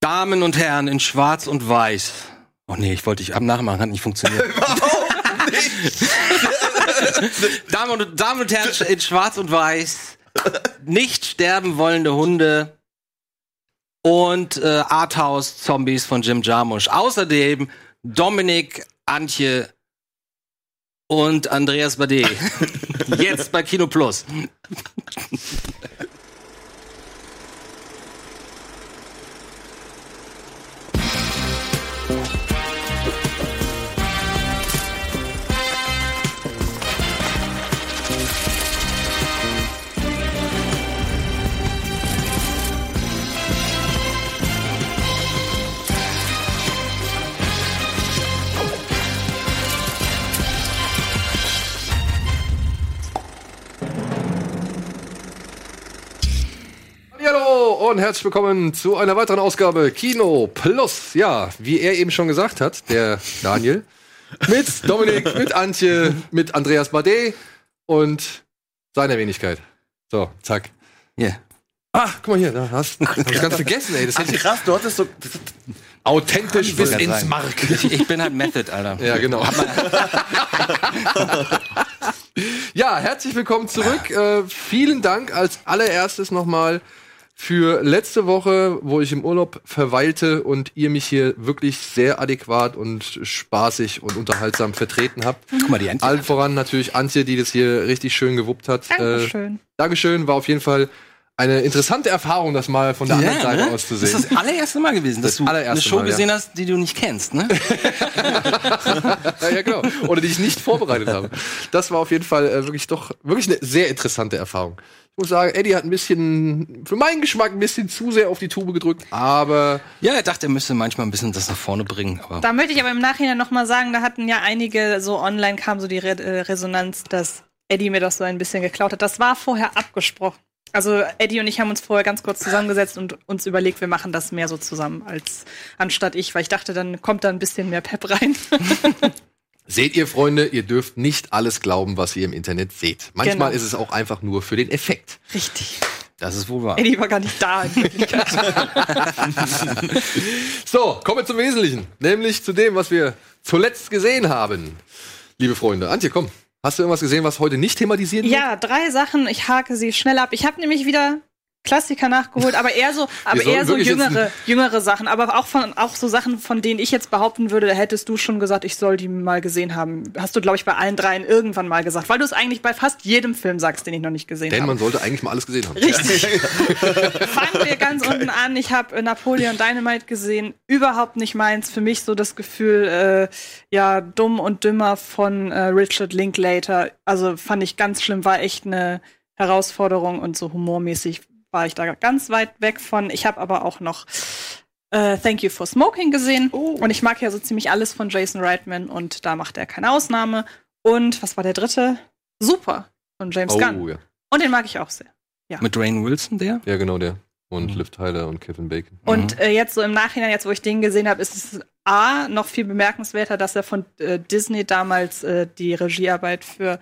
Damen und Herren in Schwarz und Weiß. Oh nee, ich wollte dich ab nachmachen, hat nicht funktioniert. Damen, und, Damen und Herren in Schwarz und Weiß. Nicht sterben wollende Hunde und äh, Arthouse-Zombies von Jim Jarmusch. Außerdem Dominik, Antje und Andreas Bade. Jetzt bei Kino Plus. Und herzlich willkommen zu einer weiteren Ausgabe Kino Plus. Ja, wie er eben schon gesagt hat, der Daniel, mit Dominik, mit Antje, mit Andreas Bade und seiner Wenigkeit. So, zack. Yeah. Ach, guck mal hier, da hast du ganz vergessen, ey. Das Ach, hätte ich krass, du hattest so. authentisch bis ins sagen. Mark. Ich, ich bin halt Method, Alter. Ja, genau. ja, herzlich willkommen zurück. Äh, vielen Dank als allererstes nochmal für letzte Woche, wo ich im Urlaub verweilte und ihr mich hier wirklich sehr adäquat und spaßig und unterhaltsam vertreten habt. Guck mal, die Antje. Allen voran natürlich Antje, die das hier richtig schön gewuppt hat. Dankeschön. Äh, Dankeschön, war auf jeden Fall eine interessante Erfahrung, das mal von der anderen Seite aus zu ne? Das sehen. ist das allererste Mal gewesen, dass Das du eine Show Mal, ja. gesehen hast, die du nicht kennst, ne? ja, ja, genau. Oder die ich nicht vorbereitet habe. Das war auf jeden Fall äh, wirklich doch wirklich eine sehr interessante Erfahrung. Ich muss sagen, Eddie hat ein bisschen, für meinen Geschmack, ein bisschen zu sehr auf die Tube gedrückt, aber Ja, er dachte, er müsste manchmal ein bisschen das nach vorne bringen, aber Da möchte ich aber im Nachhinein noch mal sagen, da hatten ja einige so online kam so die Re äh, Resonanz, dass Eddie mir das so ein bisschen geklaut hat. Das war vorher abgesprochen. Also Eddie und ich haben uns vorher ganz kurz zusammengesetzt und uns überlegt, wir machen das mehr so zusammen als anstatt ich, weil ich dachte, dann kommt da ein bisschen mehr Pep rein. seht ihr, Freunde, ihr dürft nicht alles glauben, was ihr im Internet seht. Manchmal Genau. ist es auch einfach nur für den Effekt. Richtig. das ist wohl wahr. Eddie war gar nicht da in Wirklichkeit. So, kommen wir zum Wesentlichen, nämlich zu dem, was wir zuletzt gesehen haben. Liebe Freunde, Antje, komm. Hast du irgendwas gesehen, was heute nicht thematisiert wird? ja, drei Sachen. Ich hake sie schnell ab. Ich habe nämlich wieder Klassiker nachgeholt, aber eher so, aber eher so jüngere, jüngere Sachen, aber auch von auch so Sachen, von denen ich jetzt behaupten würde, hättest du schon gesagt, ich soll die mal gesehen haben. Hast du, glaube ich, bei allen dreien irgendwann mal gesagt, weil du es eigentlich bei fast jedem Film sagst, den ich noch nicht gesehen Denn habe. man sollte eigentlich mal alles gesehen haben. Richtig. Fangen wir ganz unten an. Ich habe Napoleon Dynamite gesehen. Überhaupt nicht meins. Für mich so das Gefühl, äh, ja, dumm und dümmer von äh, Richard Linklater. Also fand ich ganz schlimm, war echt eine Herausforderung und so humormäßig war ich da ganz weit weg von. Ich habe aber auch noch äh, Thank You for Smoking gesehen. Und ich mag ja so ziemlich alles von Jason Reitman und da macht er keine Ausnahme. Und was war der dritte? Super von James Gunn. Oh, ja. Und den mag ich auch sehr. Mit Rain Wilson, der? ja, genau der. Und Mhm. Liv Tyler und Kevin Bacon. Und äh, jetzt so im Nachhinein, jetzt wo ich den gesehen habe, ist es A, noch viel bemerkenswerter, dass er von äh, Disney damals äh, die Regiearbeit für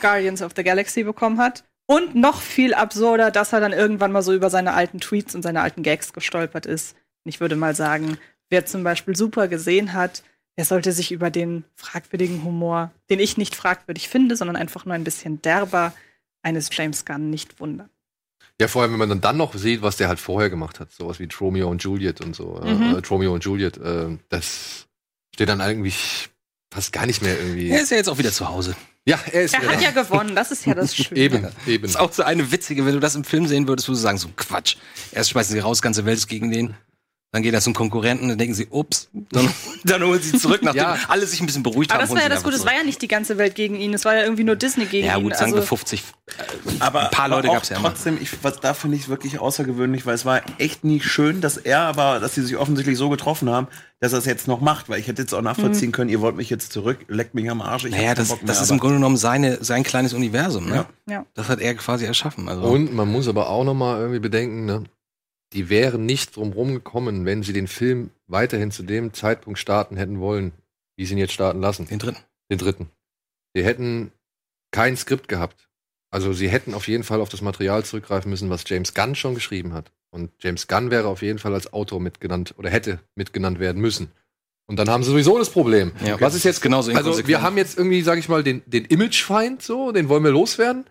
Guardians of the Galaxy bekommen hat. Und noch viel absurder, dass er dann irgendwann mal so über seine alten Tweets und seine alten Gags gestolpert ist. Und ich würde mal sagen, wer zum Beispiel Super gesehen hat, der sollte sich über den fragwürdigen Humor, den ich nicht fragwürdig finde, sondern einfach nur ein bisschen derber, eines James Gunn nicht wundern. Ja, vor allem, wenn man dann, dann noch sieht, was der halt vorher gemacht hat. Sowas wie Romeo und Juliet und so. Mhm. Äh, Romeo und Juliet, äh, das steht dann eigentlich fast gar nicht mehr irgendwie. Er ist ja jetzt auch wieder zu Hause. Ja, er ist Er hat ja gewonnen, das ist ja das Schöne. eben, eben. Das ist auch so eine witzige, wenn du das im Film sehen würdest, würdest du sagen, so Quatsch. Erst schmeißen sie raus, ganze Welt ist gegen den. Dann geht er zum Konkurrenten, dann denken sie, ups, dann, dann holen sie zurück, nachdem Ja. alle sich ein bisschen beruhigt Aber haben. das holen war ja ihn das Gute, es war ja nicht die ganze Welt gegen ihn, es war ja irgendwie nur Disney gegen zurück. Ja ihn. gut, sagen wir also, 50. Aber Ein paar Leute aber auch gab's ja immer. Trotzdem, ich, was da finde ich wirklich außergewöhnlich, weil es war echt nicht schön, dass er aber, dass sie sich offensichtlich so getroffen haben, dass er es jetzt noch macht. Weil ich hätte jetzt auch nachvollziehen können, ihr wollt mich jetzt zurück, leckt mich am Arsch. Ich Naja, das, Bock mehr, das ist aber- im Grunde genommen seine, sein kleines Universum. Ne? Ja. ja. Das hat er quasi erschaffen. Also. Und man muss aber auch noch mal irgendwie bedenken, ne? Die wären nicht drumherum gekommen, wenn sie den Film weiterhin zu dem Zeitpunkt starten hätten wollen, wie sie ihn jetzt starten lassen. den dritten. Den dritten. Die hätten kein Skript gehabt. Also sie hätten auf jeden Fall auf das Material zurückgreifen müssen, was James Gunn schon geschrieben hat. Und James Gunn wäre auf jeden Fall als Autor mitgenannt oder hätte mitgenannt werden müssen. Und dann haben sie sowieso das Problem. Ja, was ist jetzt genauso Also wir haben jetzt irgendwie, sag ich mal, den, den Imagefeind so, den wollen wir loswerden.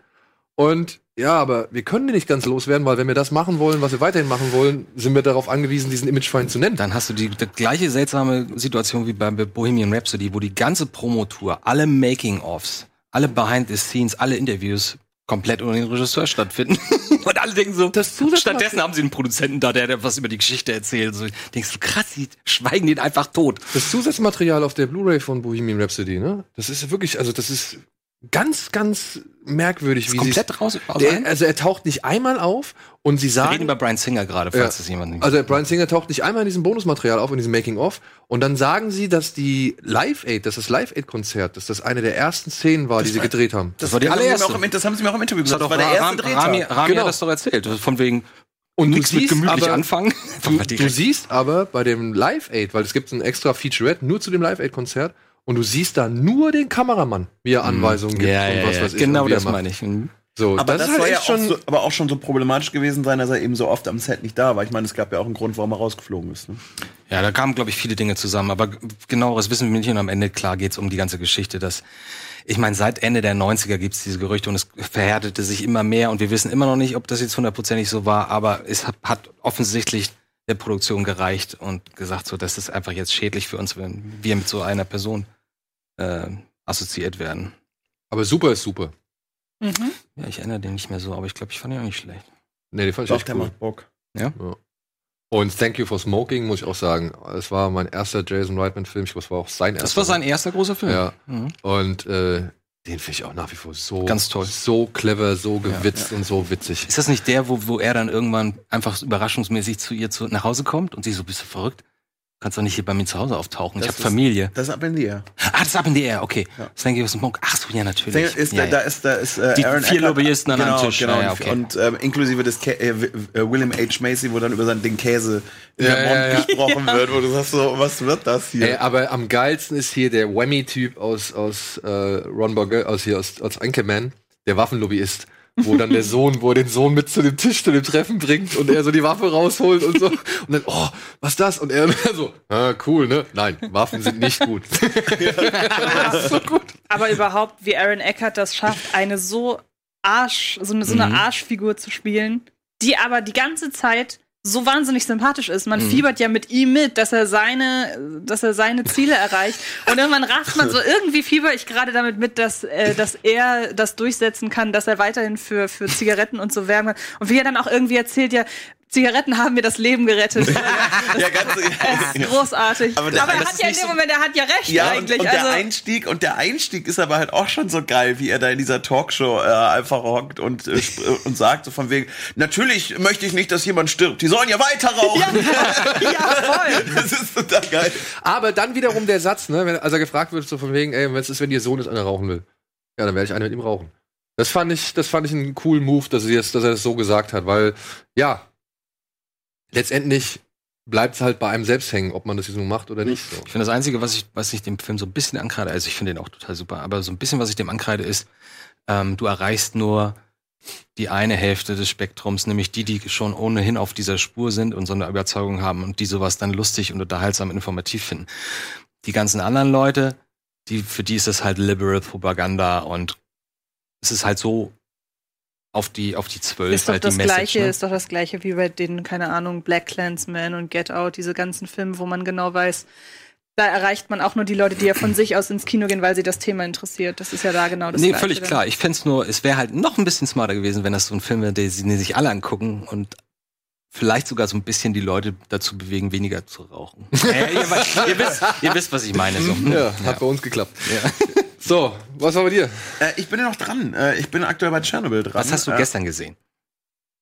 Und ja, aber wir können den nicht ganz loswerden, weil wenn wir das machen wollen, was wir weiterhin machen wollen, sind wir darauf angewiesen, diesen Imagefeind zu nennen. Dann hast du die, die gleiche seltsame Situation wie bei Bohemian Rhapsody, wo die ganze Promotour, alle Making-ofs, alle Behind the Scenes, alle Interviews komplett ohne den Regisseur stattfinden. Und alle denken so, Das Zusatzmaterial- stattdessen haben sie einen Produzenten da, der, der was über die Geschichte erzählt. So, denkst du, krass, die schweigen den einfach tot. Das Zusatzmaterial auf der Blu-ray von Bohemian Rhapsody, ne? Das ist wirklich, also das ist ganz, ganz merkwürdig, wie komplett raus. raus Der, also er taucht nicht einmal auf und sie wir sagen, reden über Brian Singer gerade, falls das jemand nicht Also Brian Singer taucht nicht einmal in diesem Bonusmaterial auf, in diesem Making-of. Und dann sagen sie, dass die Live-Aid, dass das Live-Aid-Konzert, dass das eine der ersten Szenen war, die sie gedreht haben. Das war die haben sie mir allererste. auch im, das haben sie mir auch im Interview Das gesagt. Das war der erste Rami, Rami, Drehtag. Rami Genau. hat das doch erzählt. Von wegen, Und nichts mit gemütlich anfangen. Du, Aber du siehst aber bei dem Live-Aid, weil es gibt ein extra Featurette nur zu dem Live-Aid-Konzert, und du siehst da nur den Kameramann, wie er Anweisungen gibt Mhm. ja, und ja, was weiß ich. Genau das meine ich. Mhm. So, Aber das, halt soll ja echt auch so, aber auch schon so problematisch gewesen sein, dass er eben so oft am Set nicht da war. Ich meine, es gab ja auch einen Grund, warum er rausgeflogen ist. Ne? Ja, da kamen, glaube ich, viele Dinge zusammen. Aber genaueres wissen wir nicht. Und am Ende, klar, geht's um die ganze Geschichte. Dass, ich meine, seit Ende der 90er gibt's diese Gerüchte und es verhärtete sich immer mehr. Und wir wissen immer noch nicht, ob das jetzt hundertprozentig so war. Aber es hat, hat offensichtlich der Produktion gereicht und gesagt, so, das ist einfach jetzt schädlich für uns, wenn wir mit so einer Person äh, assoziiert werden. aber super ist super. Mhm. Ja, ich erinnere den nicht mehr so, aber ich glaube, ich fand ihn auch nicht schlecht. Nee, den fand ich Doch, echt der cool. macht Bock. Und Thank You for Smoking, muss ich auch sagen. Es war mein erster Jason Reitman-Film. Ich glaube, es war auch sein erster. Das war sein erster großer Film. Ja. Mhm. Und äh, den finde ich auch nach wie vor so Ganz toll. so clever, so gewitzt und so witzig. Ist das nicht der, wo, wo er dann irgendwann einfach überraschungsmäßig zu ihr zu, nach Hause kommt und sie so, bist du verrückt? Du kannst doch nicht hier bei mir zu Hause auftauchen. ich Das habe ist- Familie. Das ist ab in die Air. Ah, das ist ab in die Air, okay. Ja. Das denke ich, Monk. Ach so, ja, natürlich. Ist, ja, da, da ja. ist, da ist äh, Die Aaron vier Eckhart- Lobbyisten an einem genau, Tisch. Genau, Ja, okay. Und ähm, inklusive des Kä äh, äh, William H. Macy, wo dann über sein, den Käse in der. Mond gesprochen wird, wo du sagst so, was wird das hier? Ey, aber am geilsten ist hier der Whammy-Typ aus, aus äh, Ron Burger, aus hier aus, aus Anchorman, der Waffenlobbyist. Wo dann der Sohn, wo er den Sohn mit zu dem Tisch, zu dem Treffen bringt und er so die Waffe rausholt und so. Und dann, oh, was ist das? Und er so, ah, cool, ne? Nein, Waffen sind nicht gut. das ist so gut. Aber überhaupt, wie Aaron Eckhart das schafft, eine so Arsch, so eine, so eine Arschfigur zu spielen, die aber die ganze Zeit so wahnsinnig sympathisch ist. Man fiebert ja mit ihm mit, dass er seine, dass er seine Ziele erreicht. Und irgendwann rafft man so, irgendwie fieber ich gerade damit mit, dass, äh, dass er das durchsetzen kann, dass er weiterhin für, für Zigaretten und so werben kann. Und wie er dann auch irgendwie erzählt, ja, Zigaretten haben mir das Leben gerettet. ja, ganz, Das ist großartig. Aber Aber, der- er das hat ja in dem so- Moment, er hat ja recht Ja, und, eigentlich. und der also, Einstieg und der Einstieg ist aber halt auch schon so geil, wie er da in dieser Talkshow äh, einfach hockt und, äh, äh, und sagt so von wegen, natürlich möchte ich nicht, dass jemand stirbt, die sollen ja weiter rauchen. ja, voll. Das ist total geil. Aber dann wiederum der Satz, ne, wenn, als er gefragt wird, so von wegen, ey, was ist, wenn ihr Sohn ist, einer rauchen will? Ja, dann werde ich eine mit ihm rauchen. Das fand ich, das fand ich einen coolen Move, dass er das, dass er das so gesagt hat, weil, ja, letztendlich bleibt es halt bei einem selbst hängen, ob man das jetzt nun macht oder nicht. So. Ich finde, das Einzige, was ich, was ich dem Film so ein bisschen ankreide, also ich finde den auch total super, aber so ein bisschen, was ich dem ankreide, ist, ähm, du erreichst nur die eine Hälfte des Spektrums, nämlich die, die schon ohnehin auf dieser Spur sind und so eine Überzeugung haben und die sowas dann lustig und unterhaltsam und informativ finden. Die ganzen anderen Leute, die, für die ist das halt liberal Propaganda und es ist halt so auf die, auf die zwölf Ist doch halt das die Message. gleiche, ne? ist doch das gleiche wie bei den, keine Ahnung, Black Clansman und Get Out, diese ganzen Filme, wo man genau weiß, da erreicht man auch nur die Leute, die ja von sich aus ins Kino gehen, weil sie das Thema interessiert. Das ist ja da genau das nee, Gleiche. völlig dann. klar. Ich fänd's nur, es wäre halt noch ein bisschen smarter gewesen, wenn das so ein Film wäre, den sich alle angucken und vielleicht sogar so ein bisschen die Leute dazu bewegen, weniger zu rauchen. ja, ihr, ihr, wisst, ihr wisst, was ich meine. So. Ja, hat bei uns geklappt. So, was war bei dir? Äh, ich bin ja noch dran. Äh, ich bin aktuell bei Tschernobyl dran. Was hast du äh, gestern gesehen?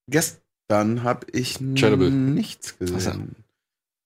Gestern habe ich Tschernobyl. nichts gesehen.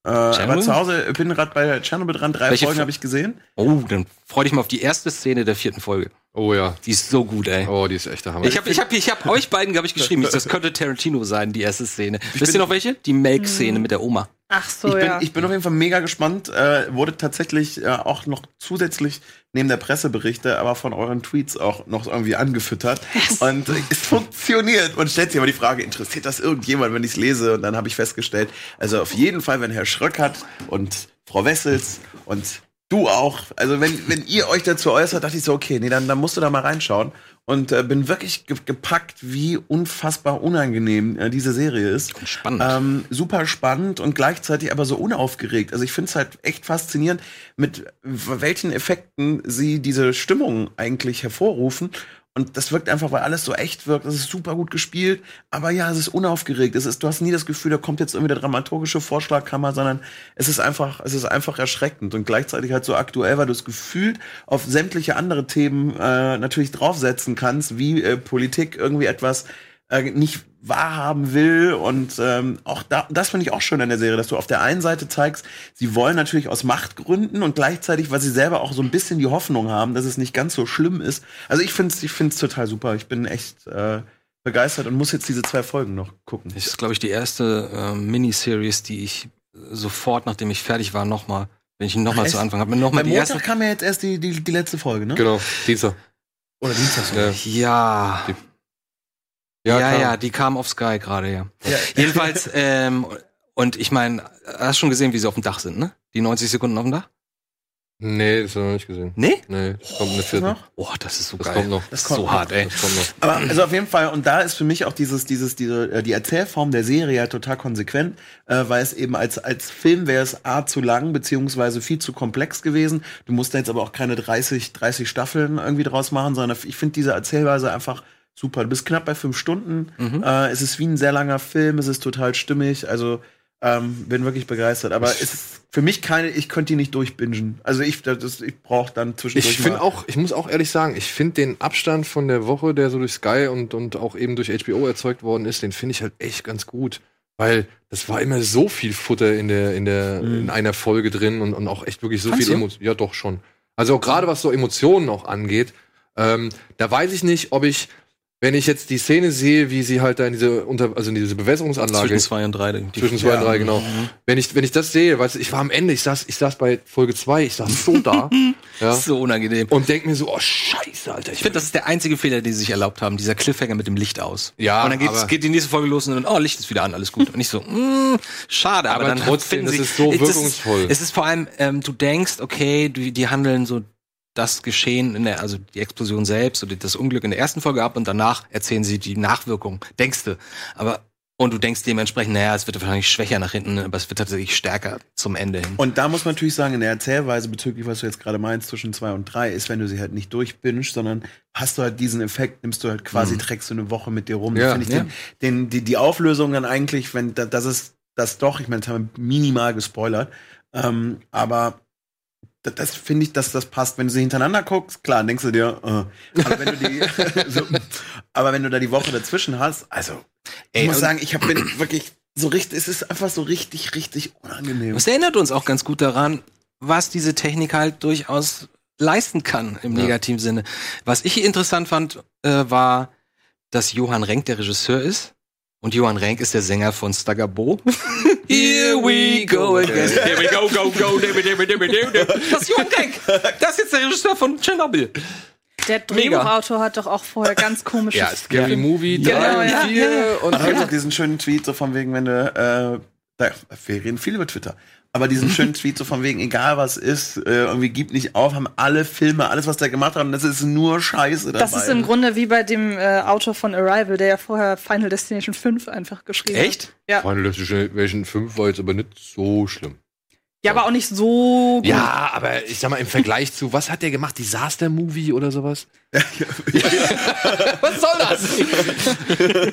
Äh, aber zu Hause, ich bin gerade bei Tschernobyl dran. Drei Welche Folgen Fo- habe ich gesehen. Oh, dann freu dich mal auf die erste Szene der vierten Folge. Oh ja. Die ist so gut, ey. Oh, die ist echt der Hammer. Ich habe ich hab, ich hab euch beiden, glaube ich, geschrieben, das könnte Tarantino sein, die erste Szene. Wisst ihr noch welche? Die Melk-Szene mit der Oma. Ach so, ich, bin, ja. ich bin auf jeden Fall mega gespannt. Äh, wurde tatsächlich äh, auch noch zusätzlich neben der Presseberichte, aber von euren Tweets auch noch irgendwie angefüttert. Und äh, es funktioniert. Und stellt sich aber die Frage, interessiert das irgendjemand, wenn ich es lese? Und dann habe ich festgestellt, also auf jeden Fall, wenn Herr Schröckert und Frau Wessels und du auch, also wenn, wenn ihr euch dazu äußert, dachte ich so, okay, nee, dann, dann musst du da mal reinschauen. Und äh, bin wirklich ge gepackt, wie unfassbar unangenehm äh, diese Serie ist. Spannend. Ähm, super spannend und gleichzeitig aber so unaufgeregt. Also ich finde es halt echt faszinierend, mit welchen Effekten sie diese Stimmung eigentlich hervorrufen. Und das wirkt einfach, weil alles so echt wirkt. Das ist super gut gespielt. Aber ja, es ist unaufgeregt. Es ist, du hast nie das Gefühl, da kommt jetzt irgendwie der dramaturgische Vorschlagkammer, sondern es ist einfach, es ist einfach erschreckend und gleichzeitig halt so aktuell, weil du es gefühlt auf sämtliche andere Themen äh, natürlich draufsetzen kannst, wie äh, Politik irgendwie etwas äh, nicht wahrhaben will und ähm, auch da, das finde ich auch schön an der Serie, dass du auf der einen Seite zeigst, sie wollen natürlich aus Machtgründen und gleichzeitig, weil sie selber auch so ein bisschen die Hoffnung haben, dass es nicht ganz so schlimm ist. Also ich finde es ich find's total super. Ich bin echt äh, begeistert und muss jetzt diese zwei Folgen noch gucken. Das ist, glaube ich, die erste äh, Miniseries, die ich sofort, nachdem ich fertig war, nochmal, wenn ich ihn nochmal zu? Anfang habe, mir nochmal die Montag erste. kam ja jetzt erst die, die, die letzte Folge, ne? Genau, Dienstag. Oder Dienstag. Ja, Ja, Die- ja, ja, klar. die kam auf Sky gerade, ja. Ja. Jedenfalls, ähm, und ich meine, hast schon gesehen, wie sie auf dem Dach sind, ne? Die 90 Sekunden auf dem Dach? Nee, das haben wir noch nicht gesehen. Nee? Nee, das kommt in der vierten. noch? Oh, das ist so Das geil. kommt noch. Das kommt so noch. hart, ey. Das kommt noch. Aber also auf jeden Fall, und da ist für mich auch dieses, dieses, diese, äh, die Erzählform der Serie halt total konsequent, äh, weil es eben als, als Film wäre es A zu lang, beziehungsweise viel zu komplex gewesen. Du musst da jetzt aber auch keine 30, 30 Staffeln irgendwie draus machen, sondern ich finde diese Erzählweise einfach super. Du bist knapp bei fünf Stunden. Mhm. Äh, es ist wie ein sehr langer Film, es ist total stimmig, also ähm, bin wirklich begeistert. Aber es ist für mich keine, ich könnte die nicht durchbingen. Also ich, das, ich brauche dann zwischendurch. Ich finde auch, ich muss auch ehrlich sagen, ich finde den Abstand von der Woche, der so durch Sky und, und auch eben durch HBO erzeugt worden ist, den finde ich halt echt ganz gut. Weil das war immer so viel Futter in der, in der, in einer Folge drin und, und auch echt wirklich so Fandst viel? Emotionen. Ja, doch schon. Also auch gerade was so Emotionen auch angeht, ähm, da weiß ich nicht, ob ich, wenn ich jetzt die Szene sehe, wie sie halt da in diese unter, also in diese Bewässerungsanlage Zwischen zwei und drei. Die, zwischen zwei Ja. und drei, genau. Wenn ich, wenn ich das sehe, weißt du, ich war am Ende, ich saß, ich saß bei Folge zwei, ich saß so da, ja, so unangenehm. und denk mir so, oh Scheiße, Alter. Ich finde, das ist der einzige Fehler, den sie sich erlaubt haben, dieser Cliffhanger mit dem Licht aus. Ja, Und dann geht's, geht die nächste Folge los und dann, oh, Licht ist wieder an, alles gut. Und ich so, mm, schade, aber, Aber dann trotzdem, das sie, ist so es wirkungsvoll. Es ist vor allem, ähm, du denkst, okay, du, die handeln so das Geschehen in der, also die Explosion selbst oder das Unglück in der ersten Folge ab und danach erzählen sie die Nachwirkung, denkst du. Aber, und du denkst dementsprechend, naja, es wird wahrscheinlich schwächer nach hinten, aber es wird tatsächlich stärker zum Ende hin. Und da muss man natürlich sagen, in der Erzählweise bezüglich, was du jetzt gerade meinst, zwischen zwei und drei, ist, wenn du sie halt nicht durchbingst, sondern hast du halt diesen Effekt, nimmst du halt quasi, Mhm. trägst du eine Woche mit dir rum. Ja, finde ich ja. den, den, die, die Auflösung dann eigentlich, wenn da, das ist das doch, ich meine, das haben wir minimal gespoilert, ähm, aber das, das finde ich, dass das passt. Wenn du sie hintereinander guckst, klar, denkst du dir, äh. aber wenn du die, so, aber wenn du da die Woche dazwischen hast, also, ich Ey, muss und- sagen, ich hab, bin wirklich so richtig, es ist einfach so richtig, richtig unangenehm. Das erinnert uns auch ganz gut daran, was diese Technik halt durchaus leisten kann im Ja. negativen Sinne. Was ich interessant fand, äh, war, dass Johann Renk der Regisseur ist. Und Johann Renk ist der Sänger von Stagabo. Here we go again. Here we go, go, go. dimmi, dimmi, dimmi, dimmi. Das ist Johann. Das ist jetzt der Regisseur von Tschernobyl. Der. Drehbuchautor hat doch auch vorher ganz komische ja, Scary Ja. Movie Genau, 3 und ja, 4 ja, und Und ja. diesen schönen Tweet so von wegen, wenn du, äh, wir reden viel über Twitter, aber diesen schönen Tweet so von wegen, egal was ist, äh, irgendwie gibt nicht auf, haben alle Filme, alles was der gemacht hat, und das ist nur Scheiße dabei. Das ist im Grunde wie bei dem äh, Autor von Arrival, der ja vorher Final Destination 5 einfach geschrieben Echt? hat. Ja. Final Destination 5 war jetzt aber nicht so schlimm. Ja, aber auch nicht so gut. Ja, aber ich sag mal, im Vergleich zu, was hat der gemacht? Disaster Movie oder sowas? was soll das?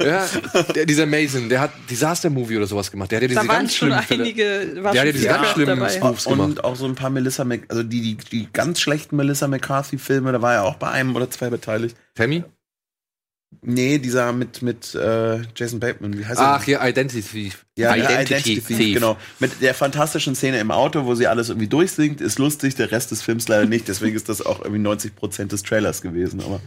ja, der, dieser Mason, der hat Disaster Movie oder sowas gemacht. Der hat ja diese da waren ganz schon schlimmen einige, war Der hat ja diese ganz schlimmen dabei. Spoofs gemacht. und auch so ein paar Melissa Mc, also die, die, die ganz schlechten Melissa McCarthy-Filme, da war er auch bei einem oder zwei beteiligt. Tammy? Nee, dieser mit, mit äh, Jason Bateman, wie heißt Ach er? ja, Identity Thief. Ja, der Identity Thief, genau. Mit der fantastischen Szene im Auto, wo sie alles irgendwie durchsingt, ist lustig, der Rest des Films leider nicht, deswegen ist das auch irgendwie 90 Prozent des Trailers gewesen, aber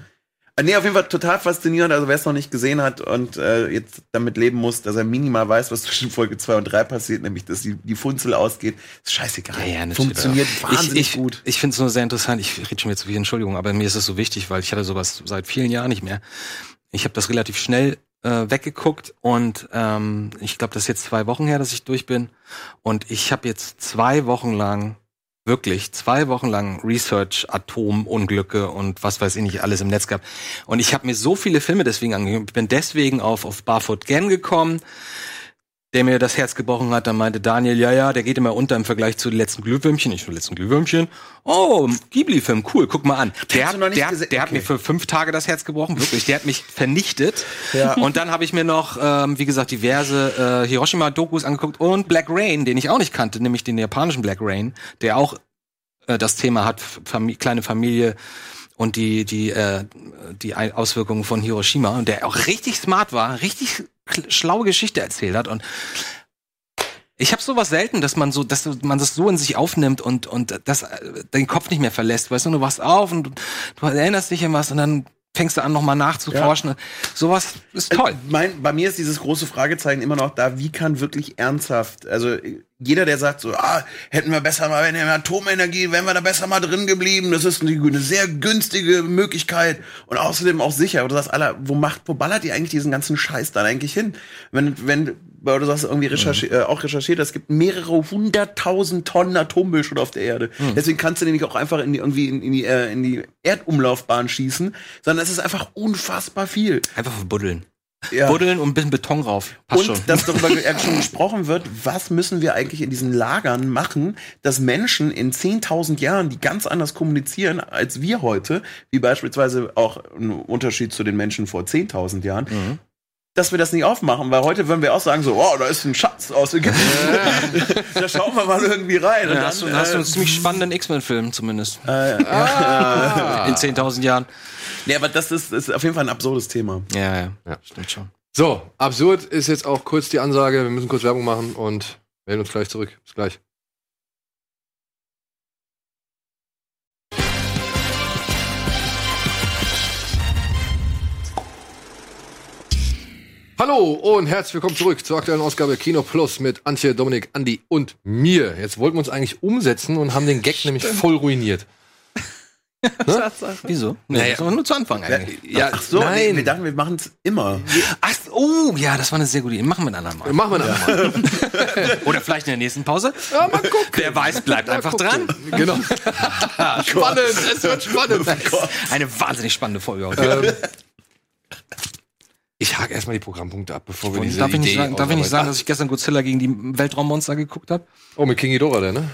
Äh, Nee, auf jeden Fall total faszinierend. Also wer es noch nicht gesehen hat und äh, jetzt damit leben muss, dass er minimal weiß, was zwischen Folge 2 und 3 passiert, nämlich dass die, die Funzel ausgeht, ist scheißegal. natürlich. Funktioniert wahnsinnig ich, ich, gut. Ich finde es nur sehr interessant. Ich rede schon wieder zu viel, Entschuldigung, aber mir ist es so wichtig, weil ich hatte sowas seit vielen Jahren nicht mehr. Ich habe das relativ schnell äh, weggeguckt und ähm, ich glaube, das ist jetzt zwei Wochen her, dass ich durch bin. Und ich habe jetzt zwei Wochen lang wirklich zwei Wochen lang Research, Atomunglücke und was weiß ich nicht alles im Netz gehabt. Und ich habe mir so viele Filme deswegen angeguckt. Ich bin deswegen auf, auf Barfoot Gen gekommen, der mir das Herz gebrochen hat. Dann meinte Daniel, ja, ja, der geht immer unter im Vergleich zu den letzten Glühwürmchen. Ich so, letzten Glühwürmchen. Oh, Ghibli-Film, cool, guck mal an. Der, hat, nicht der, der hat Okay. mir für fünf Tage das Herz gebrochen, wirklich. Der hat mich vernichtet. Ja. Und dann habe ich mir noch, ähm, wie gesagt, diverse äh, Hiroshima-Dokus angeguckt und Black Rain, den ich auch nicht kannte, nämlich den japanischen Black Rain, der auch äh, das Thema hat, Famili kleine Familie und die, die, äh, die Auswirkungen von Hiroshima und der auch richtig smart war, richtig schlaue Geschichte erzählt hat. Und ich habe sowas selten, dass man so, dass man das so in sich aufnimmt und und das äh, den Kopf nicht mehr verlässt, weißt du, du wachst auf und du, du erinnerst dich an was und dann fängst du an nochmal nachzuforschen. Sowas ist toll. Mein, bei mir ist dieses große Fragezeichen immer noch da, wie kann wirklich ernsthaft, also jeder, der sagt so, ah, hätten wir besser mal, wenn wir Atomenergie, wären wir da besser mal drin geblieben, das ist eine, eine sehr günstige Möglichkeit und außerdem auch sicher. Oder du sagst, Alter, wo macht, wo ballert ihr eigentlich diesen ganzen Scheiß dann eigentlich hin? Wenn, wenn, weil du sagst irgendwie recherchi äh, auch recherchiert, es gibt mehrere hunderttausend Tonnen Atommüll schon auf der Erde. Deswegen kannst du den nicht auch einfach in die, irgendwie in, in die, äh, in die Erdumlaufbahn schießen, sondern es ist einfach unfassbar viel. Einfach verbuddeln. Ja. Buddeln und ein bisschen Beton rauf. Passt Und schon. dass darüber schon gesprochen wird, was müssen wir eigentlich in diesen Lagern machen, dass Menschen in 10.000 Jahren, die ganz anders kommunizieren als wir heute, wie beispielsweise auch ein Unterschied zu den Menschen vor 10.000 Jahren, Mhm. Dass wir das nicht aufmachen, weil heute würden wir auch sagen so, oh, da ist ein Schatz aus Ägypten. da schauen wir mal irgendwie rein. Und Ja, hast, du, dann, hast du äh, einen ziemlich spannenden X-Men-Film zumindest. Ah. In 10.000 Jahren. nee, aber das ist, ist auf jeden Fall ein absurdes Thema. Ja, ja, Ja. Stimmt schon. So, absurd ist jetzt auch kurz die Ansage. Wir müssen kurz Werbung machen und melden uns gleich zurück. Bis gleich. Hallo und herzlich willkommen zurück zur aktuellen Ausgabe Kino Plus mit Antje, Dominik, Andi und mir. Jetzt wollten wir uns eigentlich umsetzen und haben den Gag nämlich voll ruiniert. Tatsache. Wieso? Nee, Naja. das war nur zu Anfang eigentlich. Ja, Ach so, nee, nein. wir dachten, wir machen es immer. Ach, oh, ja, das war eine sehr gute Idee. Machen wir ein andermal. Machen wir das mal. Oder vielleicht in der nächsten Pause. Ja, mal gucken. Wer weiß, bleibt einfach dran. Genau. spannend, es wird spannend. Eine wahnsinnig spannende Folge heute. ähm, ich hake erstmal die Programmpunkte ab, bevor wir Und diese darf ich, nicht Idee sagen, darf ich nicht sagen, dass ich gestern Godzilla gegen die Weltraummonster geguckt habe? Oh, mit King Ghidorah, der, ne?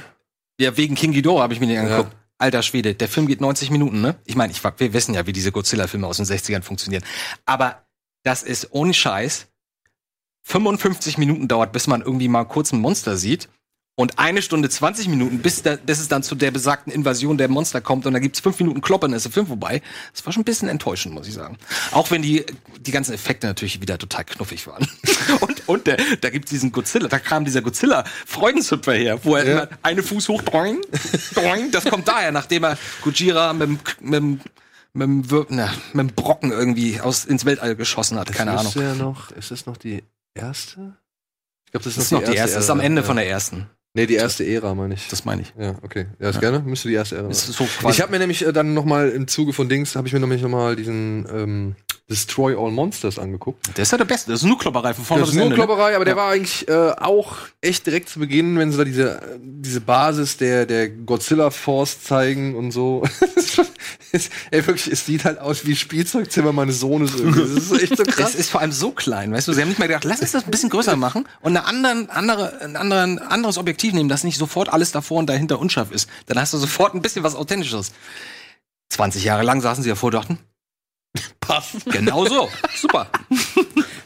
Ja, wegen King Ghidorah habe ich mir den Ja. angeguckt. Alter Schwede, der Film geht 90 Minuten, ne? Ich meine, ich, wir wissen ja, wie diese Godzilla-Filme aus den 60ern funktionieren. Aber das ist ohne Scheiß 55 Minuten dauert, bis man irgendwie mal kurz ein Monster sieht. Und eine Stunde 20 Minuten, bis, da, bis es dann zu der besagten Invasion der Monster kommt. Und da gibt's fünf Minuten Klopp und dann ist der Film vorbei. Das war schon ein bisschen enttäuschend, muss ich sagen. Auch wenn die, die ganzen Effekte natürlich wieder total knuffig waren. und und der, da gibt's diesen Godzilla, da kam dieser Godzilla-Freudenzüpfer her, wo er Ja. immer eine Fuß hoch, doing, doing. Das kommt daher, nachdem er Gujira mit dem, mit dem, mit dem, Wir- na, mit dem Brocken irgendwie aus, ins Weltall geschossen hat. Keine Ahnung. Ist ja noch, ist das noch die erste? Ich glaube, das ist, Das ist noch die erste, das ist am Ende ja. von der ersten. Nee, die erste Ära, meine ich. Das meine ich. ja, okay. Ja, ist gerne. Müsste die erste Ära ist so Ich habe mir nämlich äh, dann noch mal im Zuge von Dings, habe ich mir nämlich noch mal diesen ähm, Destroy All Monsters angeguckt. Der ist ja der Beste. Das ist nur Klopperei von vorne Das ist nur Ende. ne? Klopperei, aber der Ja. war eigentlich äh, auch echt direkt zu Beginn, wenn sie da diese, diese Basis der, der Godzilla Force zeigen und so. es, ey, wirklich, es sieht halt aus wie Spielzeugzimmer meines Sohnes irgendwie. Das ist echt so Es krass. ist vor allem so klein, weißt du? Sie haben nicht mal gedacht, lass uns das ein bisschen größer machen und eine anderen, andere, ein anderen, anderes Objektiv nehmen, das nicht sofort alles davor und dahinter unscharf ist. Dann hast du sofort ein bisschen was Authentisches. 20 Jahre lang saßen sie davor und dachten, passt. Genau so. Super.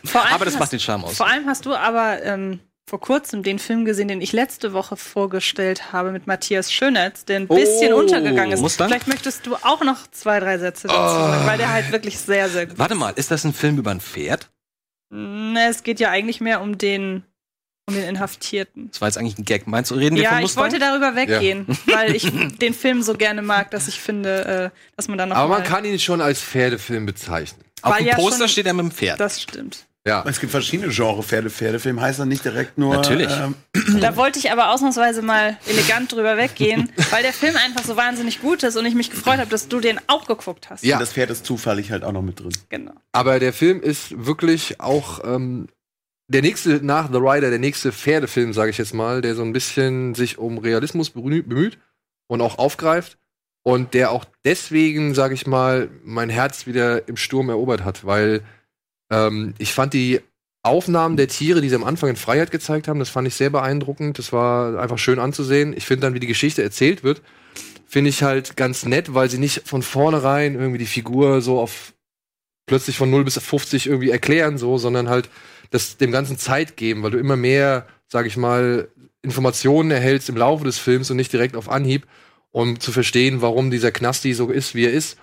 Vor allem Aber das hast- macht den Charme aus. Vor allem hast du aber ähm, vor kurzem den Film gesehen, den ich letzte Woche vorgestellt habe mit Matthias Schönetz, der ein bisschen Oh, untergegangen ist. Mustang? Vielleicht möchtest du auch noch zwei, drei Sätze dazu sagen, weil der halt wirklich sehr, sehr gut Warte mal, ist das ein Film über ein Pferd? Ne, es geht ja eigentlich mehr um den um den Inhaftierten. Das war jetzt eigentlich ein Gag. Meinst du, reden wir Ja, von ich Mustang? wollte darüber weggehen, weil ich den Film so gerne mag, dass ich finde, äh, dass man da noch Aber man kann ihn schon als Pferdefilm bezeichnen. Auf Weil dem ja Poster schon- steht er mit dem Pferd. Das stimmt. Ja. Es gibt verschiedene Genre Pferde. Pferdefilm heißt dann nicht direkt nur. Natürlich. Ähm, Da wollte ich aber ausnahmsweise mal elegant drüber weggehen, weil der Film einfach so wahnsinnig gut ist und ich mich gefreut habe, dass du den auch geguckt hast. Ja. Das Pferd ist zufällig halt auch noch mit drin. Genau. Aber der Film ist wirklich auch ähm, der nächste nach The Rider, der nächste Pferdefilm, sage ich jetzt mal, der so ein bisschen sich um Realismus bemüht und auch aufgreift und der auch deswegen, sage ich mal, mein Herz wieder im Sturm erobert hat, weil ähm, ich fand die Aufnahmen der Tiere, die sie am Anfang in Freiheit gezeigt haben, das fand ich sehr beeindruckend. Das war einfach schön anzusehen. Ich finde dann, wie die Geschichte erzählt wird, finde ich halt ganz nett, weil sie nicht von vornherein irgendwie die Figur so auf plötzlich von 0 bis 50 irgendwie erklären, so, sondern halt das dem Ganzen Zeit geben, weil du immer mehr, sag ich mal, Informationen erhältst im Laufe des Films und nicht direkt auf Anhieb, um zu verstehen, warum dieser Knasti so ist, wie er ist.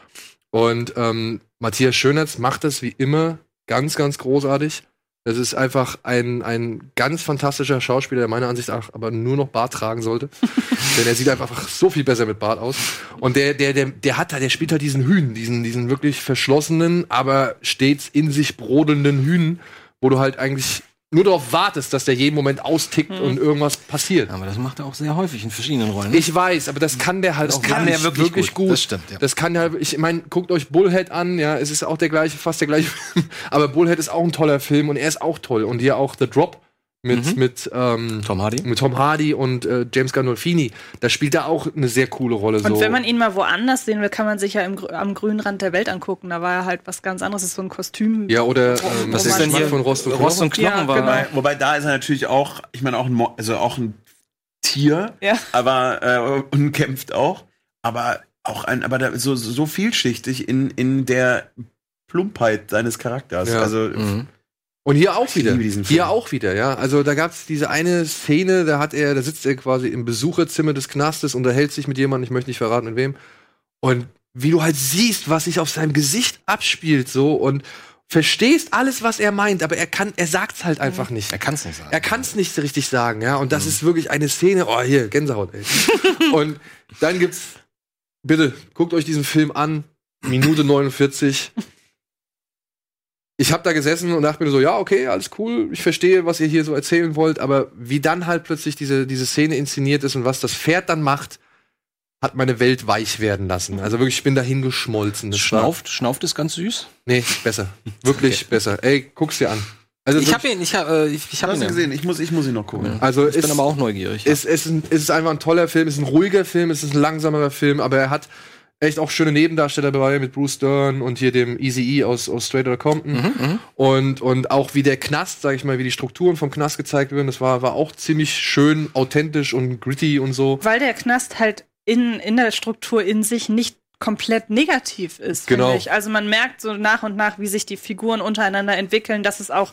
Und ähm, Matthias Schönertz macht das wie immer ganz, ganz großartig. Das ist einfach ein, ein ganz fantastischer Schauspieler, der meiner Ansicht nach aber nur noch Bart tragen sollte. Denn er sieht einfach so viel besser mit Bart aus. Und der, der, der, der hat da, der spielt halt diesen Hühn, diesen, diesen wirklich verschlossenen, aber stets in sich brodelnden Hühn, wo du halt eigentlich nur darauf wartest, dass der jeden Moment austickt und irgendwas passiert. Aber das macht er auch sehr häufig in verschiedenen Rollen. Ich weiß, aber das kann der halt Das auch kann der wirklich gut. gut. Das stimmt, ja. Das kann ja, ich meine, guckt euch Bullhead an, ja, es ist auch der gleiche, fast der gleiche Film. Aber Bullhead ist auch ein toller Film und er ist auch toll. Und hier auch The Drop mit, Mhm. mit, ähm, Tom Hardy. mit Tom Hardy und äh, James Gandolfini. Da spielt er auch eine sehr coole Rolle. Und so. wenn man ihn mal woanders sehen will, kann man sich ja im, am grünen Rand der Welt angucken. Da war er halt was ganz anderes. Das ist so ein Kostüm. ja, oder ähm, was ist denn hier? von Rost und Rost und Knochen? Knochen Ja, war. genau. Wobei, wobei da ist er natürlich auch, ich meine auch ein, Mo also auch ein Tier, Ja. aber äh, und kämpft auch, aber auch ein, aber da, so so vielschichtig in in der Plumpheit seines Charakters. Ja. Also Mhm. Und hier auch Ich wieder. Hier auch wieder, ja. Also da gab's diese eine Szene, da hat er, da sitzt er quasi im Besucherzimmer des Knastes, unterhält sich mit jemandem, ich möchte nicht verraten mit wem. Und wie du halt siehst, was sich auf seinem Gesicht abspielt, so und verstehst alles, was er meint, aber er kann, er sagt's halt einfach nicht. Er kann es nicht sagen. Er kann es nicht richtig sagen, ja. Und das ist wirklich eine Szene. Oh, hier, Gänsehaut, ey. und dann gibt's, bitte, guckt euch diesen Film an. Minute 49. Ich habe da gesessen und dachte mir so, ja, okay, alles cool, ich verstehe, was ihr hier so erzählen wollt, aber wie dann halt plötzlich diese, diese Szene inszeniert ist und was das Pferd dann macht, hat meine Welt weich werden lassen. Also wirklich, ich bin dahin geschmolzen. Das war- Schnauft, Schnauft ist ganz süß. Nee, besser. Wirklich besser. Ey, guck's dir an. Also Ich habe ihn, ich habe, äh, ich, ich habe ihn gesehen? Ich muss ich muss ihn noch gucken. Also Ich bin aber auch neugierig. Es, es, ist ein, es ist einfach ein toller Film, es ist ein ruhiger Film, es ist ein langsamerer Film, aber er hat echt auch schöne Nebendarsteller dabei mit Bruce Dern und hier dem Easy E aus, aus Straight Outta Compton. Mhm, Und, und auch wie der Knast, sag ich mal, wie die Strukturen vom Knast gezeigt werden, das war, war auch ziemlich schön, authentisch und gritty und so. Weil der Knast halt in, in der Struktur in sich nicht komplett negativ ist, Genau. finde ich. Also man merkt so nach und nach, wie sich die Figuren untereinander entwickeln, dass es auch,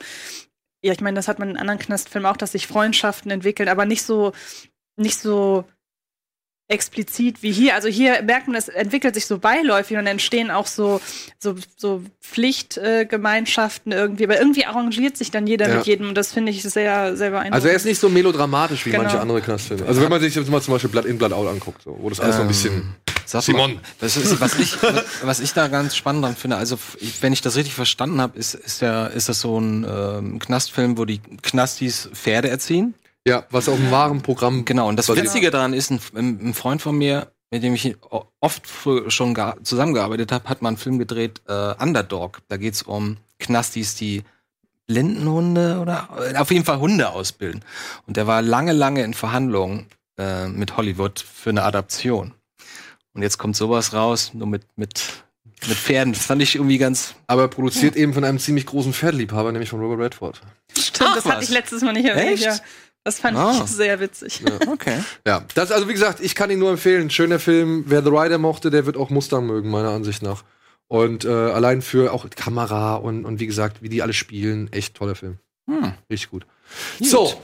ja, ich meine, das hat man in anderen Knastfilmen auch, dass sich Freundschaften entwickeln, aber nicht so, nicht so explizit wie hier. Also hier merkt man, es entwickelt sich so beiläufig und entstehen auch so, so, so Pflichtgemeinschaften irgendwie, aber irgendwie arrangiert sich dann jeder Ja. mit jedem und das finde ich sehr, sehr beeindruckend. Also er ist nicht so melodramatisch wie Genau. manche andere Knastfilme. Also wenn man sich jetzt mal zum Beispiel Blood in, Blood out anguckt, so, wo das alles so ein bisschen. Sag Simon. Mal, das ist, was, ich, was ich da ganz spannend dran finde, also wenn ich das richtig verstanden habe, ist, ist, ja, ist das so ein ähm, Knastfilm, wo die Knastis Pferde erziehen. Ja, was auf dem wahren Programm. Genau, und das basiert. Witzige daran ist, ein, ein Freund von mir, mit dem ich oft schon zusammengearbeitet habe, hat mal einen Film gedreht, äh, Underdog. Da geht's um Knastis, die Blindenhunde oder äh, auf jeden Fall Hunde ausbilden. Und der war lange, lange in Verhandlungen äh, mit Hollywood für eine Adaption. Und jetzt kommt sowas raus, nur mit, mit, mit Pferden. Das fand ich irgendwie ganz. Aber produziert eben von einem ziemlich großen Pferdeliebhaber, nämlich von Robert Redford. Stimmt, Ach, das hatte was. ich letztes Mal nicht erwähnt. Echt? Ja. Das fand Ah. ich sehr witzig. Okay. Ja, das also wie gesagt, ich kann ihn nur empfehlen. Schöner Film. Wer The Rider mochte, der wird auch Mustang mögen, meiner Ansicht nach. Und äh, allein für auch Kamera und, und wie gesagt, wie die alle spielen, echt toller Film. Hm. Richtig gut. So,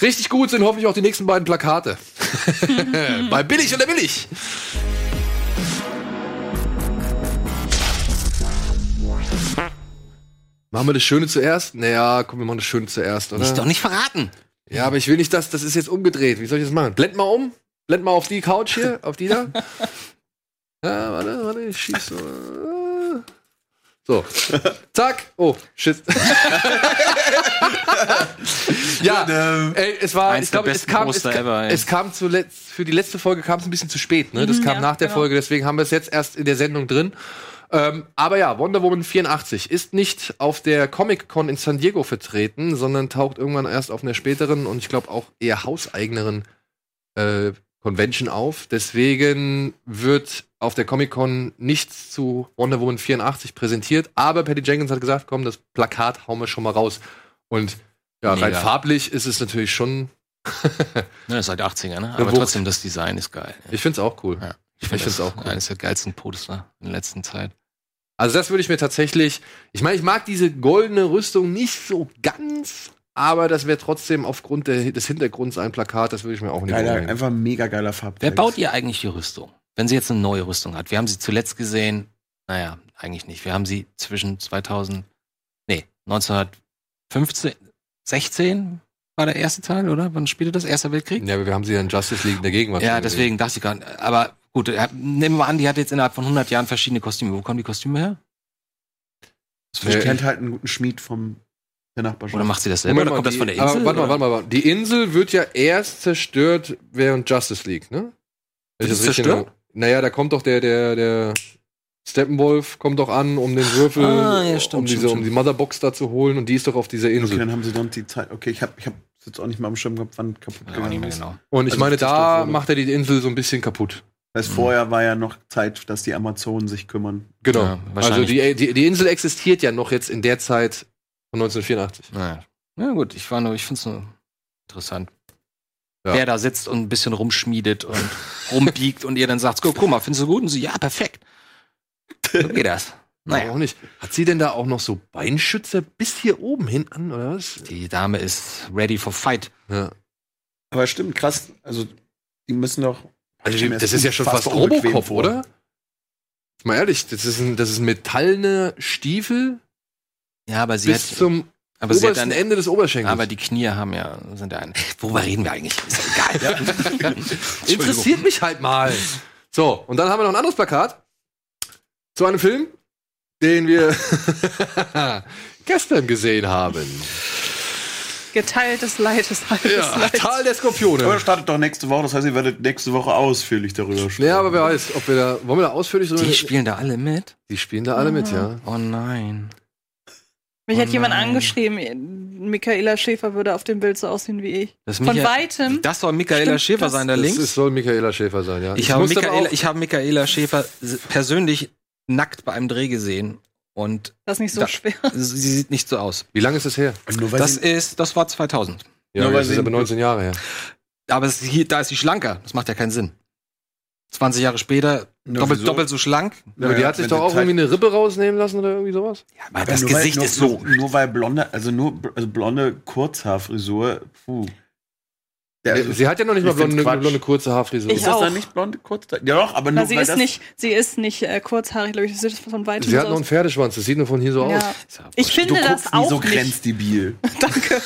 richtig gut sind hoffentlich auch die nächsten beiden Plakate. Bei Billig oder Billig. Machen wir das Schöne zuerst? Naja, komm, wir machen das Schöne zuerst, oder? Ist doch nicht verraten. Ja, aber ich will nicht, dass das ist jetzt umgedreht. Wie soll ich das machen? Blend mal um. Blend mal auf die Couch hier, auf die da. Ja, warte, warte, ich schieß so. So. Zack. Oh, shit. ja, ey, es war, Eins ich glaube, es kam, es, ever, es kam zuletzt, für die letzte Folge kam es ein bisschen zu spät, ne? Das Mhm, kam ja, nach der genau. Folge, deswegen haben wir es jetzt erst in der Sendung drin. Ähm, aber ja, Wonder Woman 84 ist nicht auf der Comic-Con in San Diego vertreten, sondern taucht irgendwann erst auf einer späteren und ich glaube auch eher hauseigeneren äh, Convention auf. Deswegen wird auf der Comic-Con nichts zu Wonder Woman 84 präsentiert, aber Patty Jenkins hat gesagt, komm, das Plakat hauen wir schon mal raus. Und ja, rein Mega. farblich ist es natürlich schon, Ne, ist seit 80er, ne? Eine Aber Wucht. trotzdem, das Design ist geil. ich find's auch cool. Ja. Ich find find's das auch cool. Eines der geilsten Poster in der letzten Zeit. Also das würde ich mir tatsächlich, ich meine, ich mag diese goldene Rüstung nicht so ganz, aber das wäre trotzdem aufgrund der, des Hintergrunds ein Plakat, das würde ich mir auch nicht Geiler, einfach mega geiler Farbtext. Wer baut ihr eigentlich die Rüstung? Wenn sie jetzt eine neue Rüstung hat. Wir haben sie zuletzt gesehen. Naja, eigentlich nicht. Wir haben sie zwischen 2000, nee, 1915, 16 war der erste Teil, oder? Wann spielte das? Erster Weltkrieg? Ja, aber wir haben sie ja in Justice League in der Gegenwart. Ja, deswegen dachte ich gerade. Aber gut, nehmen wir mal an, die hat jetzt innerhalb von 100 Jahren verschiedene Kostüme. Wo kommen die Kostüme her? Ich Nee, kennt halt einen guten Schmied vom der Nachbarschaft. Oder macht sie das selber? Moment Oder kommt das die- von der Insel? Aber warte mal, warte mal, warte mal. Die Insel wird ja erst zerstört während Justice League, ne? Wird das sie richtig zerstört? Naja, da kommt doch der, der, der Steppenwolf kommt doch an, um den Würfel, Ah, ja, stimmt, um, diese, stimmt, um die. Motherbox da zu holen und die ist doch auf dieser Okay, Insel. dann haben sie dann die Zeit. Okay, ich habe ich hab jetzt auch nicht mal am Schirm gehabt, wann kaputt Ja, gegangen ist. genau. Und ich Also meine, da wurde. macht er die Insel so ein bisschen kaputt. Das heißt, vorher war ja noch Zeit, dass die Amazonen sich kümmern. Genau. Ja, also die, die, die Insel existiert ja noch jetzt in der Zeit von 1984. Naja. Ja, gut, ich war nur, ich finde es nur interessant. Ja. Wer da sitzt und ein bisschen rumschmiedet und rumbiegt und ihr dann sagt, guck mal, findest du gut? Und sie, ja, perfekt. So geht das. Naja, Auch nicht. Hat sie denn da auch noch so Beinschützer bis hier oben hin an, oder was? die Dame ist ready for fight. Ja. Aber stimmt, krass. Also, die müssen doch. Also, das das ist ja schon fast Robocop, vor. oder? Mal ehrlich, das ist ein, das ist ein metallene Stiefel Ja, aber sie bis hat, zum aber sie hat dann, Ende des Oberschenkels. aber die Knie haben ja, sind ja ein, worüber reden wir eigentlich? Ist ja egal. Interessiert mich halt mal. So, und dann haben wir noch ein anderes Plakat zu einem Film, den wir gestern gesehen haben. Geteiltes Leid ist halbes Ja, Leid. Tal der Aber Skorpione. das startet doch nächste Woche, das heißt, ihr werdet nächste Woche ausführlich darüber sprechen. Ja, aber wer weiß, ob wir da, wollen wir da ausführlich drüber Die spielen da alle mit? Die spielen da alle mit, ja. Oh nein. Mich Oh hat jemand nein. angeschrieben, Michaela Schäfer würde auf dem Bild so aussehen wie ich. Das Von Michael- weitem. Das soll Michaela Stimmt, Schäfer das- sein, da Das links. ist, soll Michaela Schäfer sein, ja. Ich habe, musste aber Michaela, auch- ich habe Michaela Schäfer persönlich nackt bei einem Dreh gesehen und Das ist nicht so Da- schwer. sie sieht nicht so aus. Wie lange ist das her? Und nur weil Das ist, das war 2000. Ja, Nur weil das ist sie- aber 19 Jahre her. Aber es, hier, da ist sie schlanker. Das macht ja keinen Sinn. 20 Jahre später doppelt, wieso? doppelt so schlank. Ja, aber die hat sich doch auch irgendwie eine Rippe rausnehmen lassen oder irgendwie sowas? Ja, aber Ja, das nur weil- Gesicht nur, ist so. Nur, nur weil blonde, also nur also blonde Kurzhaarfrisur, puh. Der, Nee, sie hat ja noch nicht mal blonde, blonde kurze Haarfrisur. Ich ist das auch. dann nicht blonde Kurzhaar? Ja doch, aber nur Na, sie weil ist das, nicht, sie ist nicht äh, kurzhaarig, glaube ich. Sieht von weitem Sie hat noch einen aus. Pferdeschwanz, das sieht nur von hier so aus. Ja. Ist ja Ich finde du das guckst nie auch so nicht. grenzdebil. Danke.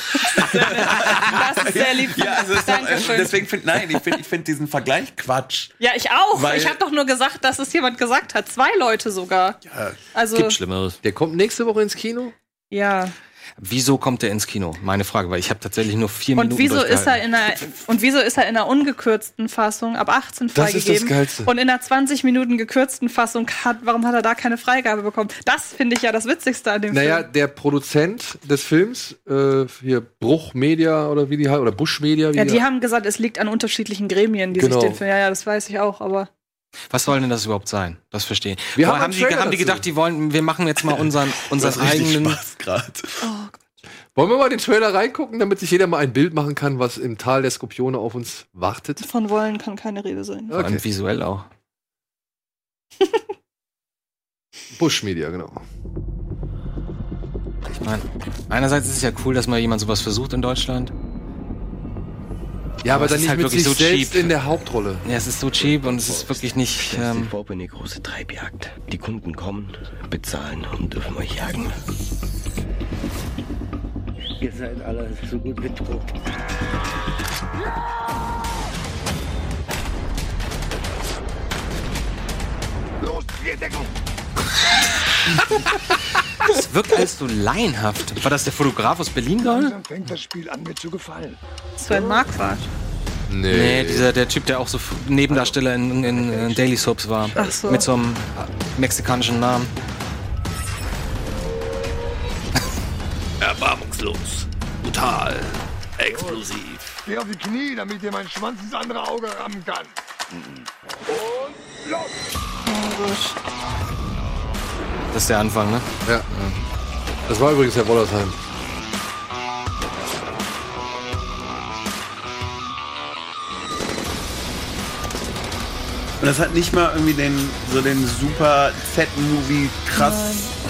Das ist sehr lieb. Ja, also es ist doch, Dankeschön. deswegen finde nein, ich finde ich find diesen Vergleich Quatsch. Ja, ich auch. Weil- ich habe doch nur gesagt, dass es jemand gesagt hat. Zwei Leute sogar. Ja, Also, Gibt Schlimmeres. Der kommt nächste Woche ins Kino? ja. Wieso kommt er ins Kino? Meine Frage, weil ich habe tatsächlich nur vier Und Minuten wieso ist er in einer und wieso ist er in einer ungekürzten Fassung ab 18 Das ist das freigegeben Geilste. und in einer 20 Minuten gekürzten Fassung hat warum hat er da keine Freigabe bekommen? Das finde ich ja das witzigste an dem Naja, Film. der Produzent des Films, äh, hier Bruch Media oder wie die heißt, oder Bush Media, wie Ja, die haben gesagt, es liegt an unterschiedlichen Gremien, die Genau. sich den Film. Ja, ja, das weiß ich auch, aber Was soll denn das überhaupt sein? Das verstehe ich. Wir haben haben, die, haben die gedacht, die wollen, wir machen jetzt mal unseren, unseren eigenen. Spaß gerade. Wollen wir mal den Trailer reingucken, damit sich jeder mal ein Bild machen kann, was im Tal der Skorpione auf uns wartet? von wollen kann keine Rede sein. Vor allem Okay. visuell auch. Bush Media, genau. Ich meine, einerseits ist es ja cool, dass mal jemand sowas versucht in Deutschland. Ja, aber es dann ist nicht halt mit wirklich sich so selbst cheap. in der Hauptrolle. Ja, es ist so cheap und es ist wirklich nicht. Stellt sich Ähm, vor, eine große Treibjagd. Die Kunden kommen, bezahlen und dürfen euch jagen. Ihr seid alle so gut wie tot. Es wirkt alles so laienhaft. War das der Fotograf aus Berlin gerade? Langsam fängt das Spiel an mir zu gefallen. Sven Marquardt. Nee, dieser, der Typ, der auch so Nebendarsteller in, in, in Daily Soaps war. Ach so. Mit so einem mexikanischen Namen. Erbarmungslos. Brutal. Explosiv. Geh auf die Knie, damit dir mein Schwanz ins andere Auge rammen kann. Und los! Das ist der Anfang, ne? Ja. Das war übrigens Herr Wollersheim. Und das hat nicht mal irgendwie den, so den super Z-Movie krass.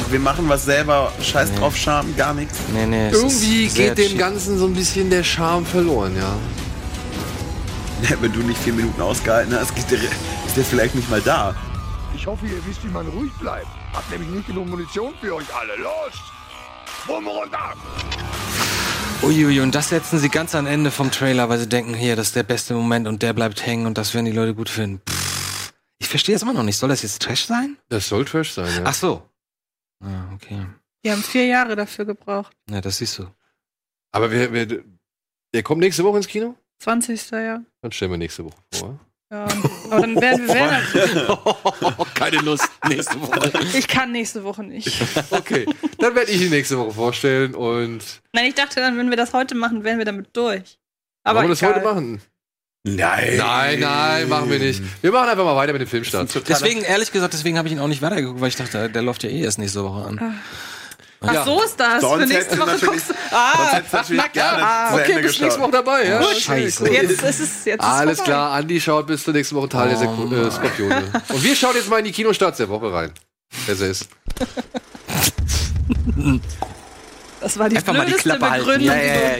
Wir machen was selber, scheiß drauf, Charme, gar nichts. Nee, nee. Irgendwie geht dem. Ganzen so ein bisschen der Charme verloren, ja. Wenn du nicht vier Minuten ausgehalten hast, ist der vielleicht nicht mal da. Ich hoffe, ihr wisst, wie man ruhig bleibt. Hab nämlich nicht genug Munition für euch alle. Los! Bumm runter! Uiuiui, und das setzen sie ganz am Ende vom Trailer, weil sie denken, hier, das ist der beste Moment und der bleibt hängen und das werden die Leute gut finden. Pff. Ich verstehe es immer noch nicht. Soll das jetzt Trash sein? Das soll Trash sein, ja. Ach so. Ah, okay. Die haben vier Jahre dafür gebraucht. Ja, das siehst du. Aber wer, wer, der kommt nächste Woche ins Kino? 20. Jahr. Dann stellen wir nächste Woche vor. Ja. Aber dann werden wir. Werden, Keine Lust. Nächste Woche. ich kann nächste Woche nicht. Okay, dann werde ich ihn nächste Woche vorstellen und Nein, ich dachte dann, wenn wir das heute machen, wären wir damit durch. Aber wollen wir das heute machen? Nein. Nein, nein, machen wir nicht. Wir machen einfach mal weiter mit dem Filmstart. Deswegen, ehrlich gesagt, deswegen habe ich ihn auch nicht weitergeguckt, weil ich dachte, der läuft ja eh erst nächste Woche an. Ach, Ja. so ist das. Sonst Für nächste Woche guckst du. Ah, sonst natürlich gerne zu Okay, Ende bis nächste Woche dabei, ja? Oh, scheiße. jetzt ist es jetzt ist Alles vorbei. klar, Andi schaut bis zur nächsten Woche Teil der Oh, Sek- äh, Skorpione. Und wir schauen jetzt mal in die Kinostarts der Woche rein. Besser ist. Das war die Einfach mal die blödeste Klappe halten. Begründung. Ja, ja, ja.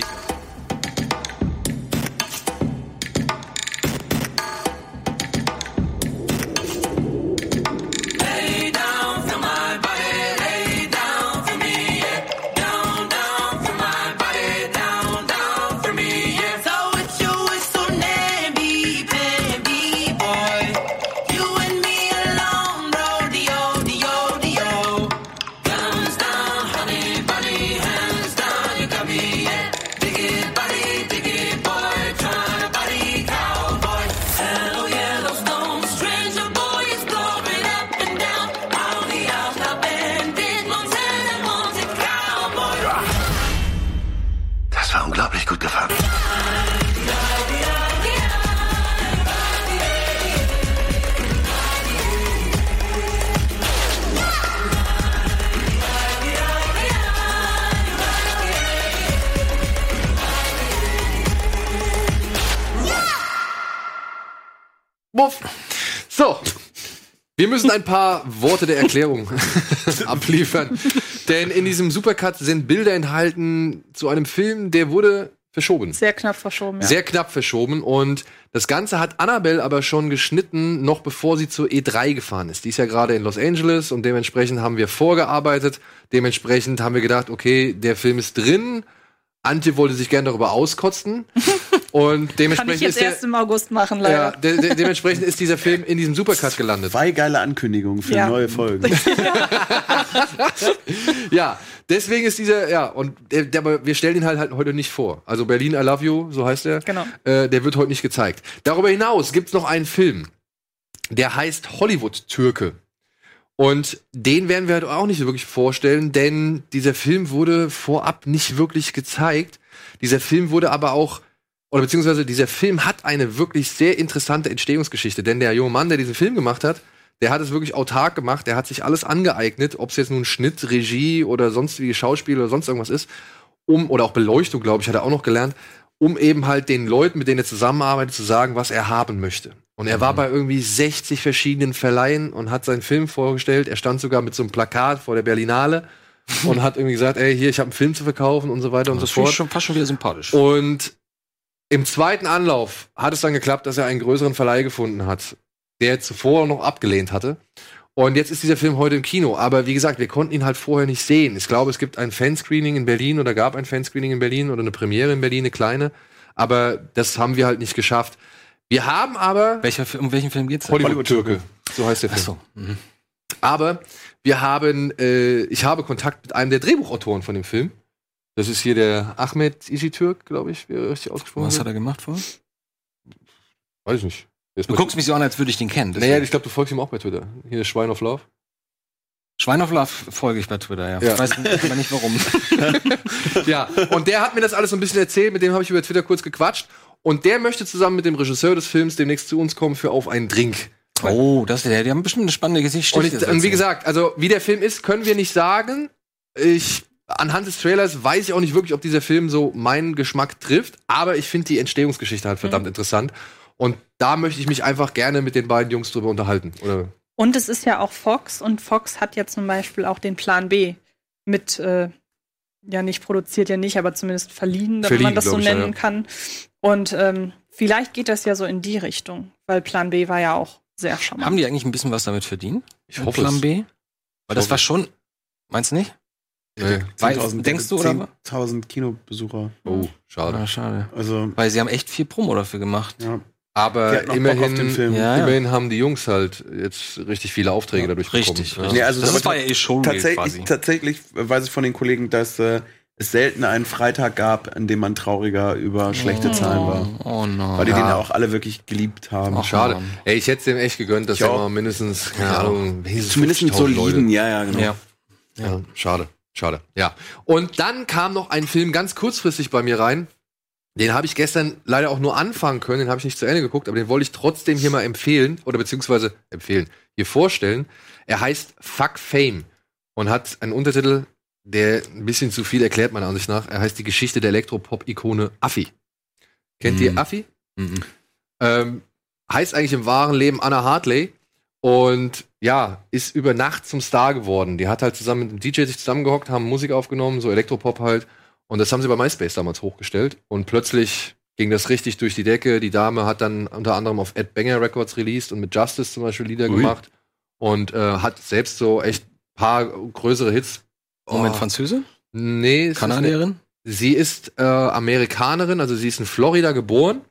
Müssen ein paar Worte der Erklärung abliefern. Denn in diesem Supercut sind Bilder enthalten zu einem Film, der wurde verschoben. Sehr knapp verschoben, ja. Sehr knapp verschoben. Und das Ganze hat Annabelle aber schon geschnitten, noch bevor sie zur E3 gefahren ist. Die ist ja gerade in Los Angeles und dementsprechend haben wir vorgearbeitet. Dementsprechend haben wir gedacht, okay, der Film ist drin. Antje wollte sich gerne darüber auskotzen. und Kann dementsprechend ich jetzt ist der, erst im August machen, ja, leider. de de dementsprechend ist dieser Film in diesem Supercut gelandet. Zwei geile Ankündigungen für Ja. neue Folgen. Ja, deswegen ist dieser, ja, und der, der, aber wir stellen ihn halt, halt heute nicht vor. Also Berlin, I Love You, so heißt er. Genau. Äh, der wird heute nicht gezeigt. Darüber hinaus gibt's noch einen Film, der heißt Hollywood-Türke. Und den werden wir halt auch nicht wirklich vorstellen, denn dieser Film wurde vorab nicht wirklich gezeigt. Dieser Film wurde aber auch, oder beziehungsweise dieser Film hat eine wirklich sehr interessante Entstehungsgeschichte, denn der junge Mann, der diesen Film gemacht hat, der hat es wirklich autark gemacht, der hat sich alles angeeignet, ob es jetzt nun Schnitt, Regie oder sonstige Schauspiel oder sonst irgendwas ist, um, oder auch Beleuchtung, glaube ich, hat er auch noch gelernt, um eben halt den Leuten, mit denen er zusammenarbeitet, zu sagen, was er haben möchte. Und er war bei irgendwie 60 verschiedenen Verleihen und hat seinen Film vorgestellt. Er stand sogar mit so einem Plakat vor der Berlinale und hat irgendwie gesagt, ey, hier, ich habe einen Film zu verkaufen und so weiter und Das so fort. ich schon, fast schon wieder sympathisch. Und im zweiten Anlauf hat es dann geklappt, dass er einen größeren Verleih gefunden hat, der zuvor noch abgelehnt hatte. Und jetzt ist dieser Film heute im Kino. Aber wie gesagt, wir konnten ihn halt vorher nicht sehen. Ich glaube, es gibt ein Fanscreening in Berlin oder gab ein Fanscreening in Berlin oder eine Premiere in Berlin, eine kleine. Aber das haben wir halt nicht geschafft. Wir haben aber Welcher, um welchen Film geht's? Hollywood-Türke. So heißt der Film. Achso. Mhm. Aber wir haben, äh, ich habe Kontakt mit einem der Drehbuchautoren von dem Film. Das ist hier der Ahmed Isitürk, glaube ich, wie er richtig ausgesprochen Was hat er gemacht vorher? Weiß ich nicht. Du guckst mich so an, als würde ich den kennen. Naja, deswegen. ich glaube, du folgst ihm auch bei Twitter. Hier ist Schwein of Love. Schwein of Love folge ich bei Twitter, ja. Ja. Ich weiß aber nicht warum. Ja, und der hat mir das alles so ein bisschen erzählt, mit dem habe ich über Twitter kurz gequatscht. Und der möchte zusammen mit dem Regisseur des Films demnächst zu uns kommen für auf einen Drink. Oh, das ist der. Die haben bestimmt eine spannende Geschichte. Und, ich, und wie gesagt, also wie der Film ist, können wir nicht sagen. Ich anhand des Trailers weiß ich auch nicht wirklich, ob dieser Film so meinen Geschmack trifft, aber ich finde die Entstehungsgeschichte halt verdammt interessant. Und da möchte ich mich einfach gerne mit den beiden Jungs drüber unterhalten. Oder Und es ist ja auch Fox und Fox hat ja zum Beispiel auch den Plan B mit, äh, ja nicht produziert ja nicht, aber zumindest verliehen, wenn man das so ja, nennen ja. kann. Und ähm, vielleicht geht das ja so in die Richtung, weil Plan B war ja auch sehr charmant. Haben die eigentlich ein bisschen was damit verdient? ich hoffe Plan es. B? Weil das war schon. Meinst du nicht? Nee. 10.000 denkst du, oder? 10.000 Kinobesucher. Oh, schade. Ah, schade. Also, Weil sie haben echt viel Promo dafür gemacht. ja. Aber immerhin, auf den Film. Ja, ja. immerhin haben die Jungs halt jetzt richtig viele Aufträge dadurch Richtig, bekommen. Nee, also das aber war ja eh schon tatsächlich, tatsächlich weiß ich von den Kollegen, dass äh, es selten einen Freitag gab, an dem man trauriger über schlechte Zahlen war. Oh no. Weil die den Ja. ja auch alle wirklich geliebt haben. Ach, Schade. Mann. Ey, ich hätte es dem echt gegönnt, dass er mal mindestens, keine Ahnung, wenigstens Zumindest einen 50.000 soliden, Leute. ja, ja, genau. Ja. Ja, schade. Schade. Ja. Und dann kam noch ein Film ganz kurzfristig bei mir rein. Den habe ich gestern leider auch nur anfangen können, den habe ich nicht zu Ende geguckt, aber den wollte ich trotzdem hier mal empfehlen oder beziehungsweise empfehlen, hier vorstellen. Er heißt Fuck Fame und hat einen Untertitel, der ein bisschen zu viel erklärt, meiner Ansicht nach. Er heißt die Geschichte der Elektropop-Ikone Affi. Kennt Mhm. ihr Affi? Mhm. Ähm, heißt eigentlich im wahren Leben Anna Hartley und ja, ist über Nacht zum Star geworden. Die hat halt zusammen mit dem DJ sich zusammengehockt, haben Musik aufgenommen, so Elektropop halt. Und das haben sie bei MySpace damals hochgestellt. Und plötzlich ging das richtig durch die Decke. Die Dame hat dann unter anderem auf Ed Banger Records released und mit Justice zum Beispiel Lieder Ui. gemacht. Und äh, hat selbst so echt paar größere Hits. Moment, Oh, Französe? Nee, Kanadierin? Sie ist äh, Amerikanerin, also sie ist in Florida geboren.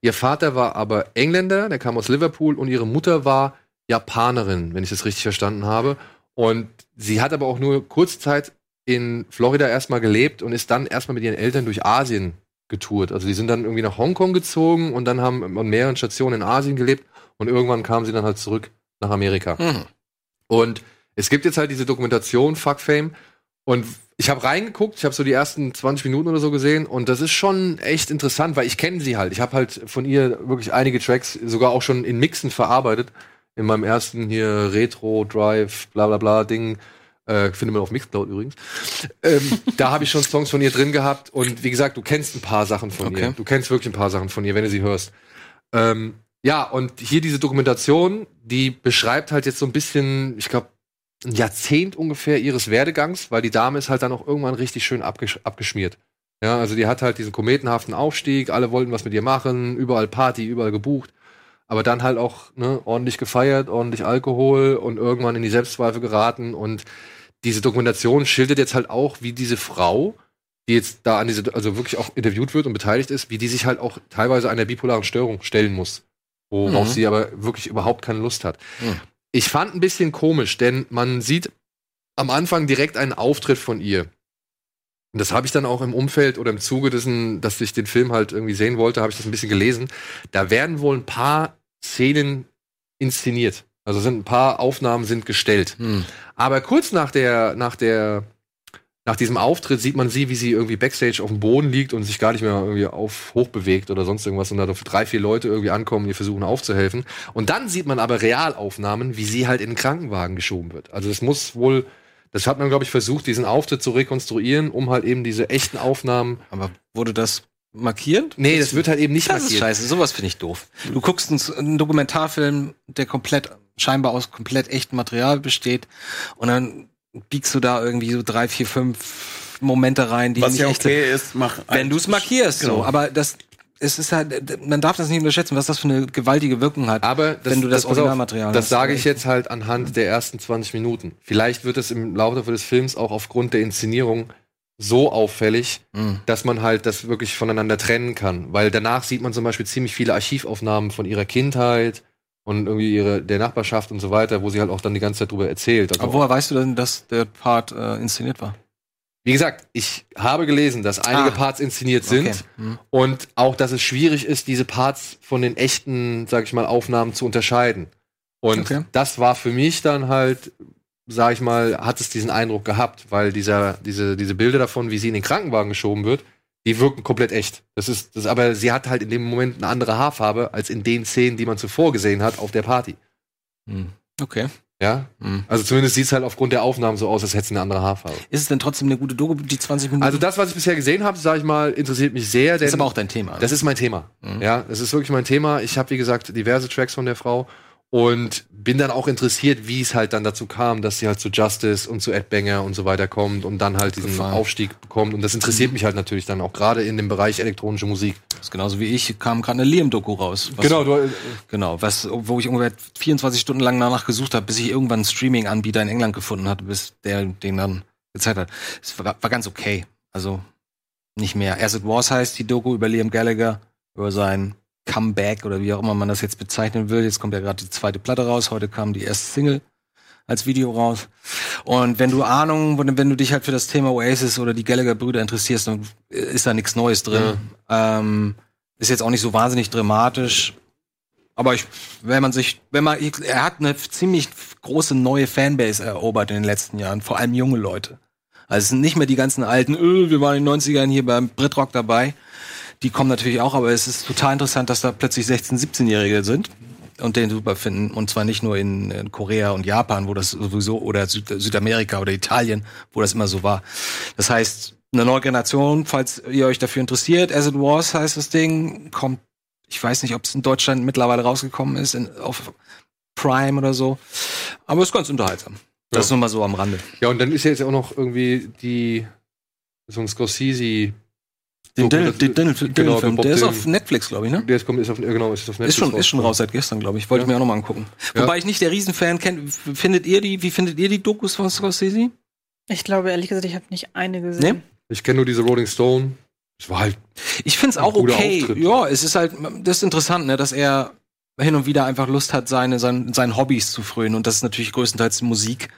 Ihr Vater war aber Engländer, der kam aus Liverpool und ihre Mutter war Japanerin, wenn ich das richtig verstanden habe. Und sie hat aber auch nur kurze Zeit in Florida erstmal gelebt und ist dann erstmal mit ihren Eltern durch Asien getourt. Also die sind dann irgendwie nach Hongkong gezogen und dann haben an mehreren Stationen in Asien gelebt und irgendwann kam sie dann halt zurück nach Amerika. Mhm. Und es gibt jetzt halt diese Dokumentation Fuck Fame und ich habe reingeguckt, ich habe so die ersten 20 Minuten oder so gesehen und das ist schon echt interessant, weil ich kenne sie halt. Ich habe halt von ihr wirklich einige Tracks sogar auch schon in Mixen verarbeitet. In meinem ersten hier Retro Drive bla bla bla Ding äh, findet man auf Mixcloud übrigens. Ähm, da habe ich schon Songs von ihr drin gehabt und wie gesagt, du kennst ein paar Sachen von Okay. ihr. Du kennst wirklich ein paar Sachen von ihr, wenn du sie hörst. Ähm, ja, und hier diese Dokumentation, die beschreibt halt jetzt so ein bisschen, ich glaube, ein Jahrzehnt ungefähr ihres Werdegangs, weil die Dame ist halt dann auch irgendwann richtig schön abgesch abgeschmiert. Ja, also die hat halt diesen kometenhaften Aufstieg, alle wollten was mit ihr machen, überall Party, überall gebucht, aber dann halt auch ne, ordentlich gefeiert, ordentlich Alkohol und irgendwann in die Selbstzweifel geraten und diese Dokumentation schildert jetzt halt auch, wie diese Frau, die jetzt da an diese, also wirklich auch interviewt wird und beteiligt ist, wie die sich halt auch teilweise einer bipolaren Störung stellen muss, worauf Mhm. sie aber wirklich überhaupt keine Lust hat. Mhm. Ich fand ein bisschen komisch, denn man sieht am Anfang direkt einen Auftritt von ihr. Und das habe ich dann auch im Umfeld oder im Zuge dessen, dass ich den Film halt irgendwie sehen wollte, habe ich das ein bisschen gelesen. Da werden wohl ein paar Szenen inszeniert. Also sind ein paar Aufnahmen sind gestellt. Hm. Aber kurz nach der, nach der, nach diesem Auftritt sieht man sie, wie sie irgendwie backstage auf dem Boden liegt und sich gar nicht mehr irgendwie auf hoch bewegt oder sonst irgendwas und da drei, vier Leute irgendwie ankommen, ihr versuchen aufzuhelfen. Und dann sieht man aber Realaufnahmen, wie sie halt in den Krankenwagen geschoben wird. Also es muss wohl, das hat man, glaube ich, versucht, diesen Auftritt zu rekonstruieren, um halt eben diese echten Aufnahmen. Aber wurde das markiert? Nee, das wird halt eben nicht Das ist markiert. scheiße, sowas finde ich doof. Du guckst einen, einen Dokumentarfilm, der komplett, scheinbar aus komplett echtem Material besteht und dann biegst du da irgendwie so drei, vier, fünf Momente rein, die Was nicht ja echt sind. okay ist, mach Wenn du es markierst, so. Genau. Aber das es ist halt, man darf das nicht unterschätzen, was das für eine gewaltige Wirkung hat. Aber das, wenn du das, auf, Originalmaterial Das hast. sage ich jetzt halt anhand der ersten 20 Minuten. Vielleicht wird es im Laufe des Films auch aufgrund der Inszenierung so auffällig, Mhm. dass man halt das wirklich voneinander trennen kann. Weil danach sieht man zum Beispiel ziemlich viele Archivaufnahmen von ihrer Kindheit und irgendwie ihre, der Nachbarschaft und so weiter, wo sie halt auch dann die ganze Zeit drüber erzählt. Also Aber woher weißt du denn, dass der Part äh, inszeniert war? Wie gesagt, ich habe gelesen, dass einige Ah. Parts inszeniert sind Okay. Hm. und auch, dass es schwierig ist, diese Parts von den echten, sag ich mal, Aufnahmen zu unterscheiden. Und Okay. das war für mich dann halt, sag ich mal, hat es diesen Eindruck gehabt, weil dieser, diese, diese Bilder davon, wie sie in den Krankenwagen geschoben wird, die wirken komplett echt. Das ist, das, aber sie hat halt in dem Moment eine andere Haarfarbe als in den Szenen, die man zuvor gesehen hat auf der Party. Hm. Okay. Ja? Hm. Also zumindest sieht es halt aufgrund der Aufnahmen so aus, als hätte sie eine andere Haarfarbe. Ist es denn trotzdem eine gute Doku, die 20 Minuten? Also das, was ich bisher gesehen habe, sage ich mal, interessiert mich sehr. Denn ist aber auch dein Thema. Das ist mein Thema. Mhm. Ja, das ist wirklich mein Thema. Ich habe, wie gesagt, diverse Tracks von der Frau und bin dann auch interessiert, wie es halt dann dazu kam, dass sie halt zu Justice und zu Ed Banger und so weiter kommt und dann halt diesen Gefallen. Aufstieg bekommt. Und das interessiert mich halt natürlich dann auch gerade in dem Bereich elektronische Musik. Das ist genauso wie ich, kam gerade eine Liam-Doku raus. Was- Genau, du, Genau, was, wo ich ungefähr 24 Stunden lang danach gesucht habe, bis ich irgendwann einen Streaming-Anbieter in England gefunden hatte, bis der den dann gezeigt hat. Es war, war ganz okay. Also nicht mehr. As It Was heißt die Doku über Liam Gallagher, über sein Comeback oder wie auch immer man das jetzt bezeichnen will. Jetzt kommt ja gerade die zweite Platte raus. Heute kam die erste Single als Video raus. Und wenn du Ahnung, wenn du dich halt für das Thema Oasis oder die Gallagher-Brüder interessierst, dann ist da nichts Neues drin. Ähm, ist jetzt auch nicht so wahnsinnig dramatisch. Aber ich, wenn man sich, wenn man, er hat eine ziemlich große neue Fanbase erobert in den letzten Jahren, vor allem junge Leute. Also es sind nicht mehr die ganzen alten, öh, wir waren in den 90ern hier beim Britrock dabei. Die kommen natürlich auch, aber es ist total interessant, dass da plötzlich 16-, 17-Jährige sind und den super finden. Und zwar nicht nur in, in Korea und Japan, wo das sowieso, oder Süd Südamerika oder Italien, wo das immer so war. Das heißt, eine neue Generation, falls ihr euch dafür interessiert, As It Was heißt das Ding, kommt, ich weiß nicht, ob es in Deutschland mittlerweile rausgekommen ist, in, auf Prime oder so. Aber es ist ganz unterhaltsam. Das ist nur mal so am Rande. ja, und dann ist ja jetzt auch noch irgendwie die, so ein Scorsese, Den Doku, Dylan- das- den Dylan- genau, Dylan-Film, der ist auf Netflix, glaube ich, ne? der ist, kommt, ist auf, ja, genau, ist auf Netflix Ist schon, ist schon raus seit gestern, glaube ich. Wollte ich mir auch noch mal angucken. Ja. Wobei ich nicht der Riesenfan kenne. Findet ihr die, wie findet ihr die Dokus von Scorsese? Ich glaube, ehrlich gesagt, ich habe nicht eine Nee? gesehen. Ich kenne nur diese Rolling Stone. Es war halt Ich finde es auch okay. Auftritt. Ja, es ist halt, das ist interessant, ne, dass er hin und wieder einfach Lust hat, seine, seine, seinen Hobbys zu frönen. Und das ist natürlich größtenteils Musik.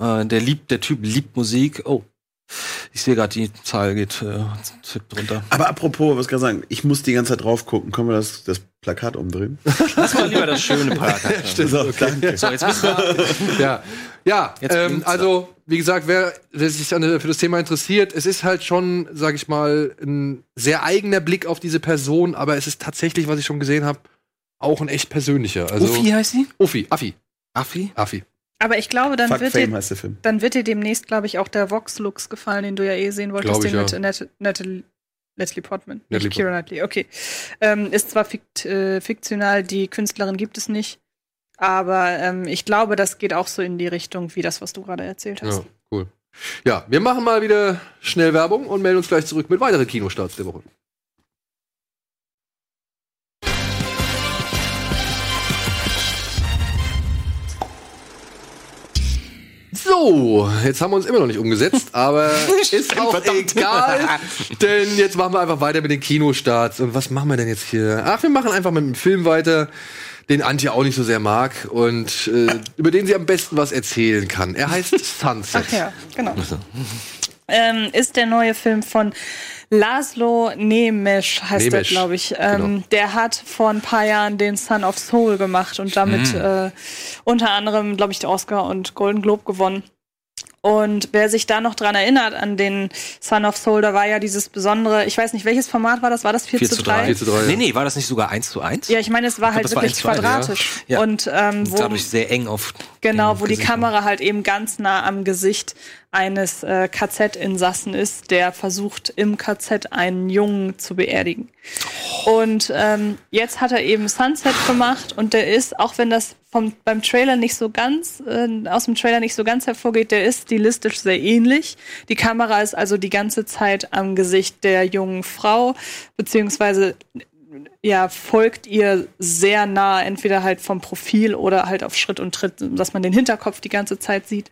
Äh, der liebt, der Typ liebt Musik. Oh. Ich sehe gerade, die Zahl geht äh, drunter. Aber apropos, was gerade sagen, ich muss die ganze Zeit drauf gucken. Können wir das, das Plakat umdrehen? Lass mal lieber das schöne Plakat. So, danke. So, jetzt müssen wir. Ja, ja Jetzt ähm, also wie gesagt, wer, wer sich für das Thema interessiert, es ist halt schon, sag ich mal, ein sehr eigener Blick auf diese Person, aber es ist tatsächlich, was ich schon gesehen habe, auch ein echt persönlicher. Also, Uffi heißt sie? Uffi, Affi, Affi? Affi. Aber ich glaube, dann Fuck wird, Fame dir, Film. dann wird dir demnächst, glaube ich, auch der Vox-Lux gefallen, den du ja eh sehen wolltest, Glaub ich, den ja. mit Nat Natalie, Leslie Portman, Natalie nicht Keira Knightley. Okay. Ähm, ist zwar fikt, äh, fiktional, die Künstlerin gibt es nicht, aber ähm, ich glaube, das geht auch so in die Richtung, wie das, was du gerade erzählt hast. Ja, cool. Ja, wir machen mal wieder schnell Werbung und melden uns gleich zurück mit weiteren Kinostarts der Woche. So, jetzt haben wir uns immer noch nicht umgesetzt, aber ist auch egal, denn jetzt machen wir einfach weiter mit den Kinostarts. Und was machen wir denn jetzt hier? Ach, wir machen einfach mit dem Film weiter, den Antje auch nicht so sehr mag und äh, über den sie am besten was erzählen kann. Er heißt Sunset. Ach ja, genau. Ähm, ist der neue Film von Laszlo Nemes, heißt er, glaube ich. Ähm, genau. Der hat vor ein paar Jahren den Son of Soul gemacht und damit äh, unter anderem, glaube ich, den Oscar und Golden Globe gewonnen. Und wer sich da noch dran erinnert an den Son of Soul, da war ja dieses besondere, ich weiß nicht, welches Format war das? War das 4, zu 3? 4 zu 3, ja. Nee, nee, war das nicht sogar 1 zu 1? Ja, ich meine, es war Ich halt glaub, das war wirklich 1 zu 1, ja. quadratisch. Ja. Und ähm, wo, Dadurch sehr eng auf Genau, wo die Gesicht. Kamera halt eben ganz nah am Gesicht eines äh, KZ-Insassen ist, der versucht, im KZ einen Jungen zu beerdigen. Und ähm, jetzt hat er eben Sunset gemacht und der ist, auch wenn das vom, beim Trailer nicht so ganz, äh, aus dem Trailer nicht so ganz hervorgeht, der ist stilistisch sehr ähnlich. Die Kamera ist also die ganze Zeit am Gesicht der jungen Frau, beziehungsweise ja, folgt ihr sehr nah, entweder halt vom Profil oder halt auf Schritt und Tritt, dass man den Hinterkopf die ganze Zeit sieht.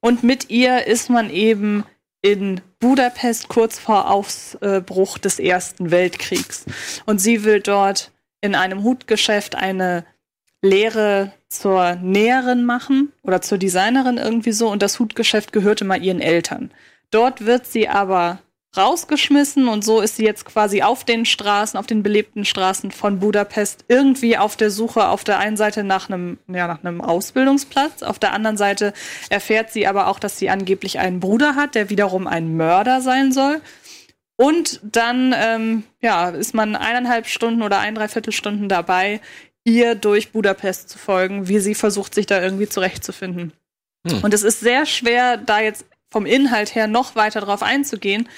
Und mit ihr ist man eben in Budapest kurz vor Ausbruch des Ersten Weltkriegs. Und sie will dort in einem Hutgeschäft eine Lehre zur Näherin machen oder zur Designerin irgendwie so. Und das Hutgeschäft gehörte mal ihren Eltern. Dort wird sie aber rausgeschmissen und so ist sie jetzt quasi auf den Straßen, auf den belebten Straßen von Budapest irgendwie auf der Suche auf der einen Seite nach einem, ja, nach einem Ausbildungsplatz, auf der anderen Seite erfährt sie aber auch, dass sie angeblich einen Bruder hat, der wiederum ein Mörder sein soll. Und dann ähm, ja, ist man eineinhalb Stunden oder ein, dreiviertel Stunden dabei, ihr durch Budapest zu folgen, wie sie versucht, sich da irgendwie zurechtzufinden. Und es ist sehr schwer, da jetzt vom Inhalt her noch weiter drauf einzugehen,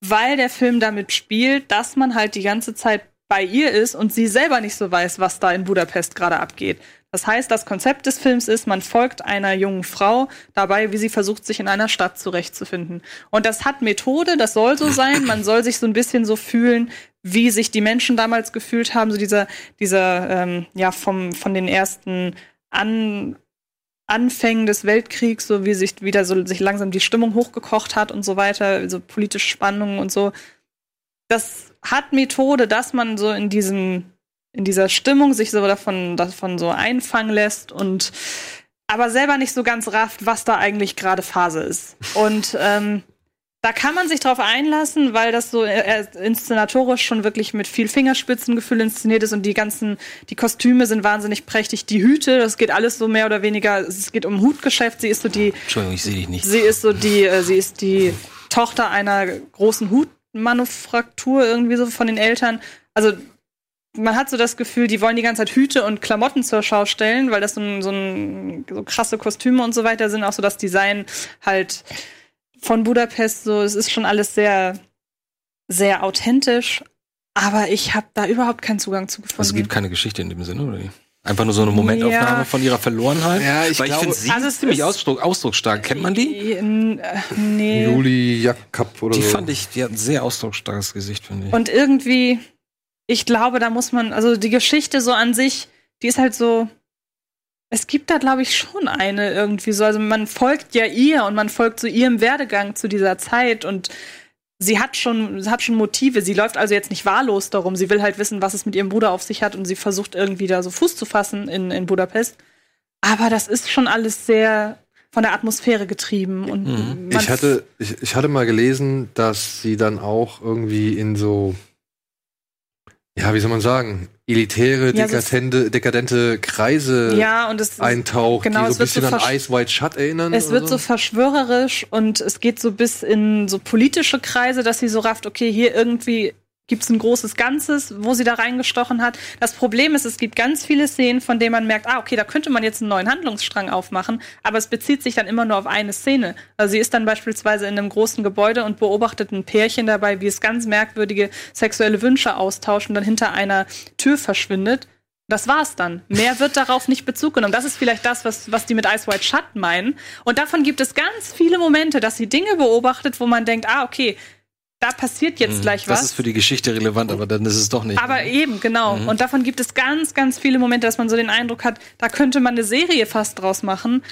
weil der Film damit spielt, dass man halt die ganze Zeit bei ihr ist und sie selber nicht so weiß, was da in Budapest gerade abgeht. Das heißt, das Konzept des Films ist, man folgt einer jungen Frau dabei, wie sie versucht, sich in einer Stadt zurechtzufinden. Und das hat Methode, das soll so sein. Man soll sich so ein bisschen so fühlen, wie sich die Menschen damals gefühlt haben, so dieser, dieser, ähm, ja, vom, von den ersten An Anfängen des Weltkriegs, so wie sich wieder so sich langsam die Stimmung hochgekocht hat und so weiter, so politische Spannungen und so. Das hat Methode, dass man so in diesem, in dieser Stimmung sich so davon, davon so einfangen lässt und aber selber nicht so ganz rafft, was da eigentlich gerade Phase ist. Und ähm, da kann man sich drauf einlassen, weil das so äh, inszenatorisch schon wirklich mit viel Fingerspitzengefühl inszeniert ist und die ganzen, die Kostüme sind wahnsinnig prächtig, die Hüte, das geht alles so mehr oder weniger, es geht um Hutgeschäft, sie ist so die, Entschuldigung, ich sehe dich nicht. sie ist so die, äh, sie ist die Tochter einer großen Hutmanufaktur irgendwie so von den Eltern. Also man hat so das Gefühl, die wollen die ganze Zeit Hüte und Klamotten zur Schau stellen, weil das so, ein, so, ein, so krasse Kostüme und so weiter sind, auch so das Design halt von Budapest, so, es ist schon alles sehr, sehr authentisch, aber ich habe da überhaupt keinen Zugang zu gefunden. Also es gibt keine Geschichte in dem Sinne, oder? Einfach nur so eine Momentaufnahme Ja. von ihrer Verlorenheit. Ja, ich Weil ich glaube- finde sie Also es ziemlich ausdruck, ausdrucksstark. Kennt man die? N- äh, Nee. Juli Jakob oder Die so. fand ich, die hat ein sehr ausdrucksstarkes Gesicht, finde ich. Und irgendwie, ich glaube, da muss man, also die Geschichte so an sich, die ist halt so. Es gibt da, glaube ich, schon eine irgendwie so. Also man folgt ja ihr und man folgt so ihrem Werdegang zu dieser Zeit und sie hat schon, sie hat schon Motive. Sie läuft also jetzt nicht wahllos darum. Sie will halt wissen, was es mit ihrem Bruder auf sich hat und sie versucht irgendwie da so Fuß zu fassen in, in Budapest. Aber das ist schon alles sehr von der Atmosphäre getrieben und man Ich hatte, ich, ich hatte mal gelesen, dass sie dann auch irgendwie in so, ja, wie soll man sagen, elitäre, Ja, so- dekadente, dekadente Kreise ja und es eintaucht, genau, die so ein wird so bisschen an Ice White Shut erinnern. Es wird so verschwörerisch und es geht so bis in so politische Kreise, dass sie so rafft, okay, hier irgendwie gibt's ein großes Ganzes, wo sie da reingestochen hat. Das Problem ist, es gibt ganz viele Szenen, von denen man merkt, ah, okay, da könnte man jetzt einen neuen Handlungsstrang aufmachen, aber es bezieht sich dann immer nur auf eine Szene. Also sie ist dann beispielsweise in einem großen Gebäude und beobachtet ein Pärchen dabei, wie es ganz merkwürdige sexuelle Wünsche austauscht und dann hinter einer Tür verschwindet. Das war's dann. Mehr wird darauf nicht Bezug genommen. Das ist vielleicht das, was, was die mit Ice White Shut meinen. Und davon gibt es ganz viele Momente, dass sie Dinge beobachtet, wo man denkt, ah, okay, da passiert jetzt gleich das was. ist für die Geschichte relevant, aber dann ist es doch nicht. Aber eben, genau. Mhm. Und davon gibt es ganz, ganz viele Momente, dass man so den Eindruck hat, da könnte man eine Serie fast draus machen.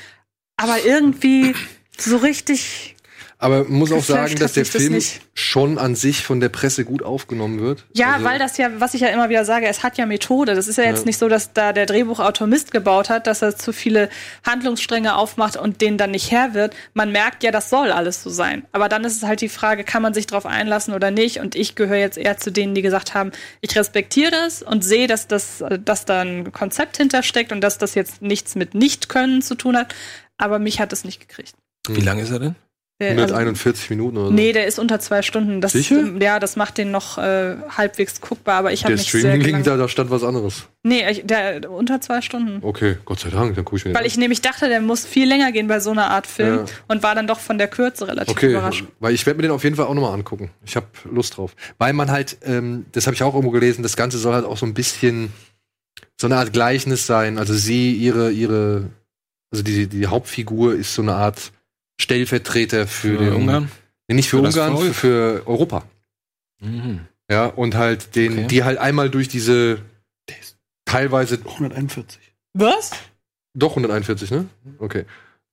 Aber irgendwie so richtig. Aber man muss auch sagen, dass der das Film nicht. schon an sich von der Presse gut aufgenommen wird. Ja, Also- weil das ja, was ich ja immer wieder sage, es hat ja Methode. Das ist ja jetzt Ja. nicht so, dass da der Drehbuchautor Mist gebaut hat, dass er zu viele Handlungsstränge aufmacht und denen dann nicht Herr wird. Man merkt ja, das soll alles so sein. Aber dann ist es halt die Frage, kann man sich darauf einlassen oder nicht? Und ich gehöre jetzt eher zu denen, die gesagt haben, ich respektiere das und sehe, dass, das, dass da ein Konzept hintersteckt und dass das jetzt nichts mit Nicht-Können zu tun hat. Aber mich hat es nicht gekriegt. Wie lange ist er denn? Der, also, 141 Minuten oder so. nee, der ist unter zwei Stunden. Das, Sicher? Ja, das macht den noch äh, halbwegs guckbar, aber ich habe der mich sehr gelang- da, da stand was anderes. Nee, ich, der unter zwei Stunden. Okay, Gott sei Dank, dann gucke ich mir den Weil ich nämlich dachte, der muss viel länger gehen bei so einer Art Film Ja. und war dann doch von der Kürze relativ Okay, überrascht. weil ich werde mir den auf jeden Fall auch nochmal angucken. Ich habe Lust drauf. Weil man halt, ähm, das habe ich auch irgendwo gelesen, das Ganze soll halt auch so ein bisschen so eine Art Gleichnis sein. Also sie, ihre, ihre, also die, die Hauptfigur ist so eine Art Stellvertreter für, Für den Ungarn? Nee, nicht für, Für Ungarn, für, für Europa. Mhm. Ja, und halt den, Okay. die halt einmal durch diese teilweise 141. Was? Doch 141, ne? Okay.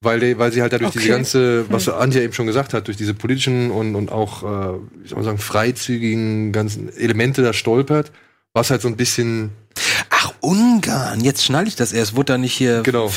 Weil, die, weil sie halt dadurch diese Okay. ganze, was Antje eben schon gesagt hat, durch diese politischen und, und auch, äh, wie soll man sagen, freizügigen ganzen Elemente da stolpert, was halt so ein bisschen, Ach, Ungarn. Jetzt schnalle ich das erst. Wurde da nicht hier. Genau.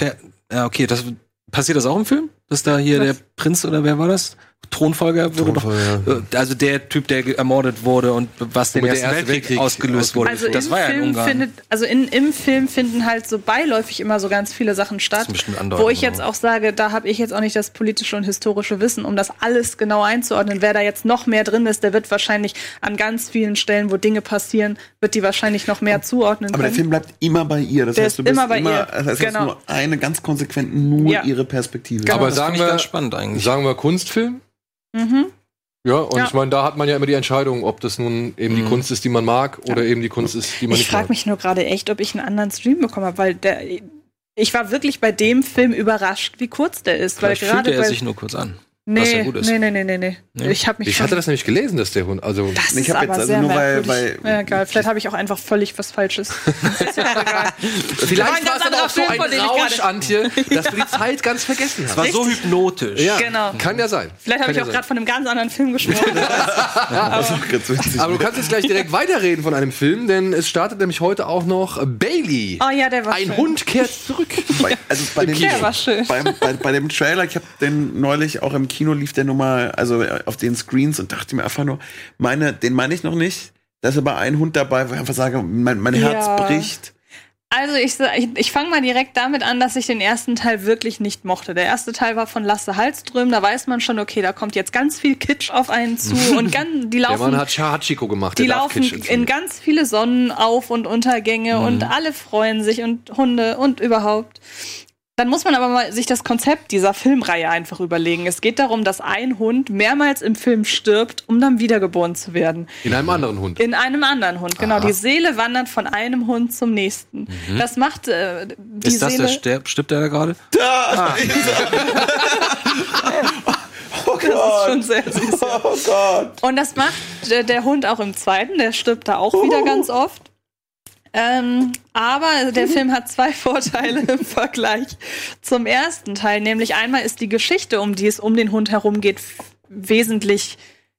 Ja, okay. Das, passiert das auch im Film? Dass da hier Was? der Prinz oder wer war das? Thronfolger wurde Thronfolger, doch. äh, Also der Typ, der ermordet wurde und was den Ersten der Erste Weltkrieg, Weltkrieg ausgelöst wurde. Also das im war ja in Film Ungarn. findet, also in, im Film finden halt so beiläufig immer so ganz viele Sachen statt, ist bestimmt Andeutung, wo ich jetzt aber- auch sage, da habe ich jetzt auch nicht das politische und historische Wissen, um das alles genau einzuordnen. Wer da jetzt noch mehr drin ist, der wird wahrscheinlich an ganz vielen Stellen, wo Dinge passieren, wird die wahrscheinlich noch mehr zuordnen Aber der können. Film bleibt immer bei ihr. Das Der heißt, du ist bist immer bei ihr. Das heißt, Genau. nur eine ganz konsequent nur Ja. ihre Perspektive. Genau. aber das sagen finde ich wir, ganz spannend eigentlich. sagen wir Kunstfilm? Mhm. Ja, und Ja. ich meine, da hat man ja immer die Entscheidung, ob das nun eben die Kunst ist, die man mag, oder eben die Kunst ist, die man Ich nicht frage mag. mich nur gerade echt, ob ich einen anderen Stream bekommen habe, weil der, ich war wirklich bei dem Film überrascht, wie kurz der ist. Weil Vielleicht fühlte er bei, sich nur kurz an. Nee, was ja gut ist. nee, nee, nee, nee, nee. Ich habe mich Ich hatte das nämlich gelesen, dass der Hund, also Das Ich ist hab aber jetzt also sehr nur, weil- merkwürdig. weil- ja, egal. Vielleicht habe ich auch einfach völlig was Falsches. ist ja auch egal. vielleicht war es aber auch so Film, ein Rausch, Antje, dass wir die Zeit ganz vergessen haben. War so hypnotisch. Ja, Genau. kann ja sein. Vielleicht habe ich auch gerade von einem ganz anderen Film gesprochen. Das ist auch ganz witzig. Aber du kannst jetzt gleich direkt weiterreden von einem Film, denn es startet nämlich heute auch noch Bailey. oh ja, der war Ein schön. Hund kehrt zurück. bei, also bei dem, Der war schön. Bei dem Trailer, ich habe den neulich auch im Kino lief der Nummer, also auf den Screens und dachte mir einfach nur, meine, den meine ich noch nicht. Da ist aber ein Hund dabei, wo ich einfach sage, mein, mein Herz Ja. bricht. Also ich, ich, ich fange mal direkt damit an, dass ich den ersten Teil wirklich nicht mochte. Der erste Teil war von Lasse Hallström, da weiß man schon, okay, da kommt jetzt ganz viel Kitsch auf einen zu und ganz, die Der laufen Mann hat Hachiko gemacht. Die der laufen in ganz viele Sonnenauf- und Untergänge und alle freuen sich und Hunde und überhaupt. Dann muss man aber mal sich das Konzept dieser Filmreihe einfach überlegen. Es geht darum, dass ein Hund mehrmals im Film stirbt, um dann wiedergeboren zu werden. In einem anderen Hund. In einem anderen Hund, genau. Aha. Die Seele wandert von einem Hund zum nächsten. Das macht äh, die Ist das Seele. der Sterb, stirbt der da gerade? Oh Das ist Gott. schon sehr süß. ja. Oh Gott. Und das macht äh, der Hund auch im zweiten, der stirbt da auch wieder ganz oft. Ähm, aber der Film hat zwei Vorteile im Vergleich zum ersten Teil. Nämlich einmal ist die Geschichte, um die es um den Hund herum geht, wesentlich,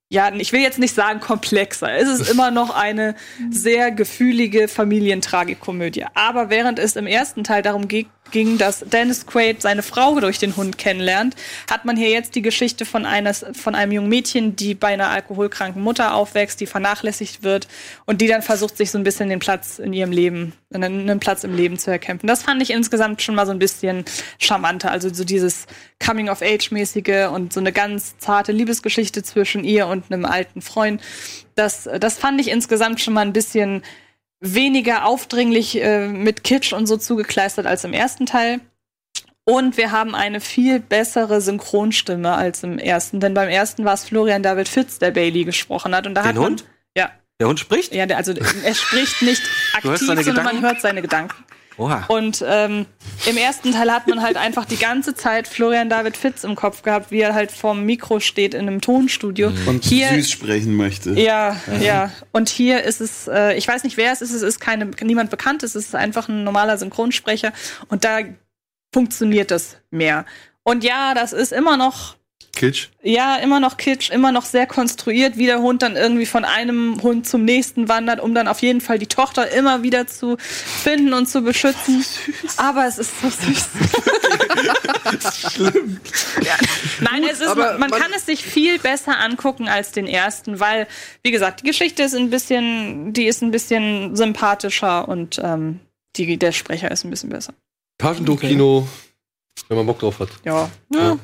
ja, ich will jetzt nicht sagen komplexer. Es ist immer noch eine sehr gefühlige Familientragikomödie. Aber während es im ersten Teil darum ge- ging, dass Dennis Quaid seine Frau durch den Hund kennenlernt, hat man hier jetzt die Geschichte von, eines, von einem jungen Mädchen, die bei einer alkoholkranken Mutter aufwächst, die vernachlässigt wird und die dann versucht, sich so ein bisschen den Platz in ihrem Leben, einen, Platz im Leben zu erkämpfen. Das fand ich insgesamt schon mal so ein bisschen charmanter. Also so dieses Coming-of-Age-mäßige und so eine ganz zarte Liebesgeschichte zwischen ihr und einem alten Freund. Das, das fand ich insgesamt schon mal ein bisschen weniger aufdringlich äh, mit Kitsch und so zugekleistert als im ersten Teil. Und wir haben eine viel bessere Synchronstimme als im ersten, denn beim ersten war es Florian David Fitz, der Bailey gesprochen hat. Und da Den hat man, Hund? Ja, Der Hund spricht? ja, der, also er spricht nicht aktiv, sondern man Gedanken? hört seine Gedanken. Oha. Und ähm, im ersten Teil hat man halt einfach die ganze Zeit Florian David Fitz im Kopf gehabt, wie er halt vorm Mikro steht in einem Tonstudio. Und Hier süß sprechen möchte. ja, ja. Und hier ist es, äh, ich weiß nicht, wer es ist, es ist keine, niemand bekannt, es ist einfach ein normaler Synchronsprecher und da funktioniert das mehr. Und ja, das ist immer noch, Kitsch. ja, immer noch Kitsch, immer noch sehr konstruiert, wie der Hund dann irgendwie von einem Hund zum nächsten wandert, um dann auf jeden Fall die Tochter immer wieder zu finden und zu beschützen. Aber es ist so süß. Ja. Nein, es ist, man, man kann es sich viel besser angucken als den ersten, weil, wie gesagt, die Geschichte ist ein bisschen, die ist ein bisschen sympathischer und ähm, die, der Sprecher ist ein bisschen besser. Taschentuchkino, wenn man Bock drauf hat. Ja. Ja. Ja.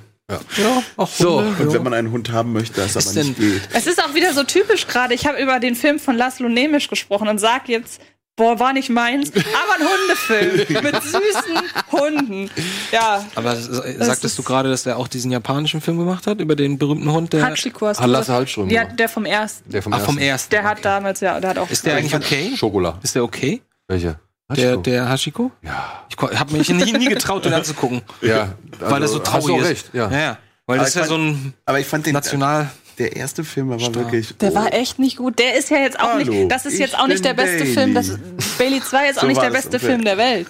So, Und wenn man einen Hund haben möchte, das Ist aber nicht geht. Es ist auch wieder so typisch gerade. Ich habe über den Film von Laszlo Nemisch gesprochen und sag jetzt, boah, war nicht meins, aber ein Hundefilm mit süßen Hunden. Ja. Aber sagtest ist- du gerade, dass er auch diesen japanischen Film gemacht hat über den berühmten Hund, der Hachiko hast Lasse? Hallström, Ja, ja. der vom ersten. der vom Ach, vom ersten. ersten. Der hat damals, ja, der hat auch. Ist der eigentlich okay? Schokola. Ist der okay? Welcher? Der, Hachiko? der Hashiko? Ja. Ich habe mich nie, nie getraut, den anzugucken. Ja. weil er so also, hast traurig du auch ist. recht, ja. ja, ja. Weil Aber das ist ich ja so fand- ein Aber ich fand den, National. der erste Film war Stark. wirklich. Der war echt nicht gut. Der ist ja jetzt auch Hallo, nicht. Das ist jetzt auch nicht der beste Bailey. Film. Das, Bailey 2 ist auch So nicht war der das beste. Film der Welt.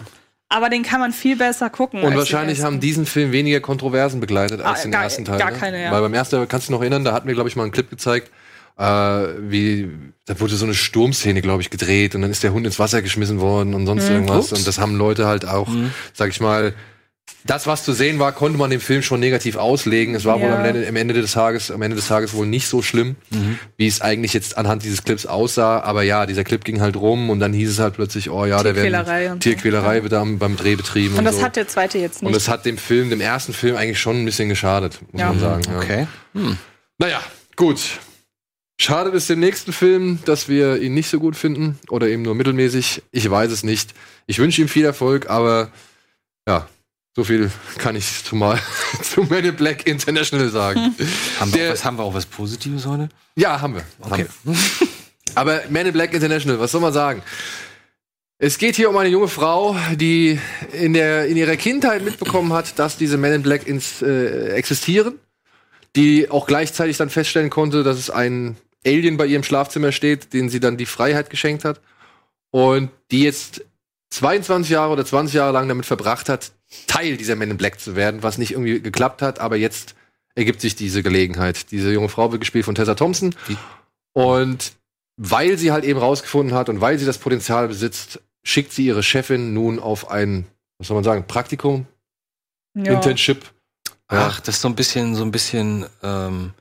Aber den kann man viel besser gucken. Und als wahrscheinlich haben diesen Film weniger Kontroversen begleitet als Ah, den gar- ersten Teil. gar ne? keine, ja. Weil beim ersten, kannst du dich noch erinnern, da hatten wir, glaube ich, mal einen Clip gezeigt, äh, wie, da wurde so eine Sturmszene, glaube ich, gedreht und dann ist der Hund ins Wasser geschmissen worden und sonst irgendwas. Ups. Und das haben Leute halt auch, sag ich mal, das, was zu sehen war, konnte man dem Film schon negativ auslegen. Es war wohl Ja. am Ende, am Ende des Tages, am Ende des Tages wohl nicht so schlimm, wie es eigentlich jetzt anhand dieses Clips aussah. Aber ja, dieser Clip ging halt rum und dann hieß es halt plötzlich, oh ja, der Tierquälerei werden und so. Tierquälerei wird am, beim Dreh betrieben. Und das so. hat der zweite jetzt Und nicht. das hat dem Film, dem ersten Film eigentlich schon ein bisschen geschadet, muss Ja. man sagen. Ja. Okay. Naja, gut. Schadet es dem nächsten Film, dass wir ihn nicht so gut finden oder eben nur mittelmäßig? Ich weiß es nicht. Ich wünsche ihm viel Erfolg, aber ja, so viel kann ich zumal zu Men in Black International sagen. Haben wir, Der- auch was, haben wir auch was Positives heute? Ja, haben wir. Okay. Haben wir. Aber Men in Black International, was soll man sagen? Es geht hier um eine junge Frau, die in, der, in ihrer Kindheit mitbekommen hat, dass diese Men in Black ins, äh, existieren, die auch gleichzeitig dann feststellen konnte, dass es ein Alien bei ihr im Schlafzimmer steht, den sie dann die Freiheit geschenkt hat und die jetzt 22 Jahre oder 20 Jahre lang damit verbracht hat, Teil dieser Men in Black zu werden, was nicht irgendwie geklappt hat, aber jetzt ergibt sich diese Gelegenheit. Diese junge Frau wird gespielt von Tessa Thompson. Die- Und weil sie halt eben rausgefunden hat und weil sie das Potenzial besitzt, schickt sie ihre Chefin nun auf ein, was soll man sagen, Praktikum, ja. Internship. Ja. Ach, das ist so ein bisschen, so ein bisschen, ähm,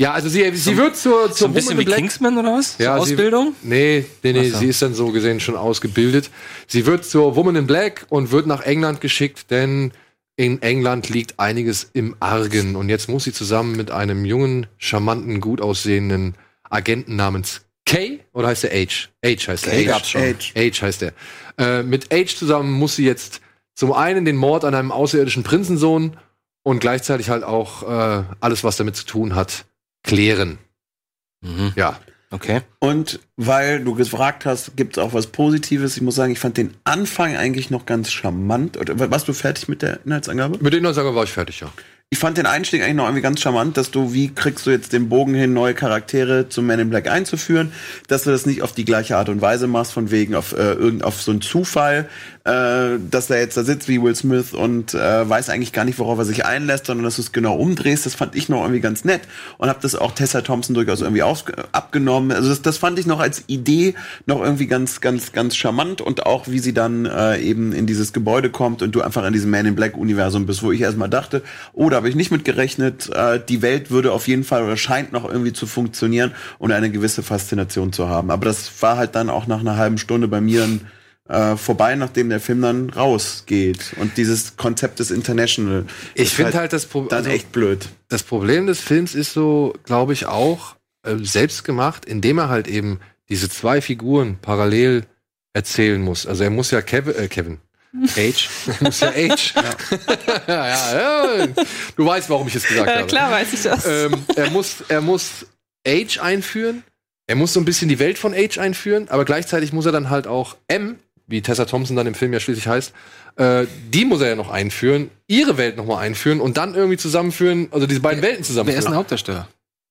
Ja, also sie, sie wird zur, so zur ein bisschen Woman wie in Black. Kingsman oder was? Ja, so sie- Ausbildung? Nee, nee, nee, Ach so. sie ist dann so gesehen schon ausgebildet. Sie wird zur Woman in Black und wird nach England geschickt, denn in England liegt einiges im Argen. Und jetzt muss sie zusammen mit einem jungen, charmanten, gut aussehenden Agenten namens Kay, oder heißt der H? H heißt der. Kay H. schon. Age. H heißt der. Äh, mit H zusammen muss sie jetzt zum einen den Mord an einem außerirdischen Prinzensohn und gleichzeitig halt auch äh, alles, was damit zu tun hat, klären. Mhm. Ja. Okay. Und weil du gefragt hast, gibt es auch was Positives? Ich muss sagen, ich fand den Anfang eigentlich noch ganz charmant. Oder warst du fertig mit der Inhaltsangabe? Mit den Inhaltsangaben war ich fertig, ja. Ich fand den Einstieg eigentlich noch irgendwie ganz charmant, dass du, wie kriegst du jetzt den Bogen hin, neue Charaktere zum Man in Black einzuführen, dass du das nicht auf die gleiche Art und Weise machst, von wegen auf äh, irgend auf so einen Zufall, äh, dass er jetzt da sitzt wie Will Smith und äh, weiß eigentlich gar nicht, worauf er sich einlässt, sondern dass du es genau umdrehst. Das fand ich noch irgendwie ganz nett und habe das auch Tessa Thompson durchaus irgendwie auf, abgenommen. Also das, das fand ich noch als Idee noch irgendwie ganz, ganz, ganz charmant und auch wie sie dann äh, eben in dieses Gebäude kommt und du einfach in diesem Man in Black Universum bist, wo ich erstmal dachte, oh, da habe ich nicht mit gerechnet, äh, die Welt würde auf jeden Fall oder scheint noch irgendwie zu funktionieren und eine gewisse Faszination zu haben. Aber das war halt dann auch nach einer halben Stunde bei mir dann, äh, vorbei, nachdem der Film dann rausgeht. Und dieses Konzept des International. Ich finde halt das Pro dann also echt blöd. das Problem des Films ist so, glaube ich, auch äh, selbst gemacht, indem er halt eben diese zwei Figuren parallel erzählen muss. Also er muss ja Kevin, äh, Kevin. Age. Er muss ja Age. ja. ja, ja. Du weißt, warum ich es gesagt Äh, habe. klar weiß ich das. Ähm, er muss, er muss Age einführen. Er muss so ein bisschen die Welt von Age einführen, aber gleichzeitig muss er dann halt auch M, wie Tessa Thompson dann im Film ja schließlich heißt, äh, die muss er ja noch einführen, ihre Welt noch mal einführen und dann irgendwie zusammenführen, also diese beiden Welten Wer ist ein zusammenführen. Hauptdarsteller?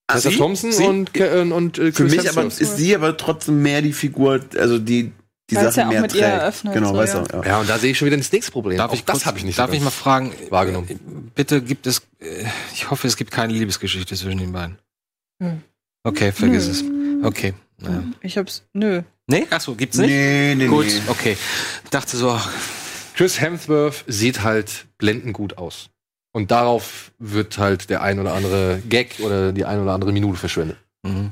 Tessa Sie? Thompson Sie? und, äh, und äh, Für mich aber ist sie aber trotzdem mehr die Figur, also die die Weil es Sachen ja auch mehr mit ihr trägt. eröffnet, genau, so, weißt ja. du. Ja. Ja, und da sehe ich schon wieder das nächste Problem. Darf Auch ich das habe ich nicht so Darf ich mal fragen? wahrgenommen. Bitte gibt es, äh, ich hoffe, es gibt keine Liebesgeschichte zwischen den beiden. Hm. Okay, vergiss Nö. es. Okay. Naja. Ich hab's. Nö. Nee? Achso, gibt's nicht? Nee, nee, Gut, nee. okay. Dachte so, ach, Chris Hemsworth sieht halt blendend gut aus. Und darauf wird halt der ein oder andere Gag oder die ein oder andere Minute verschwendet.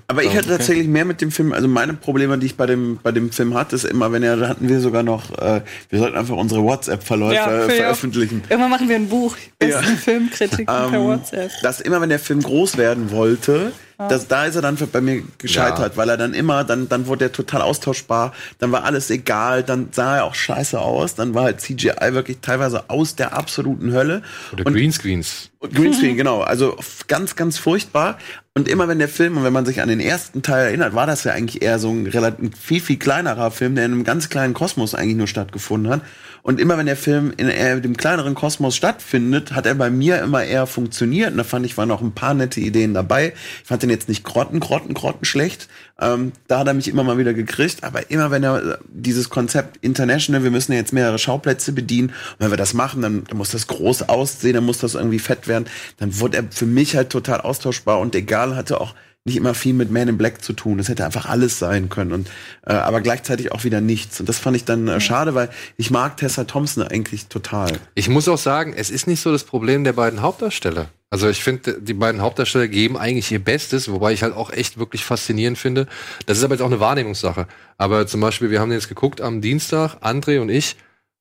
Aber ich hatte tatsächlich mehr mit dem Film, also meine Probleme, die ich bei dem, bei dem Film hatte, ist immer, wenn er, da hatten wir sogar noch, äh, wir sollten einfach unsere WhatsApp-Verläufe Ja, für- veröffentlichen. Irgendwann machen wir ein Buch. Besten Ja. Filmkritiken per Ähm, WhatsApp. dass immer, wenn der Film groß werden wollte, dass, da ist er dann bei mir gescheitert, weil er dann immer, dann, dann wurde er total austauschbar, dann war alles egal, dann sah er auch scheiße aus, dann war halt CGI wirklich teilweise aus der absoluten Hölle. Oder Und- Greenscreens. Greenscreen, genau. Also ganz, ganz furchtbar. Und immer wenn der Film, und wenn man sich an den ersten Teil erinnert, war das ja eigentlich eher so ein relativ viel, viel kleinerer Film, der in einem ganz kleinen Kosmos eigentlich nur stattgefunden hat. Und immer wenn der Film in eher dem kleineren Kosmos stattfindet, hat er bei mir immer eher funktioniert. Und da fand ich, waren noch ein paar nette Ideen dabei. Ich fand den jetzt nicht grotten, grotten, grotten schlecht. Ähm, da hat er mich immer mal wieder gekriegt. Aber immer wenn er äh, dieses Konzept International, wir müssen ja jetzt mehrere Schauplätze bedienen. Und wenn wir das machen, dann, dann muss das groß aussehen, dann muss das irgendwie fett werden. Dann wurde er für mich halt total austauschbar und egal, hatte auch nicht immer viel mit Man in Black zu tun. Das hätte einfach alles sein können und äh, aber gleichzeitig auch wieder nichts. Und das fand ich dann äh, schade, weil ich mag Tessa Thompson eigentlich total. Ich muss auch sagen, es ist nicht so das Problem der beiden Hauptdarsteller. Also ich finde, die beiden Hauptdarsteller geben eigentlich ihr Bestes, wobei ich halt auch echt wirklich faszinierend finde. Das ist aber jetzt auch eine Wahrnehmungssache. Aber zum Beispiel, wir haben jetzt geguckt am Dienstag, André und ich,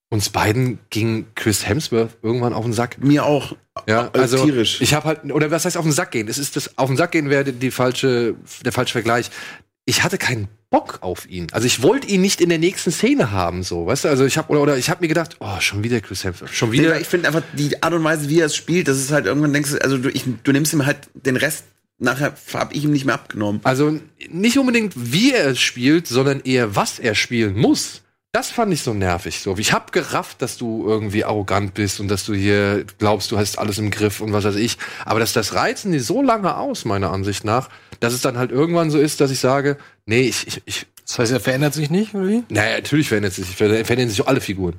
uns beiden ging Chris Hemsworth irgendwann auf den Sack. Mir auch. Ja, also tierisch. ich habe halt, oder was heißt auf den Sack gehen? Das ist das, auf den Sack gehen wäre die falsche, der falsche Vergleich. Ich hatte keinen Bock auf ihn. Also ich wollte ihn nicht in der nächsten Szene haben, so, weißt du? Also ich habe oder, oder ich habe mir gedacht, oh, schon wieder Chris Hemsworth, schon wieder. ich finde einfach die Art und Weise, wie er es spielt, das ist halt irgendwann denkst du, also du, ich, du nimmst ihm halt den Rest nachher hab ich ihm nicht mehr abgenommen. Also nicht unbedingt, wie er es spielt, sondern eher, was er spielen muss. Das fand ich so nervig. So, ich hab gerafft, dass du irgendwie arrogant bist und dass du hier glaubst, du hast alles im Griff und was weiß ich. Aber dass das reizen die so lange aus, meiner Ansicht nach, dass es dann halt irgendwann so ist, dass ich sage, nee, ich, ich, ich Das heißt, er verändert sich nicht, oder wie? naja, natürlich verändert sich, verändern sich auch alle Figuren.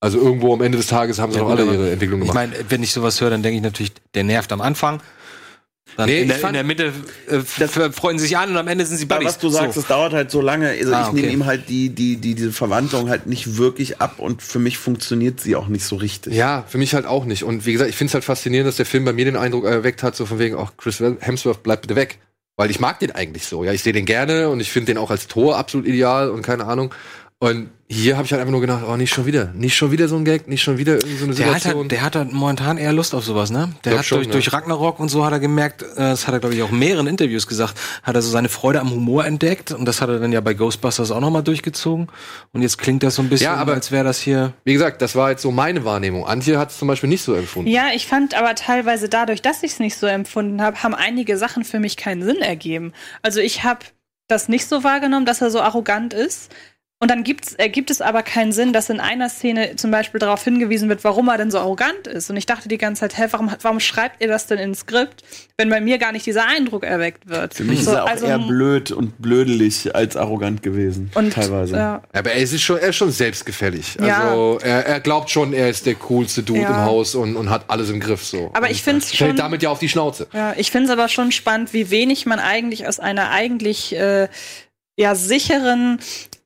Also irgendwo am Ende des Tages haben sie Ja, gut, alle ihre Entwicklung Ich gemacht. meine, wenn ich sowas höre, dann denke ich natürlich, der nervt am Anfang. Dann Nee, in, der, in fand- der Mitte äh, freuen sie sich an und am Ende sind sie Buddies. was du sagst, So. es dauert halt so lange. Also Ah, ich okay. nehme ihm halt die, die, die, diese Verwandlung halt nicht wirklich ab und für mich funktioniert sie auch nicht so richtig. Ja, für mich halt auch nicht. Und wie gesagt, ich finde es halt faszinierend, dass der Film bei mir den Eindruck erweckt hat, so von wegen, auch Chris Hemsworth bleibt bitte weg. Weil ich mag den eigentlich so. Ja, ich sehe den gerne und ich finde den auch als Tor absolut ideal und keine Ahnung. Und hier habe ich halt einfach nur gedacht, oh, nicht schon wieder. Nicht schon wieder so ein Gag, nicht schon wieder irgendwie so eine Der hat, Situation. halt, der hat halt momentan eher Lust auf sowas, ne? Der Glaub hat schon, durch, ja. durch Ragnarok und so hat er gemerkt, äh, das hat er, glaube ich, auch in mehreren Interviews gesagt, hat er so seine Freude am Humor entdeckt und das hat er dann ja bei Ghostbusters auch nochmal durchgezogen. Und jetzt klingt das so ein bisschen, Ja, aber- als wäre das hier. wie gesagt, das war jetzt so meine Wahrnehmung. Antje hat es zum Beispiel nicht so empfunden. Ja, ich fand aber teilweise dadurch, dass ich es nicht so empfunden habe, haben einige Sachen für mich keinen Sinn ergeben. Also ich habe das nicht so wahrgenommen, dass er so arrogant ist. Und dann gibt's, ergibt es aber keinen Sinn, dass in einer Szene zum Beispiel darauf hingewiesen wird, warum er denn so arrogant ist. Und ich dachte die ganze Zeit, hä, warum, warum schreibt ihr das denn ins Skript, wenn bei mir gar nicht dieser Eindruck erweckt wird? Für mich So, ist er auch also- eher blöd und blödelig als arrogant gewesen. und, teilweise. Ja, Aber er ist schon, er ist schon selbstgefällig. Ja. Also er, er glaubt schon, er ist der coolste Dude Ja. im Haus und, und hat alles im Griff so. Aber und ich find's fällt schon- damit ja auf die Schnauze. Ja, ich finde es aber schon spannend, wie wenig man eigentlich aus einer eigentlich äh, ja sicheren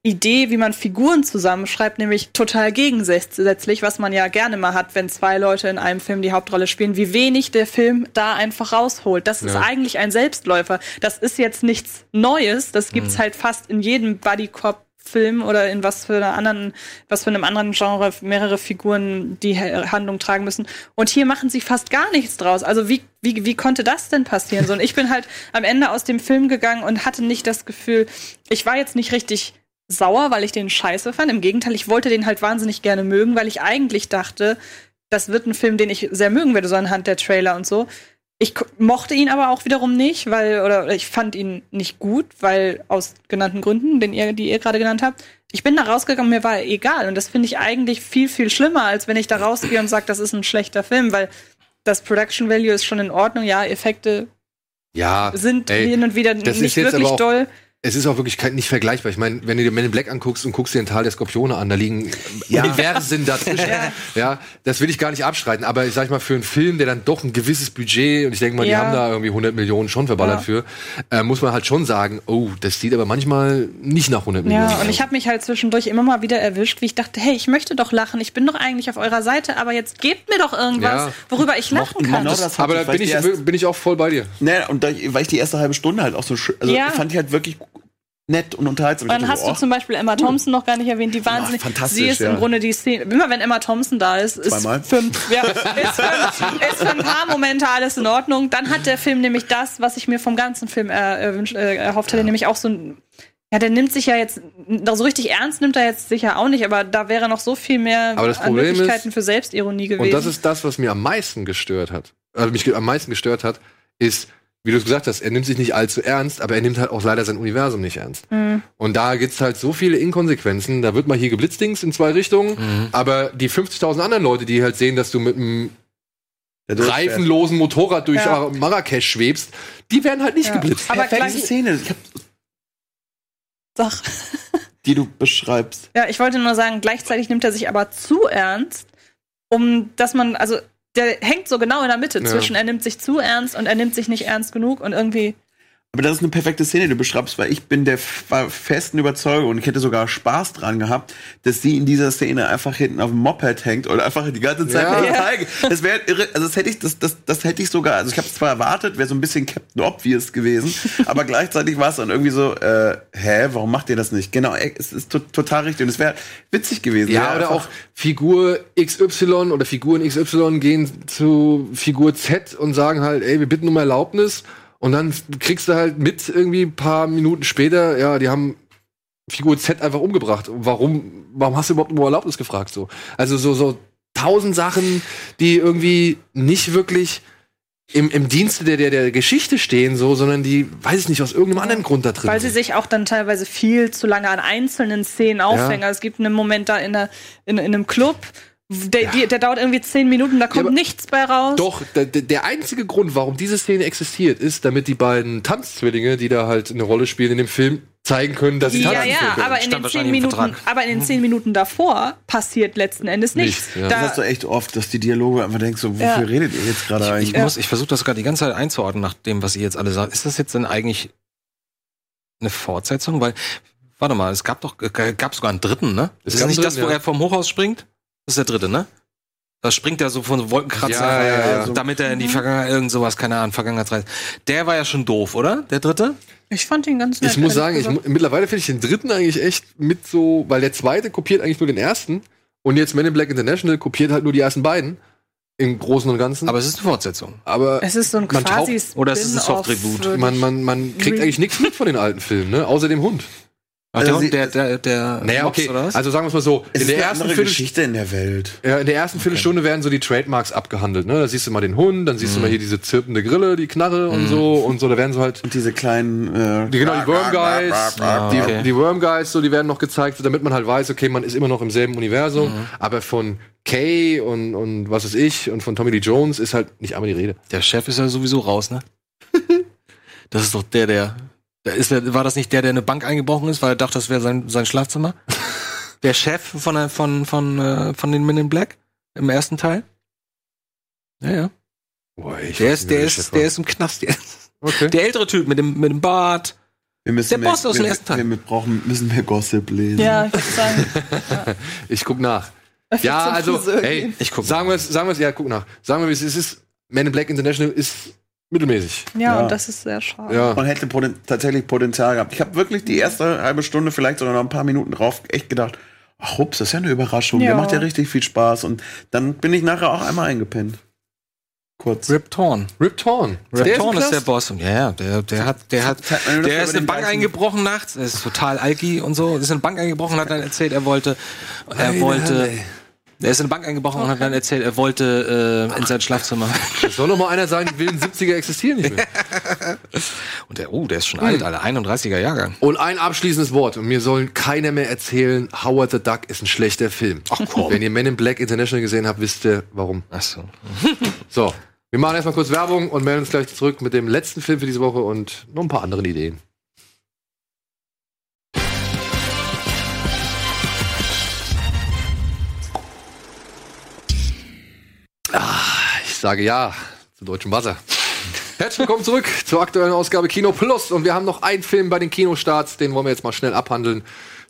Idee, wie man Figuren zusammenschreibt, nämlich total gegensätzlich, was man ja gerne mal hat, wenn zwei Leute in einem Film die Hauptrolle spielen, wie wenig der Film da einfach rausholt. Das ist Ja. eigentlich ein Selbstläufer. Das ist jetzt nichts Neues. Das gibt's halt fast in jedem Buddy Cop Film oder in was für einer anderen, was für einem anderen Genre mehrere Figuren die Ha- Handlung tragen müssen. Und hier machen sie fast gar nichts draus. Also wie, wie, wie konnte das denn passieren? So, und ich bin halt am Ende aus dem Film gegangen und hatte nicht das Gefühl, ich war jetzt nicht richtig sauer, weil ich den scheiße fand. Im Gegenteil, ich wollte den halt wahnsinnig gerne mögen, weil ich eigentlich dachte, das wird ein Film, den ich sehr mögen werde, so anhand der Trailer und so. Ich mochte ihn aber auch wiederum nicht, weil, oder ich fand ihn nicht gut, weil aus genannten Gründen, den ihr, die ihr gerade genannt habt. Ich bin da rausgegangen, mir war egal. Und das finde ich eigentlich viel, viel schlimmer, als wenn ich da rausgehe und sage, das ist ein schlechter Film, weil das Production Value ist schon in Ordnung. Ja, Effekte Ja, sind ey, hin und wieder das ist nicht wirklich doll. Es ist auch wirklich nicht vergleichbar. Ich meine, wenn du dir Men in Black anguckst und guckst dir den Tal der Skorpione an, da liegen Ja. Universen dazwischen. ja, das will ich gar nicht abstreiten. Aber ich sag mal, für einen Film, der dann doch ein gewisses Budget, und ich denke mal, die Ja. haben da irgendwie 100 Millionen schon verballert Ja. für, äh, muss man halt schon sagen, oh, das sieht aber manchmal nicht nach 100 Millionen Ja, aus. und ich habe mich halt zwischendurch immer mal wieder erwischt, wie ich dachte, hey, ich möchte doch lachen, ich bin doch eigentlich auf eurer Seite, aber jetzt gebt mir doch irgendwas, Ja. worüber ich lachen kann. Genau das aber da bin ich, die bin ich auch voll bei dir. Ne, und da, weil ich die erste halbe Stunde halt auch so schön, also Ja. fand ich halt wirklich nett und unterhaltsam. Ich Dann hast so, du oh, zum Beispiel Emma Thompson noch gar nicht erwähnt, die wahnsinnig. fantastisch, sie ist ja. im Grunde die Szene. Immer wenn Emma Thompson da ist, ist Zweimal? für, ja, ist, für, ist für ein paar Momente alles in Ordnung. Dann hat der Film nämlich das, was ich mir vom ganzen Film äh, erwünscht, äh, erhofft hätte, nämlich auch so ein. Ja, der nimmt sich ja jetzt, so richtig ernst nimmt er jetzt sicher auch nicht, aber da wäre noch so viel mehr Möglichkeiten ist- für Selbstironie gewesen. Und das ist das, was mir am meisten gestört hat. Also mich am meisten gestört hat, ist, wie du es gesagt hast, er nimmt sich nicht allzu ernst, aber er nimmt halt auch leider sein Universum nicht ernst. Mhm. Und da gibt's halt so viele Inkonsequenzen. Da wird mal hier geblitzdings in zwei Richtungen, aber die 50.000 anderen Leute, die halt sehen, dass du mit einem reifenlosen Motorrad durch Ja. Marrakesch schwebst, die werden halt nicht Ja. geblitzt. Aber gleich, Szene, ich hab, Sag. die du beschreibst. Ja, ich wollte nur sagen, gleichzeitig nimmt er sich aber zu ernst, um dass man, also der hängt so genau in der Mitte Ja. zwischen, er nimmt sich zu ernst und er nimmt sich nicht ernst genug und irgendwie. Aber das ist eine perfekte Szene, die du beschreibst, weil ich bin der festen Überzeugung und ich hätte sogar Spaß dran gehabt, dass sie in dieser Szene einfach hinten auf dem Moped hängt oder einfach die ganze Zeit Ja. Teige. Das wäre irre, also das hätte ich, das, das, das hätte ich sogar, also ich habe es zwar erwartet, wäre so ein bisschen Captain Obvious gewesen, aber gleichzeitig war es dann irgendwie so, äh, hä, warum macht ihr das nicht? Genau, es ist to total richtig und es wäre witzig gewesen. Ja, oder auch Figur XY oder Figuren XY gehen zu Figur Z und sagen halt, ey, wir bitten um Erlaubnis. Und dann kriegst du halt mit irgendwie ein paar Minuten später, ja, die haben Figur Z einfach umgebracht. Warum, warum hast du überhaupt um Erlaubnis gefragt? So? Also so, so tausend Sachen, die irgendwie nicht wirklich im, im Dienste der, der, der Geschichte stehen, so, sondern die, weiß ich nicht, aus irgendeinem anderen Grund da drin Weil sie sind. sich auch dann teilweise viel zu lange an einzelnen Szenen aufhängen. Also es gibt einen Moment da in, der, in, in einem Club, der, die, der dauert irgendwie zehn Minuten, da kommt aber- nichts bei raus. Doch, der, der einzige Grund, warum diese Szene existiert, ist, damit die beiden Tanzzwillinge, die da halt eine Rolle spielen in dem Film, zeigen können, dass sie Ja, tanzen ja, können. aber in, den zehn Minuten, aber in den zehn Minuten davor passiert letzten Endes nichts. Nichts, ja. das Da, hast du echt oft, dass die Dialoge einfach denkst, so, wofür Ja. redet ihr jetzt gerade eigentlich? Ich, muss, ich versuche das gerade die ganze Zeit einzuordnen, nach dem, was ihr jetzt alle sagt. Ist das jetzt denn eigentlich eine Fortsetzung? Weil, warte mal, es gab doch, äh, gab sogar einen dritten, ne? Es ist das nicht einen das, wo dritten, ja. er vom Hochhaus springt? Das ist der dritte, ne? Da springt er so von Wolkenkratzer, Ja, ja, ja. damit er in die Vergangenheit, irgend sowas, keine Ahnung, Vergangenheitsreise. Der war ja schon doof, oder? Der dritte? ich fand ihn ganz nett. Ich muss sagen, ich, mittlerweile finde ich den dritten eigentlich echt mit so, weil der zweite kopiert eigentlich nur den ersten und jetzt Men in Black International kopiert halt nur die ersten beiden im Großen und Ganzen. Aber es ist eine Fortsetzung. Aber es ist so ein man quasi taucht- oder es ist ein Soft-Reboot. man, man, man kriegt eigentlich nichts mit von den alten Filmen, ne? Außer dem Hund. Ach, Also der, der, der, der Naja, okay. oder was? Also sagen wir es mal so, es in ist der eine ersten andere Geschichte in der Welt. Ja, in der ersten Viertelstunde werden so die Trademarks abgehandelt. Ne? Da siehst du mal den Hund, dann siehst du mal hier diese zirpende Grille, die Knarre und so und so. Da werden so halt Und diese kleinen, äh, die, genau, die Worm Guys, Ah, die, okay. die Worm Guys, so, die werden noch gezeigt, so, damit man halt weiß, okay, man ist immer noch im selben Universum. Mhm. Aber von Kay und, und was weiß ich und von Tommy Lee Jones ist halt nicht einmal die Rede. Der Chef ist ja sowieso raus, ne? das ist doch der, der. Der ist war das nicht der, der in eine Bank eingebrochen ist, weil er dachte, das wäre sein, sein Schlafzimmer? der Chef von, der- von, von, äh, von den Men in Black im ersten Teil? Ja, ja. Boah, ich Der ist, der ist, der ist im Knast jetzt. okay. Der ältere Typ mit dem, mit dem Bart. Wir müssen Der mehr, Boss aus dem wir, ersten Teil. Wir brauchen, müssen mehr Gossip lesen. Ja, ich würde sagen. Ich guck nach. Ja, zum also, hey. Ich guck sagen wir es, sagen wir es, ja, guck nach. Sagen wir es, es ist, Men in Black International ist mittelmäßig. Ja, Ja. und das ist sehr schade. Ja. Und hätte poten tatsächlich Potenzial gehabt. Ich habe wirklich die erste halbe Stunde, vielleicht sogar noch ein paar Minuten drauf, echt gedacht, ach ups, das ist ja eine Überraschung. Ja. Der macht ja richtig viel Spaß. Und dann bin ich nachher auch einmal eingepennt. Kurz. Rip Torn. Rip Torn. Rip Der Torn im ist der? Boss. Und ja, ja, der, der hat, der hat, man der er ist in eine den Bank eingebrochen nachts. Er ist total alki und so. Ist in eine Bank eingebrochen, hat dann erzählt, er wollte, er wollte. Er ist in eine Bank eingebrochen und hat dann erzählt, er wollte äh, in sein Schlafzimmer. Es soll noch mal einer sagen, die wilden 70er existieren nicht mehr. Und der, oh, der ist schon alt, Alter, 31er Jahrgang. Und ein abschließendes Wort. Und mir sollen keiner mehr erzählen, Howard the Duck ist ein schlechter Film. Ach komm. Wenn ihr Men in Black International gesehen habt, wisst ihr warum. Ach so. So, wir machen erstmal kurz Werbung und melden uns gleich zurück mit dem letzten Film für diese Woche und noch ein paar anderen Ideen. Sage ja zu deutschem Wasser. Herzlich willkommen zurück zur aktuellen Ausgabe Kino Plus. Und wir haben noch einen Film bei den Kinostarts, den wollen wir jetzt mal schnell abhandeln.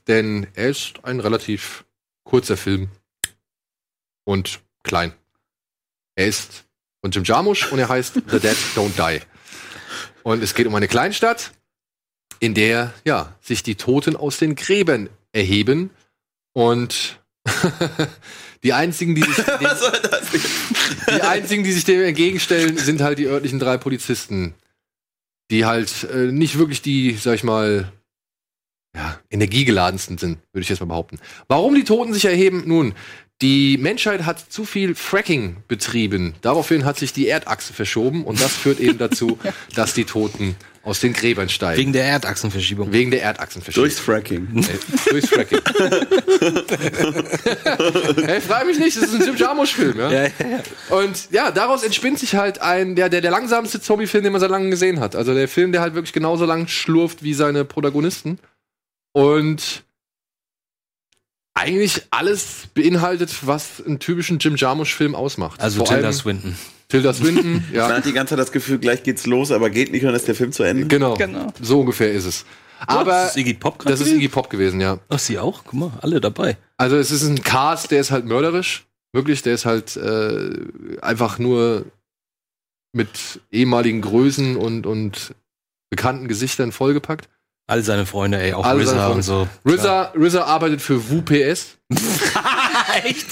Denn er ist ein relativ kurzer Film und klein. Er ist von Jim Jarmusch und er heißt The Dead Don't Die. Und es geht um eine Kleinstadt, in der ja sich die Toten aus den Gräbern erheben und die einzigen, die sich dem, Was soll das? die einzigen, die sich dem entgegenstellen, sind halt die örtlichen drei Polizisten, die halt äh, nicht wirklich die, sag ich mal, ja, energiegeladensten sind, würde ich jetzt mal behaupten. Warum die Toten sich erheben? Nun, die Menschheit hat zu viel Fracking betrieben. Daraufhin hat sich die Erdachse verschoben und das führt eben dazu, dass die Toten aus den Gräbern steigen. Wegen der Erdachsenverschiebung. Wegen der Erdachsenverschiebung. Durchs Fracking. Äh, durchs Fracking. hey, frag mich nicht, das ist ein Jim Jarmusch-Film, ja? Ja, ja, ja. Und ja, daraus entspinnt sich halt ein, der, der, der langsamste Zombie-Film, den man seit langem gesehen hat. Also der Film, der halt wirklich genauso lang schlurft wie seine Protagonisten. Und eigentlich alles beinhaltet, was einen typischen Jim Jarmusch-Film ausmacht. Also Vor Tilda Swinton. Tilda Swinton, Man ja. hat die ganze Zeit das Gefühl, gleich geht's los, aber geht nicht und dann ist der Film zu Ende. Genau. Genau. So ungefähr ist es. Aber das ist Iggy Pop gerade das ist gewesen? Iggy Pop gewesen, ja. Ach, sie auch? Guck mal, alle dabei. Also es ist ein Cast, der ist halt mörderisch. Wirklich, der ist halt äh, einfach nur mit ehemaligen Größen und, und bekannten Gesichtern vollgepackt. All seine Freunde, ey, auch seine RZA und so. RZA, RZA arbeitet für WPS. Echt?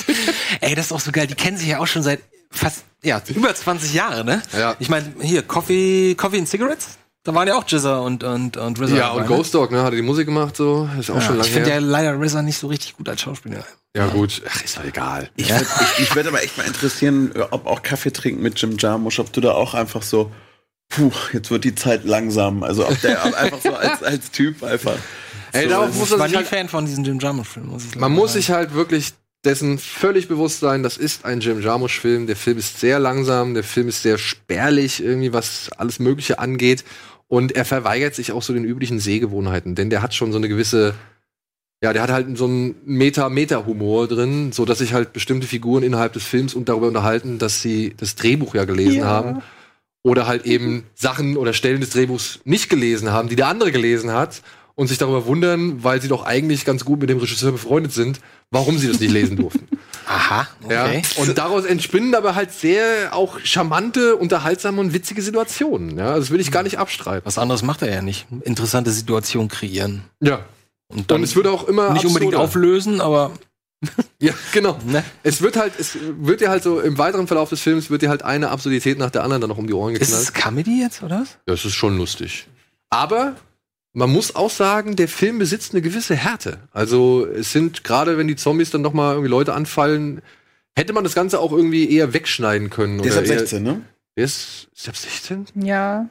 Ey, das ist auch so geil. Die kennen sich ja auch schon seit fast, ja, über 20 Jahre, ne? Ja. Ich meine, hier, Coffee, Coffee and Cigarettes? Da waren ja auch Jizza und, und, und RZA. Ja, dabei, und ne? Ghost Dog, ne, hat er die Musik gemacht, so. Ist auch schon Ja, lange ich finde ja leider RZA nicht so richtig gut als Schauspieler. Ja, gut. Ach, ist doch egal. Ich würde ich, ich würd aber echt mal interessieren, ob auch Kaffee trinken mit Jim Jarmusch, ob du da auch einfach so, puh, jetzt wird die Zeit langsam. Also ob der einfach so als, als Typ einfach. Ey, so darauf muss Ich man war sich nie halt, Fan von diesen Jim Jarmusch-Filmen, muss ich man muss sagen. sich halt wirklich dessen völlig bewusst sein, das ist ein Jim Jarmusch-Film. Der Film ist sehr langsam, der Film ist sehr spärlich, irgendwie, was alles Mögliche angeht. Und er verweigert sich auch so den üblichen Sehgewohnheiten, denn der hat schon so eine gewisse, ja, der hat halt so einen Meta-Meta-Humor drin, so dass sich halt bestimmte Figuren innerhalb des Films und darüber unterhalten, dass sie das Drehbuch ja gelesen Ja. haben. Oder halt eben Sachen oder Stellen des Drehbuchs nicht gelesen haben, die der andere gelesen hat und sich darüber wundern, weil sie doch eigentlich ganz gut mit dem Regisseur befreundet sind, warum sie das nicht lesen durften. Aha, okay. Ja? Und daraus entspinnen aber halt sehr auch charmante, unterhaltsame und witzige Situationen. Ja? Also das will ich gar nicht abstreiten. Was anderes macht er ja nicht. Interessante Situation kreieren. Ja. Und dann Und es wird auch immer nicht unbedingt absurder. auflösen, aber Ja, genau. Ne? Es wird halt, es wird dir halt so im weiteren Verlauf des Films wird dir halt eine Absurdität nach der anderen dann noch um die Ohren ist geknallt. es Comedy jetzt, oder? was? Ja, es ist schon lustig. Aber man muss auch sagen, der Film besitzt eine gewisse Härte. Also es sind gerade, wenn die Zombies dann noch mal irgendwie Leute anfallen, hätte man das Ganze auch irgendwie eher wegschneiden können. Der ist ab eher- 16, ne? Der ist, ist ab 16? Ja,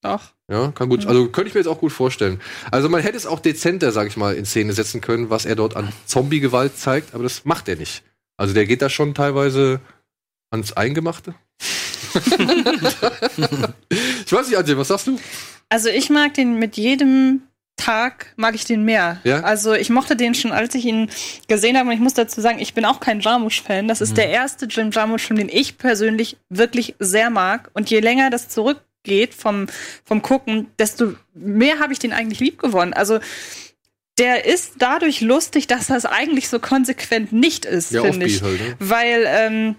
doch. Ja, kann gut. Also könnte ich mir jetzt auch gut vorstellen. Also man hätte es auch dezenter, sag ich mal, in Szene setzen können, was er dort an Zombie-Gewalt zeigt, aber das macht er nicht. Also der geht da schon teilweise ans Eingemachte. ich weiß nicht, Antje, was sagst du? Also ich mag den mit jedem Tag mag ich den mehr. Ja? Also ich mochte den schon, als ich ihn gesehen habe. Und ich muss dazu sagen, ich bin auch kein Jarmusch-Fan. Das ist Mhm. der erste Jim Jarmusch-Film, den ich persönlich wirklich sehr mag. Und je länger das zurückgeht vom, vom Gucken, desto mehr habe ich den eigentlich lieb gewonnen. Also der ist dadurch lustig, dass das eigentlich so konsequent nicht ist, Ja, finde ich. Halt, ne? Weil ähm,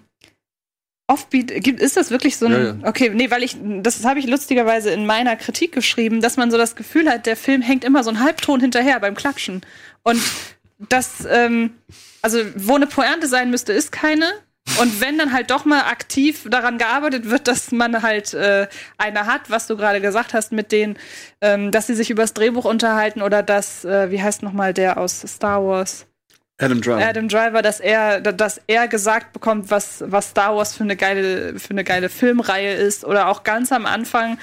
Offbeat ist das wirklich so ein Ja, ja. okay nee weil ich das habe ich lustigerweise in meiner Kritik geschrieben dass man so das Gefühl hat der Film hängt immer so ein Halbton hinterher beim Klatschen und das ähm, also wo eine Pointe sein müsste ist keine und wenn dann halt doch mal aktiv daran gearbeitet wird, dass man halt äh, eine hat, was du gerade gesagt hast, mit denen, ähm, dass sie sich übers Drehbuch unterhalten oder dass, äh, wie heißt nochmal der aus Star Wars? Adam Driver. Adam Driver, dass er, dass er gesagt bekommt, was, was Star Wars für eine geile, für eine geile Filmreihe ist. Oder auch ganz am Anfang,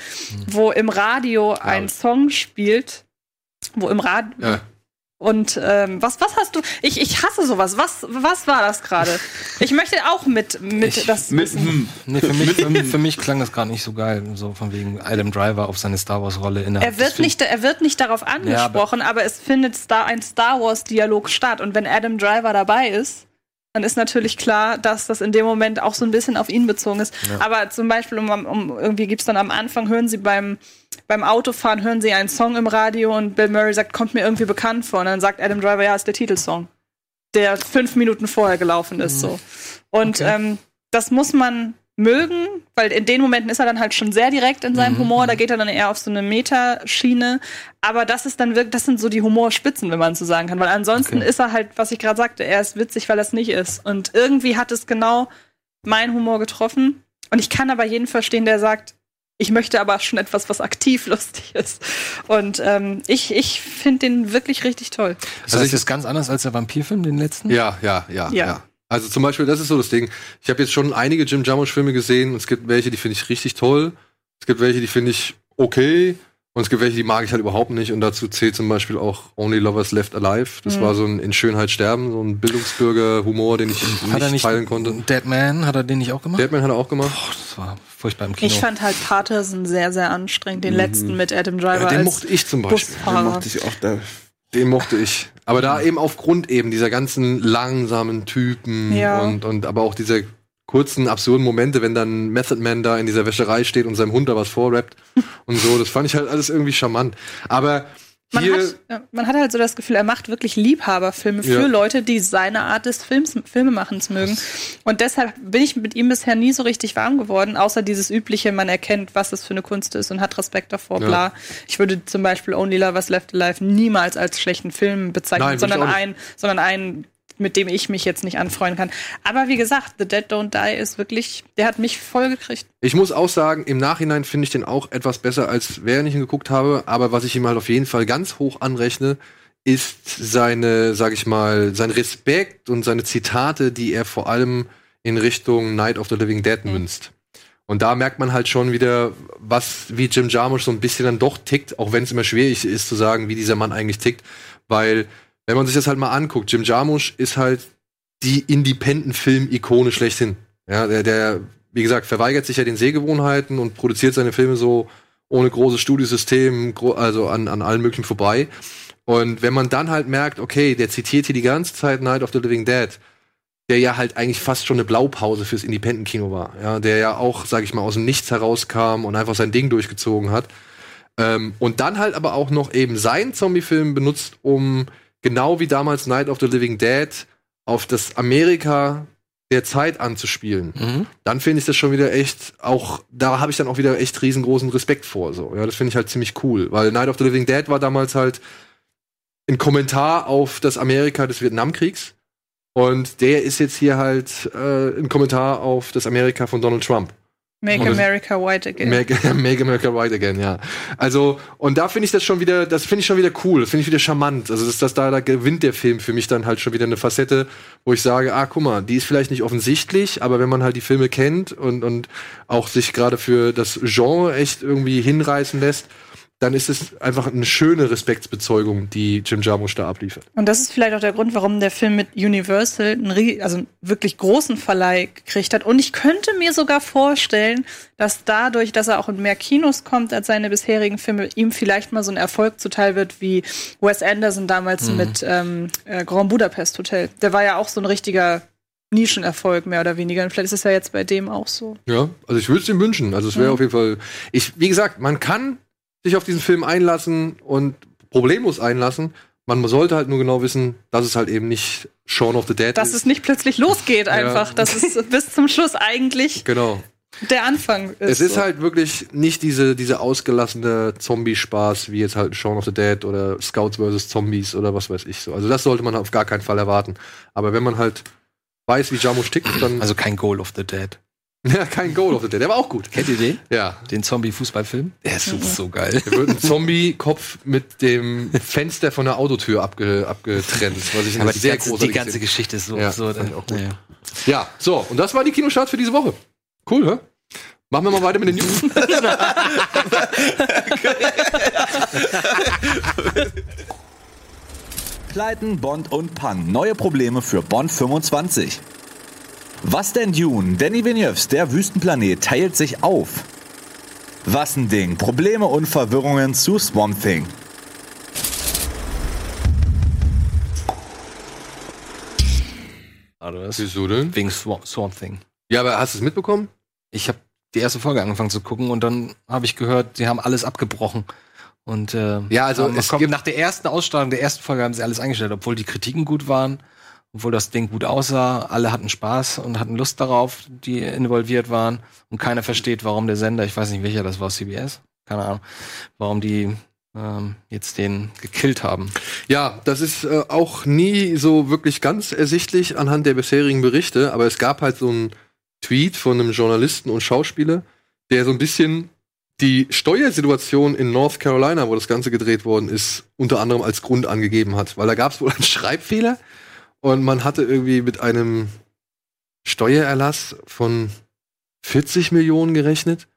wo im Radio ein Song spielt, wo im Radio. Ja. Und ähm, was, was hast du? Ich, ich hasse sowas. Was, was war das gerade? Ich möchte auch mit, mit Ich- das Mit, hm. Nee, für mich, für, mich- für mich klang das gerade nicht so geil, so von wegen Adam Driver auf seine Star Wars Rolle innerhalb Er wird, nicht, er wird nicht darauf angesprochen, aber, es findet Star, ein Star Wars-Dialog statt. Und wenn Adam Driver dabei ist, dann ist natürlich klar, dass das in dem Moment auch so ein bisschen auf ihn bezogen ist. Aber zum Beispiel, um, um irgendwie gibt's dann am Anfang, hören sie beim, beim Autofahren, hören sie einen Song im Radio und Bill Murray sagt, kommt mir irgendwie bekannt vor. Und dann sagt Adam Driver, ja, ist der Titelsong, der fünf Minuten vorher gelaufen ist. So. Und ähm, das muss man mögen, weil in den Momenten ist er dann halt schon sehr direkt in seinem Humor, da geht er dann eher auf so eine Metaschiene, aber das ist dann wirklich, das sind so die Humorspitzen, wenn man so sagen kann, weil ansonsten ist er halt, was ich gerade sagte, er ist witzig, weil er es nicht ist und irgendwie hat es genau meinen Humor getroffen und ich kann aber jeden verstehen, der sagt, ich möchte aber schon etwas, was aktiv lustig ist. Und ähm, ich, ich finde den wirklich richtig toll. Das Also heißt, ich- das ist ganz anders als der Vampirfilm, den letzten? Ja, ja, ja, Ja. ja. Also zum Beispiel, das ist so das Ding. Ich habe jetzt schon einige Jim Jarmusch-Filme gesehen und es gibt welche, die finde ich richtig toll. Es gibt welche, die finde ich okay. Und es gibt welche, die mag ich halt überhaupt nicht. Und dazu zählt zum Beispiel auch Only Lovers Left Alive. Das war so ein In Schönheit sterben, so ein Bildungsbürger-Humor, den ich Hat er nicht nicht teilen konnte. Dead Man, hat er den nicht auch gemacht? Deadman hat er auch gemacht. Boah, das war furchtbar im Kino. Ich fand halt Patterson sehr, sehr anstrengend, den letzten mit Adam Driver Ja, den als mochte ich zum Beispiel. Den Busfahrer. mochte ich auch da. Den mochte ich. Aber da Mhm. eben aufgrund eben dieser ganzen langsamen Typen Ja. und, und aber auch diese kurzen, absurden Momente, wenn dann Method Man da in dieser Wäscherei steht und seinem Hund da was vorrappt und so, das fand ich halt alles irgendwie charmant. Aber Man hat, man hat halt so das Gefühl, er macht wirklich Liebhaberfilme für Ja. Leute, die seine Art des Films, Filmemachens mögen. Und deshalb bin ich mit ihm bisher nie so richtig warm geworden, außer dieses übliche, man erkennt, was das für eine Kunst ist und hat Respekt davor, Ja. bla. Ich würde zum Beispiel Only Lovers Left Alive niemals als schlechten Film bezeichnen, Nein, sondern einen, sondern einen, mit dem ich mich jetzt nicht anfreuen kann. Aber wie gesagt, The Dead Don't Die ist wirklich, der hat mich voll gekriegt. ich muss auch sagen, im Nachhinein finde ich den auch etwas besser, als während ich ihn geguckt habe. Aber was ich ihm halt auf jeden Fall ganz hoch anrechne, ist seine, sag ich mal, sein Respekt und seine Zitate, die er vor allem in Richtung Night of the Living Dead münzt. Und da merkt man halt schon wieder, was, wie Jim Jarmusch so ein bisschen dann doch tickt, auch wenn es immer schwierig ist zu sagen, wie dieser Mann eigentlich tickt. Weil, wenn man sich das halt mal anguckt, Jim Jarmusch ist halt die Independent-Film-Ikone schlechthin. Ja, der, der, wie gesagt, verweigert sich ja den Sehgewohnheiten und produziert seine Filme so ohne großes Studiosystem, also an, an allen möglichen vorbei. Und wenn man dann halt merkt, okay, der zitiert hier die ganze Zeit Night of the Living Dead, der ja halt eigentlich fast schon eine Blaupause fürs Independent-Kino war. Ja, der ja auch, sag ich mal, aus dem Nichts herauskam und einfach sein Ding durchgezogen hat. Ähm, und dann halt aber auch noch eben seinen Zombie-Film benutzt, um genau wie damals Night of the Living Dead auf das Amerika der Zeit anzuspielen. Mhm. Dann finde ich das schon wieder echt, auch da habe ich dann auch wieder echt riesengroßen Respekt vor. So. Ja, das finde ich halt ziemlich cool, weil Night of the Living Dead war damals halt ein Kommentar auf das Amerika des Vietnamkriegs. Und der ist jetzt hier halt äh, ein Kommentar auf das Amerika von Donald Trump. Make America White Again. Make, Make America White Again, ja. Also, und da finde ich das schon wieder, das finde ich schon wieder cool, das finde ich wieder charmant. Also, das, das, da, da gewinnt der Film für mich dann halt schon wieder eine Facette, wo ich sage, ah, guck mal, die ist vielleicht nicht offensichtlich, aber wenn man halt die Filme kennt und, und auch sich gerade für das Genre echt irgendwie hinreißen lässt, dann ist es einfach eine schöne Respektsbezeugung, die Jim Jarmusch da abliefert. Und das ist vielleicht auch der Grund, warum der Film mit Universal einen, also einen wirklich großen Verleih gekriegt hat. Und ich könnte mir sogar vorstellen, dass dadurch, dass er auch in mehr Kinos kommt als seine bisherigen Filme, ihm vielleicht mal so ein Erfolg zuteil wird wie Wes Anderson damals mit ähm, äh, Grand Budapest Hotel. Der war ja auch so ein richtiger Nischenerfolg, mehr oder weniger. Und vielleicht ist es ja jetzt bei dem auch so. Ja, also ich würde es ihm wünschen. Also es wäre Mhm. auf jeden Fall. Ich, wie gesagt, man kann sich auf diesen Film einlassen und problemlos einlassen. Man sollte halt nur genau wissen, dass es halt eben nicht Shaun of the Dead Dass ist. es nicht plötzlich losgeht einfach. Dass es bis zum Schluss eigentlich genau. der Anfang ist. Es ist so. halt wirklich nicht diese, diese ausgelassene Zombie-Spaß, wie jetzt halt Shaun of the Dead oder Scouts vs. Zombies oder was weiß ich so. Also das sollte man auf gar keinen Fall erwarten. Aber wenn man halt weiß, wie Jarmusch tickt, dann. Also kein Goal of the Dead. Ja, kein Goal of the Dead. Der war auch gut. Kennt ihr den? Ja. Den Zombie-Fußballfilm? Der ist so, so geil. Da wird ein Zombie-Kopf mit dem Fenster von der Autotür abge abgetrennt. Was ich Aber die, sehr ganze, die ganze Geschichte ist so Ja, absurd. fand ich auch gut. Ja. Ja, so, und das war die Kinostarts für diese Woche. Cool, hä? Machen wir mal weiter mit den News. Pleiten, Bond und Pan. Neue Probleme für Bond 25. Was denn Dune? Danny Villeneuves, der Wüstenplanet, teilt sich auf. Was ein Ding. Probleme und Verwirrungen zu Swamp Thing. Was? Wieso denn? Wegen Swamp, Swamp Thing. Ja, aber hast du es mitbekommen? Ich habe die erste Folge angefangen zu gucken und dann habe ich gehört, sie haben alles abgebrochen. Und äh, Ja, also es kommt- gibt- nach der ersten Ausstrahlung der ersten Folge haben sie alles eingestellt, obwohl die Kritiken gut waren, obwohl das Ding gut aussah, alle hatten Spaß und hatten Lust darauf, die involviert waren und keiner versteht, warum der Sender, ich weiß nicht welcher, das war CBS, keine Ahnung, warum die ähm, jetzt den gekillt haben. Ja, das ist äh, auch nie so wirklich ganz ersichtlich anhand der bisherigen Berichte, aber es gab halt so einen Tweet von einem Journalisten und Schauspieler, der so ein bisschen die Steuersituation in North Carolina, wo das Ganze gedreht worden ist, unter anderem als Grund angegeben hat. Weil da gab es wohl einen Schreibfehler und man hatte irgendwie mit einem Steuererlass von 40 Millionen gerechnet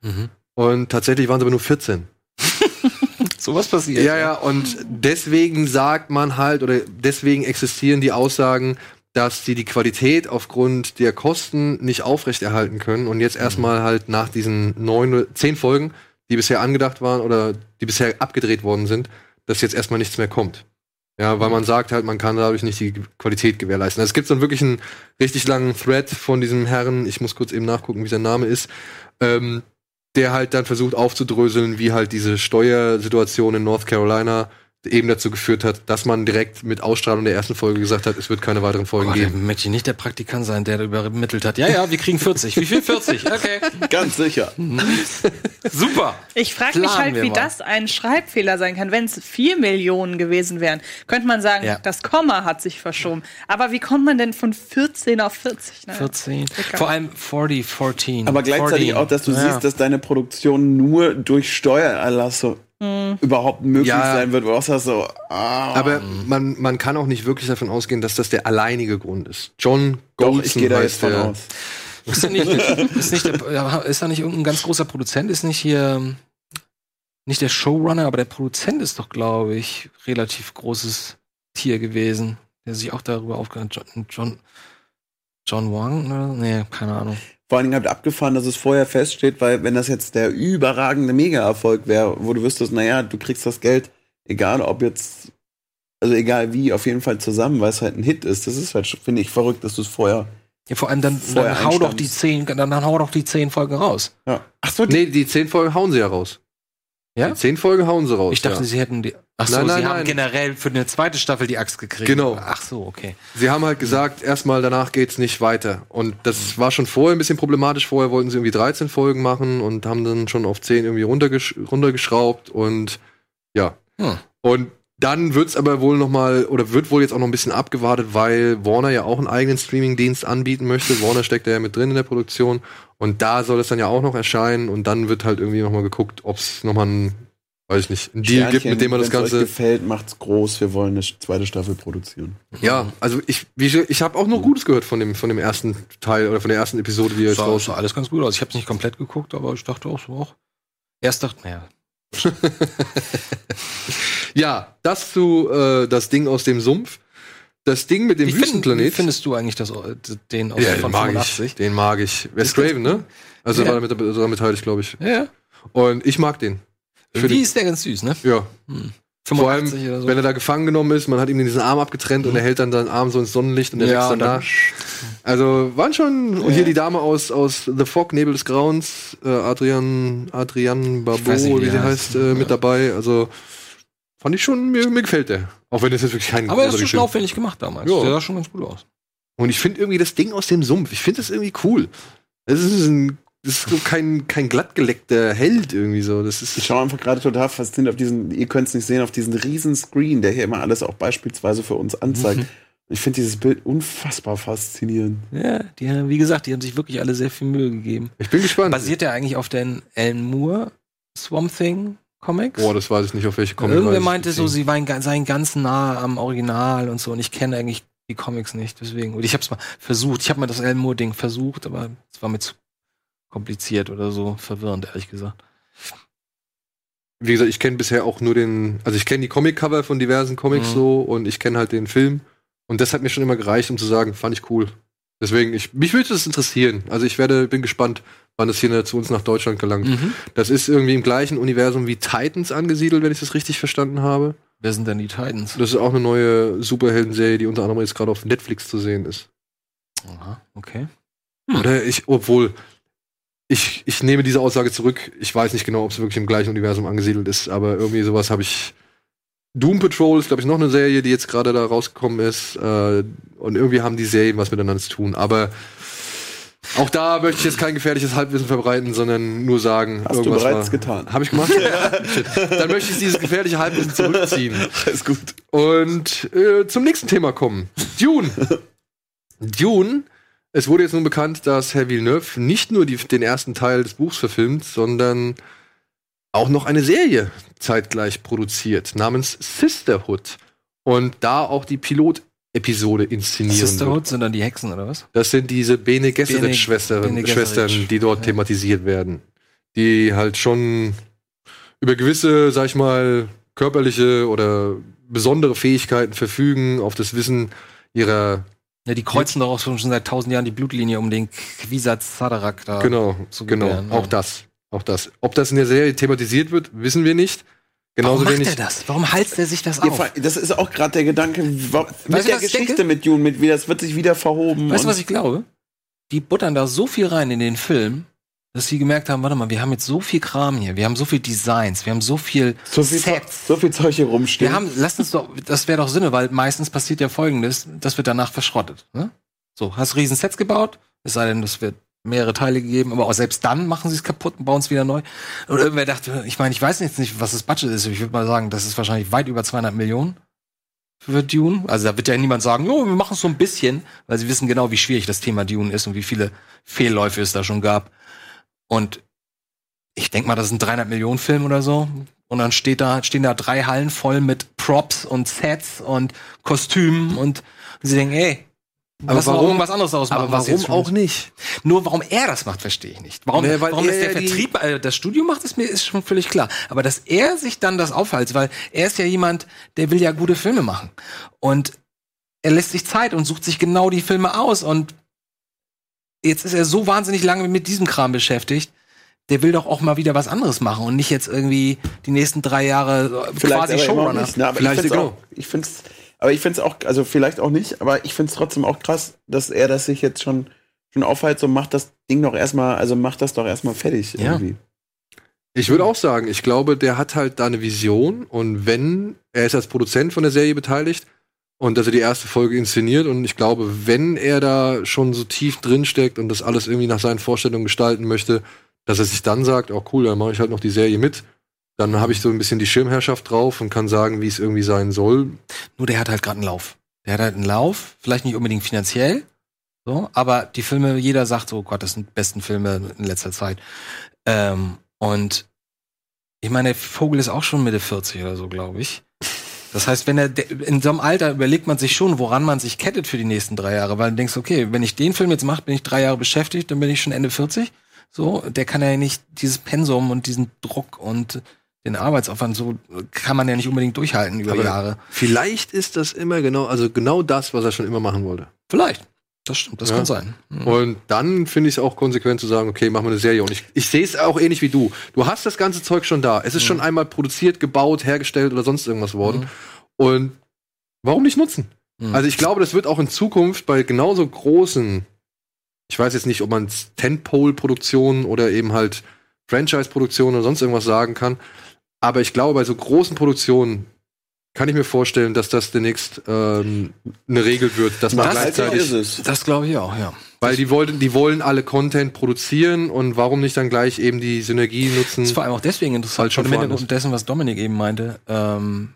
und tatsächlich waren es aber nur 14. Sowas passiert. Ja, ja, und deswegen sagt man halt, oder deswegen existieren die Aussagen, dass sie die Qualität aufgrund der Kosten nicht aufrechterhalten können und jetzt erstmal halt nach diesen neun, zehn Folgen, die bisher angedacht waren oder die bisher abgedreht worden sind, dass jetzt erstmal nichts mehr kommt. Ja, weil man sagt halt, man kann dadurch nicht die Qualität gewährleisten. Also es gibt so wirklich einen richtig langen Thread von diesem Herren, ich muss kurz eben nachgucken, wie sein Name ist, ähm, der halt dann versucht aufzudröseln, wie halt diese Steuersituation in North Carolina eben dazu geführt hat, dass man direkt mit Ausstrahlung der ersten Folge gesagt hat, es wird keine weiteren Folgen der geben. möchte nicht der Praktikant sein, der übermittelt hat. Ja, ja, wir kriegen 40. Wie viel 40? Okay. Ganz sicher. Super. Ich frage mich halt, wie mal. das ein Schreibfehler sein kann. Wenn es 4 Millionen gewesen wären, könnte man sagen, Ja. das Komma hat sich verschoben. Aber wie kommt man denn von 14 auf 40? Naja. 14. Egal. Vor allem 40, 14. Aber gleichzeitig 14. auch, dass du Ja. siehst, dass deine Produktion nur durch Steuererlasse überhaupt möglich Ja. sein wird. Wo du auch sagst so, ah, Aber man, man kann auch nicht wirklich davon ausgehen, dass das der alleinige Grund ist. John doch, Goldson ich gehe da jetzt von der. aus. Ist da nicht, ist, nicht der, ist da nicht irgendein ganz großer Produzent? Ist nicht hier nicht der Showrunner, aber der Produzent ist doch, glaube ich, relativ großes Tier gewesen, der sich auch darüber aufgehört hat. John, John, John Wang? Oder? Nee, keine Ahnung. Vor allen Dingen halt abgefahren, dass es vorher feststeht, weil wenn das jetzt der überragende Mega-Erfolg wäre, wo du wüsstest, naja, du kriegst das Geld, egal ob jetzt, also egal wie, auf jeden Fall zusammen, weil es halt ein Hit ist. Das ist halt, finde ich, verrückt, dass du es vorher. Ja, vor allem dann, Vorher dann hau doch die zehn, dann, dann hau doch die zehn Folgen raus. Ja. Ach so, Nee, die zehn Folgen hauen sie ja raus. Ja? Die zehn Folgen hauen sie raus. Ich dachte, ja. sie hätten die. Ach so, Nein, nein, sie haben nein. generell für eine zweite Staffel die Axt gekriegt. Genau. Ach so, okay. Sie haben halt gesagt, erstmal danach geht's nicht weiter. Und das war schon vorher ein bisschen problematisch. Vorher wollten sie irgendwie 13 Folgen machen und haben dann schon auf 10 irgendwie runtergesch runtergeschraubt und ja. Hm. Und dann wird's aber wohl noch mal oder wird wohl jetzt auch noch ein bisschen abgewartet, weil Warner ja auch einen eigenen Streamingdienst anbieten möchte. Warner steckt da ja mit drin in der Produktion und da soll es dann ja auch noch erscheinen und dann wird halt irgendwie noch mal geguckt, ob's noch mal ein weiß ich nicht, einen Deal gibt, mit dem man das Wenn's euch Ganze gefällt, macht's groß. Wir wollen eine zweite Staffel produzieren. Ja, also ich, wie, ich- ich habe auch nur Gutes gehört von dem, von dem ersten Teil oder von der ersten Episode, die jetzt Sah, raus sah alles ganz gut aus. Ich habe es nicht komplett geguckt, aber ich dachte auch so auch. Erst dachte, naja, Ja, das zu äh, das Ding aus dem Sumpf. Das Ding mit dem wie, find, wie Wüstenplanet. findest du eigentlich das, den aus ja, von den mag 85? ich. Den mag ich. Wes Craven, ne? Also Ja. war damit, daran beteiligt, glaube ich. Ja. Und ich mag den. Für Die ist der ganz süß, ne? ja. Vor allem, 85 oder so. wenn er da gefangen genommen ist, man hat ihm diesen Arm abgetrennt und er hält dann seinen Arm so ins Sonnenlicht und er Ja, wächst dann dann- da. Also waren schon, und hier die Dame aus, aus The Fog, Nebel des Grauens, äh, Adrian, Adrian Barbeau, nicht, wie wie sie heißt. heißt, äh, mit dabei. Also fand ich schon, mir, mir gefällt der. Auch wenn das jetzt wirklich kein aber er ist Film- schlaufwillig gemacht damals. Ja. Der sah schon ganz gut aus. Und ich finde irgendwie das Ding aus dem Sumpf, ich finde das irgendwie cool. Das ist ein, das ist so kein, kein glattgeleckter Held irgendwie so. Das ist, Ich schaue einfach gerade total fasziniert auf diesen, ihr könnt es nicht sehen, auf diesen riesen Screen, der hier immer alles auch beispielsweise für uns anzeigt. Ich finde dieses Bild unfassbar faszinierend. Ja, die, haben- wie gesagt, die haben sich wirklich alle sehr viel Mühe gegeben. ich bin gespannt. Basiert der eigentlich auf den Alan Moore Swamp Thing Comics? Boah, das weiß ich nicht, auf welche Comic Irgendwer meinte so, sie waren, seien ganz nah am Original und so. Und ich kenne eigentlich die Comics nicht, deswegen. Und ich habe es mal versucht. Ich habe mal das Alan Moore Ding versucht, aber es war mir zu kompliziert oder so verwirrend, ehrlich gesagt. Wie gesagt, ich kenne bisher auch nur den, also ich kenne die Comic-Cover von diversen Comics Mhm. so und ich kenne halt den Film. Und das hat mir schon immer gereicht, um zu sagen, fand ich cool. Deswegen, ich, mich würde das interessieren. Also ich werde, bin gespannt, wann es hier zu uns nach Deutschland gelangt. Mhm. Das ist irgendwie im gleichen Universum wie Titans angesiedelt, wenn ich das richtig verstanden habe. Wer sind denn die Titans? Das ist auch eine neue Superhelden-Serie, die unter anderem jetzt gerade auf Netflix zu sehen ist. Aha, okay. Oder ich, obwohl, ich, ich nehme diese Aussage zurück. Ich weiß nicht genau, ob es wirklich im gleichen Universum angesiedelt ist, aber irgendwie sowas habe ich. Doom Patrol ist, glaube ich, noch eine Serie, die jetzt gerade da rausgekommen ist. Äh, und irgendwie haben die Serien was miteinander zu tun. Aber auch da möchte ich jetzt kein gefährliches Halbwissen verbreiten, sondern nur sagen, Hast du irgendwas bereits war, getan. Habe ich gemacht? Dann möchte ich dieses gefährliche Halbwissen zurückziehen. Ist gut. Und äh, zum nächsten Thema kommen. Dune. Dune. Es wurde jetzt nun bekannt, dass Herr Villeneuve nicht nur die, den ersten Teil des Buchs verfilmt, sondern auch noch eine Serie zeitgleich produziert, namens Sisterhood. Und da auch die Pilot-Episode inszenieren wird. Sisterhood sind dann die Hexen, oder was? Das sind diese Bene Gesserit-Schwestern, Bene Gesserit. Schwestern, die dort Ja. thematisiert werden. Die halt schon über gewisse, sag ich mal, körperliche oder besondere Fähigkeiten verfügen, auf das Wissen ihrer, Ja, die kreuzen doch auch schon seit tausend Jahren die Blutlinie, um den Quisat Sadarak da genau, zu genau, auch das, auch das. Ob das in der Serie thematisiert wird, wissen wir nicht. Warum Genauso macht wenig. er das? Warum halst er sich das auf? das ist auch gerade der Gedanke, wa- mit der was ich Geschichte denke? mit Dune, mit wie das wird sich wieder verhoben. Weißt du, was ich glaube? Die buttern da so viel rein in den Film, dass sie gemerkt haben, warte mal, wir haben jetzt so viel Kram hier, wir haben so viel Designs, wir haben so viel so viel, Sets. so viel Zeug hier rumstehen. Wir haben, lasst uns doch, das wäre doch Sinne, weil meistens passiert ja folgendes, das wird danach verschrottet. Ne? So, hast riesen Sets gebaut, es sei denn, es wird mehrere Teile gegeben, aber auch selbst dann machen sie es kaputt und bauen es wieder neu. Und irgendwer dachte, ich meine, ich weiß jetzt nicht, was das Budget ist, ich würde mal sagen, das ist wahrscheinlich weit über 200 Millionen für Dune. Also da wird ja niemand sagen, oh, wir machen es so ein bisschen, weil sie wissen genau, wie schwierig das Thema Dune ist und wie viele Fehlläufe es da schon gab. Und ich denke mal, das ist ein 300 Millionen Film oder so. Und dann steht da, stehen da drei Hallen voll mit Props und Sets und Kostümen und sie denken, ey, Aber warum- irgendwas anderes ausmachen. Aber was warum auch ist. nicht? Nur warum er das macht, verstehe ich nicht. Warum, Nee, warum das der Vertrieb, äh, das Studio macht, ist mir ist schon völlig klar. Aber dass er sich dann das aufhält, weil er ist ja jemand, der will ja gute Filme machen. Und er lässt sich Zeit und sucht sich genau die Filme aus. Und jetzt ist er so wahnsinnig lange mit diesem Kram beschäftigt. Der will doch auch mal wieder was anderes machen und nicht jetzt irgendwie die nächsten drei Jahre äh, Vielleicht quasi Showrunner. nicht, ne? aber Vielleicht ich find's auch, ich find's, aber ich find's auch, also vielleicht auch nicht, aber ich find's trotzdem auch krass, dass er das sich jetzt schon, schon aufhält, so macht das Ding doch erstmal, also macht das doch erstmal fertig Ja. irgendwie. Ich würde auch sagen, ich glaube, der hat halt da eine Vision und wenn, er ist als Produzent von der Serie beteiligt und dass er die erste Folge inszeniert und ich glaube, wenn er da schon so tief drin steckt und das alles irgendwie nach seinen Vorstellungen gestalten möchte, dass er sich dann sagt, oh cool, dann mache ich halt noch die Serie mit. Dann habe ich so ein bisschen die Schirmherrschaft drauf und kann sagen, wie es irgendwie sein soll. Nur der hat halt gerade einen Lauf. Der hat halt einen Lauf, vielleicht nicht unbedingt finanziell, so, aber die Filme, jeder sagt so, oh Gott, das sind die besten Filme in letzter Zeit. Ähm, und ich meine, der Vogel ist auch schon Mitte 40 oder so, glaube ich. Das heißt, wenn er in so einem Alter überlegt man sich schon, woran man sich kettet für die nächsten drei Jahre, weil du denkst, okay, wenn ich den Film jetzt mache, bin ich drei Jahre beschäftigt, dann bin ich schon Ende 40. So, der kann ja nicht dieses Pensum und diesen Druck und den Arbeitsaufwand so kann man ja nicht unbedingt durchhalten über Aber Jahre. Vielleicht ist das immer genau, also genau das, was er schon immer machen wollte. Vielleicht. Das stimmt, das Ja. kann sein. Mhm. Und dann finde ich es auch konsequent zu sagen, okay, machen wir eine Serie. Und ich, ich sehe es auch ähnlich wie du. Du hast das ganze Zeug schon da. Es ist schon einmal produziert, gebaut, hergestellt oder sonst irgendwas worden. Und warum nicht nutzen? Mhm. Also ich glaube, das wird auch in Zukunft bei genauso großen, ich weiß jetzt nicht, ob man Tentpole-Produktionen oder eben halt Franchise-Produktionen oder sonst irgendwas sagen kann. Aber ich glaube, bei so großen Produktionen kann ich mir vorstellen, dass das demnächst ähm, eine Regel wird, dass man Das gleichzeitig ist es. Das glaube ich auch, ja. weil die wollen, die wollen alle Content produzieren und warum nicht dann gleich eben die Synergie nutzen? Das ist vor allem auch deswegen interessant, Halt schon im Hintergrund dessen, was Dominik eben meinte. Ähm,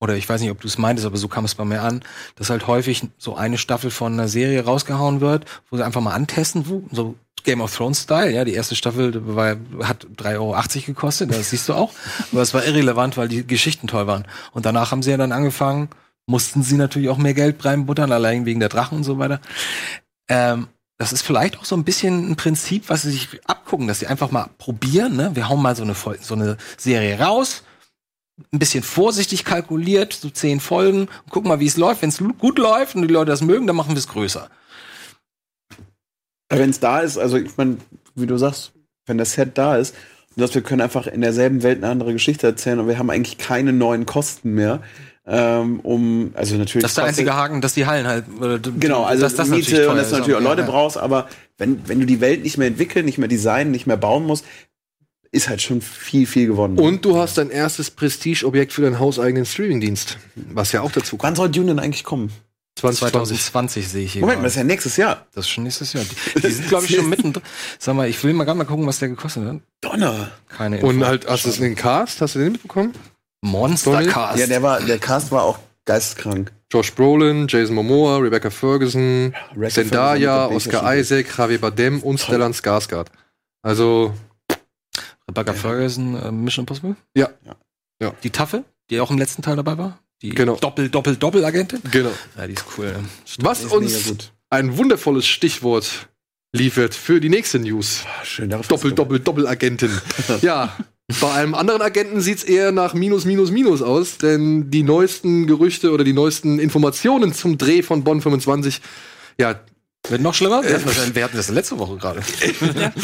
oder ich weiß nicht, ob du es meintest, aber so kam es bei mir an, dass halt häufig so eine Staffel von einer Serie rausgehauen wird, wo sie einfach mal antesten, wo, so Game of Thrones Style, ja, die erste Staffel war, hat 3,80 Euro gekostet, das siehst du auch. Aber es war irrelevant, weil die Geschichten toll waren. Und danach haben sie ja dann angefangen, mussten sie natürlich auch mehr Geld reinbuttern, allein wegen der Drachen und so weiter. Ähm, das ist vielleicht auch so ein bisschen ein Prinzip, was sie sich abgucken, dass sie einfach mal probieren. Ne? Wir hauen mal so eine, so eine Serie raus, ein bisschen vorsichtig kalkuliert, so zehn Folgen, und gucken mal, wie es läuft. Wenn es gut läuft und die Leute das mögen, dann machen wir es größer. Wenn es da ist, also ich meine, wie du sagst, wenn das Set da ist, und dass wir können einfach in derselben Welt eine andere Geschichte erzählen und wir haben eigentlich keine neuen Kosten mehr. ähm, um, also natürlich. Das ist der einzige Haken, dass die Hallen halt. oder d- Genau, also dass das Miete und dass du natürlich auch Leute ja, ja. brauchst, aber wenn, wenn du die Welt nicht mehr entwickeln, nicht mehr designen, nicht mehr bauen musst, ist halt schon viel, viel gewonnen. Und du hast dein erstes Prestigeobjekt für deinen hauseigenen Streamingdienst, was ja auch dazu kommt. wann soll Dune denn eigentlich kommen? 2020. 2020 sehe ich hier. Moment, gerade. das ist ja nächstes Jahr. Das ist schon nächstes Jahr. Die, die sind, glaube ich, schon mittendrin. Sag mal, ich will mal gerade mal gucken, was der gekostet hat. Donner. Keine Info. Und halt, hast du den Cast? Hast du den mitbekommen? Monstercast. Ja, der war, der Cast war auch geisteskrank. Josh Brolin, Jason Momoa, Rebecca Ferguson, Rebecca Zendaya, Ferguson, Oscar Isaac, Javier Bardem und Stellan Skarsgård. Also, Rebecca Ferguson, äh, Mission Impossible. ja. Ja. Die Tafel, die auch im letzten Teil dabei war. Die Genau. Doppel, Doppel, Doppel-Agentin. Genau. Ja, die ist cool. Was Ist uns ein wundervolles Stichwort liefert für die nächste News. Ah, Schön, darauf Doppel, hast du- Doppel, Doppel-Agentin. ja. Bei einem anderen Agenten sieht's eher nach Minus, Minus, Minus aus, denn die neuesten Gerüchte oder die neuesten Informationen zum Dreh von Bonn 25, ja, Wird noch schlimmer? Wir hatten das, wir hatten das letzte Woche gerade.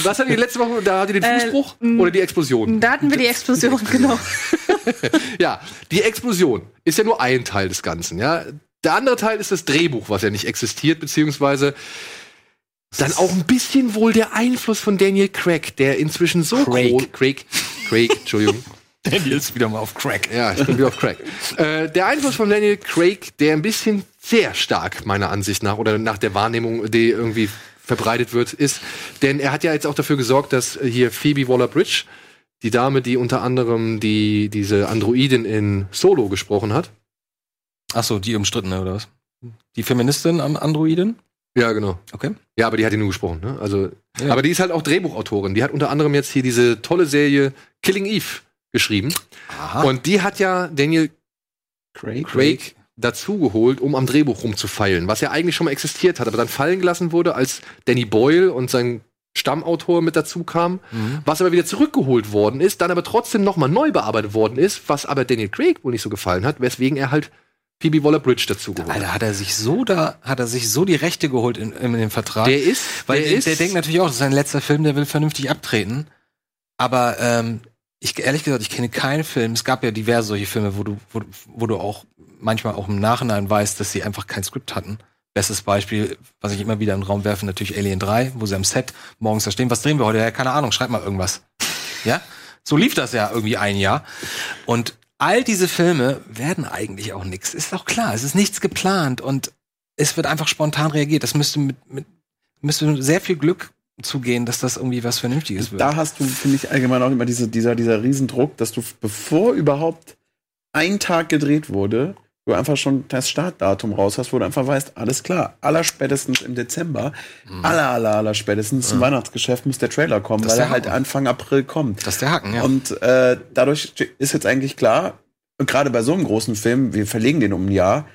was hat die letzte Woche, da hatte die den Äh, Fußbruch m- oder die Explosion? Da hatten wir die Explosion, genau. Ja, die Explosion ist ja nur ein Teil des Ganzen, ja. Der andere Teil ist das Drehbuch, was ja nicht existiert, beziehungsweise dann auch ein bisschen wohl der Einfluss von Daniel Craig, der inzwischen so Craig. groß, Craig, Craig, Entschuldigung, Daniel ist wieder mal auf Crack. ja, ich bin wieder auf Craig. Äh, der Einfluss von Daniel Craig, der ein bisschen sehr stark meiner Ansicht nach oder nach der Wahrnehmung, die irgendwie verbreitet wird, ist, denn er hat ja jetzt auch dafür gesorgt, dass hier Phoebe Waller-Bridge, die Dame, die unter anderem die diese Androidin in Solo gesprochen hat, Ach so, die umstrittene oder was? Die Feministin am Androiden? Ja, genau. Okay. Ja, aber die hat ihn nur gesprochen, ne? Also, Ja. aber die ist halt auch Drehbuchautorin. Die hat unter anderem jetzt hier diese tolle Serie Killing Eve geschrieben. Aha. Und die hat ja Daniel Craig. Craig dazugeholt, um am Drehbuch rumzufeilen, was ja eigentlich schon mal existiert hat, aber dann fallen gelassen wurde, als Danny Boyle und sein Stammautor mit dazu kam, Mhm. was aber wieder zurückgeholt worden ist, dann aber trotzdem nochmal neu bearbeitet worden ist, was aber Daniel Craig wohl nicht so gefallen hat, weswegen er halt Phoebe Waller-Bridge dazugeholt hat. Alter, hat er sich so da, hat er sich so die Rechte geholt in, in dem Vertrag. Der ist, Weil der der, ist, der denkt natürlich auch, das ist sein letzter Film, der will vernünftig abtreten. Aber ähm, ich ehrlich gesagt, ich kenne keinen Film. Es gab ja diverse solche Filme, wo du, wo, wo du auch manchmal auch im Nachhinein weißt, dass sie einfach kein Skript hatten. Bestes Beispiel, was ich immer wieder im Raum werfe, natürlich Alien 3, wo sie am Set morgens da stehen. Was drehen wir heute? Ja, keine Ahnung, schreib mal irgendwas. Ja? So lief das ja irgendwie ein Jahr. Und all diese Filme werden eigentlich auch nichts. Ist doch klar, es ist nichts geplant und es wird einfach spontan reagiert. Das müsste mit, mit müsste sehr viel Glück zugehen, dass das irgendwie was Vernünftiges wird. Da hast du, finde ich, allgemein auch immer diese, dieser, dieser Riesendruck, dass du, bevor überhaupt ein Tag gedreht wurde, du einfach schon das Startdatum raus hast, wo du einfach weißt, alles klar, allerspätestens im Dezember, aller, aller, aller spätestens zum Weihnachtsgeschäft muss der Trailer kommen, weil er halt. Anfang April kommt. das ist der Haken, ja. Und äh, dadurch ist jetzt eigentlich klar, gerade bei so einem großen Film, wir verlegen den um ein Jahr,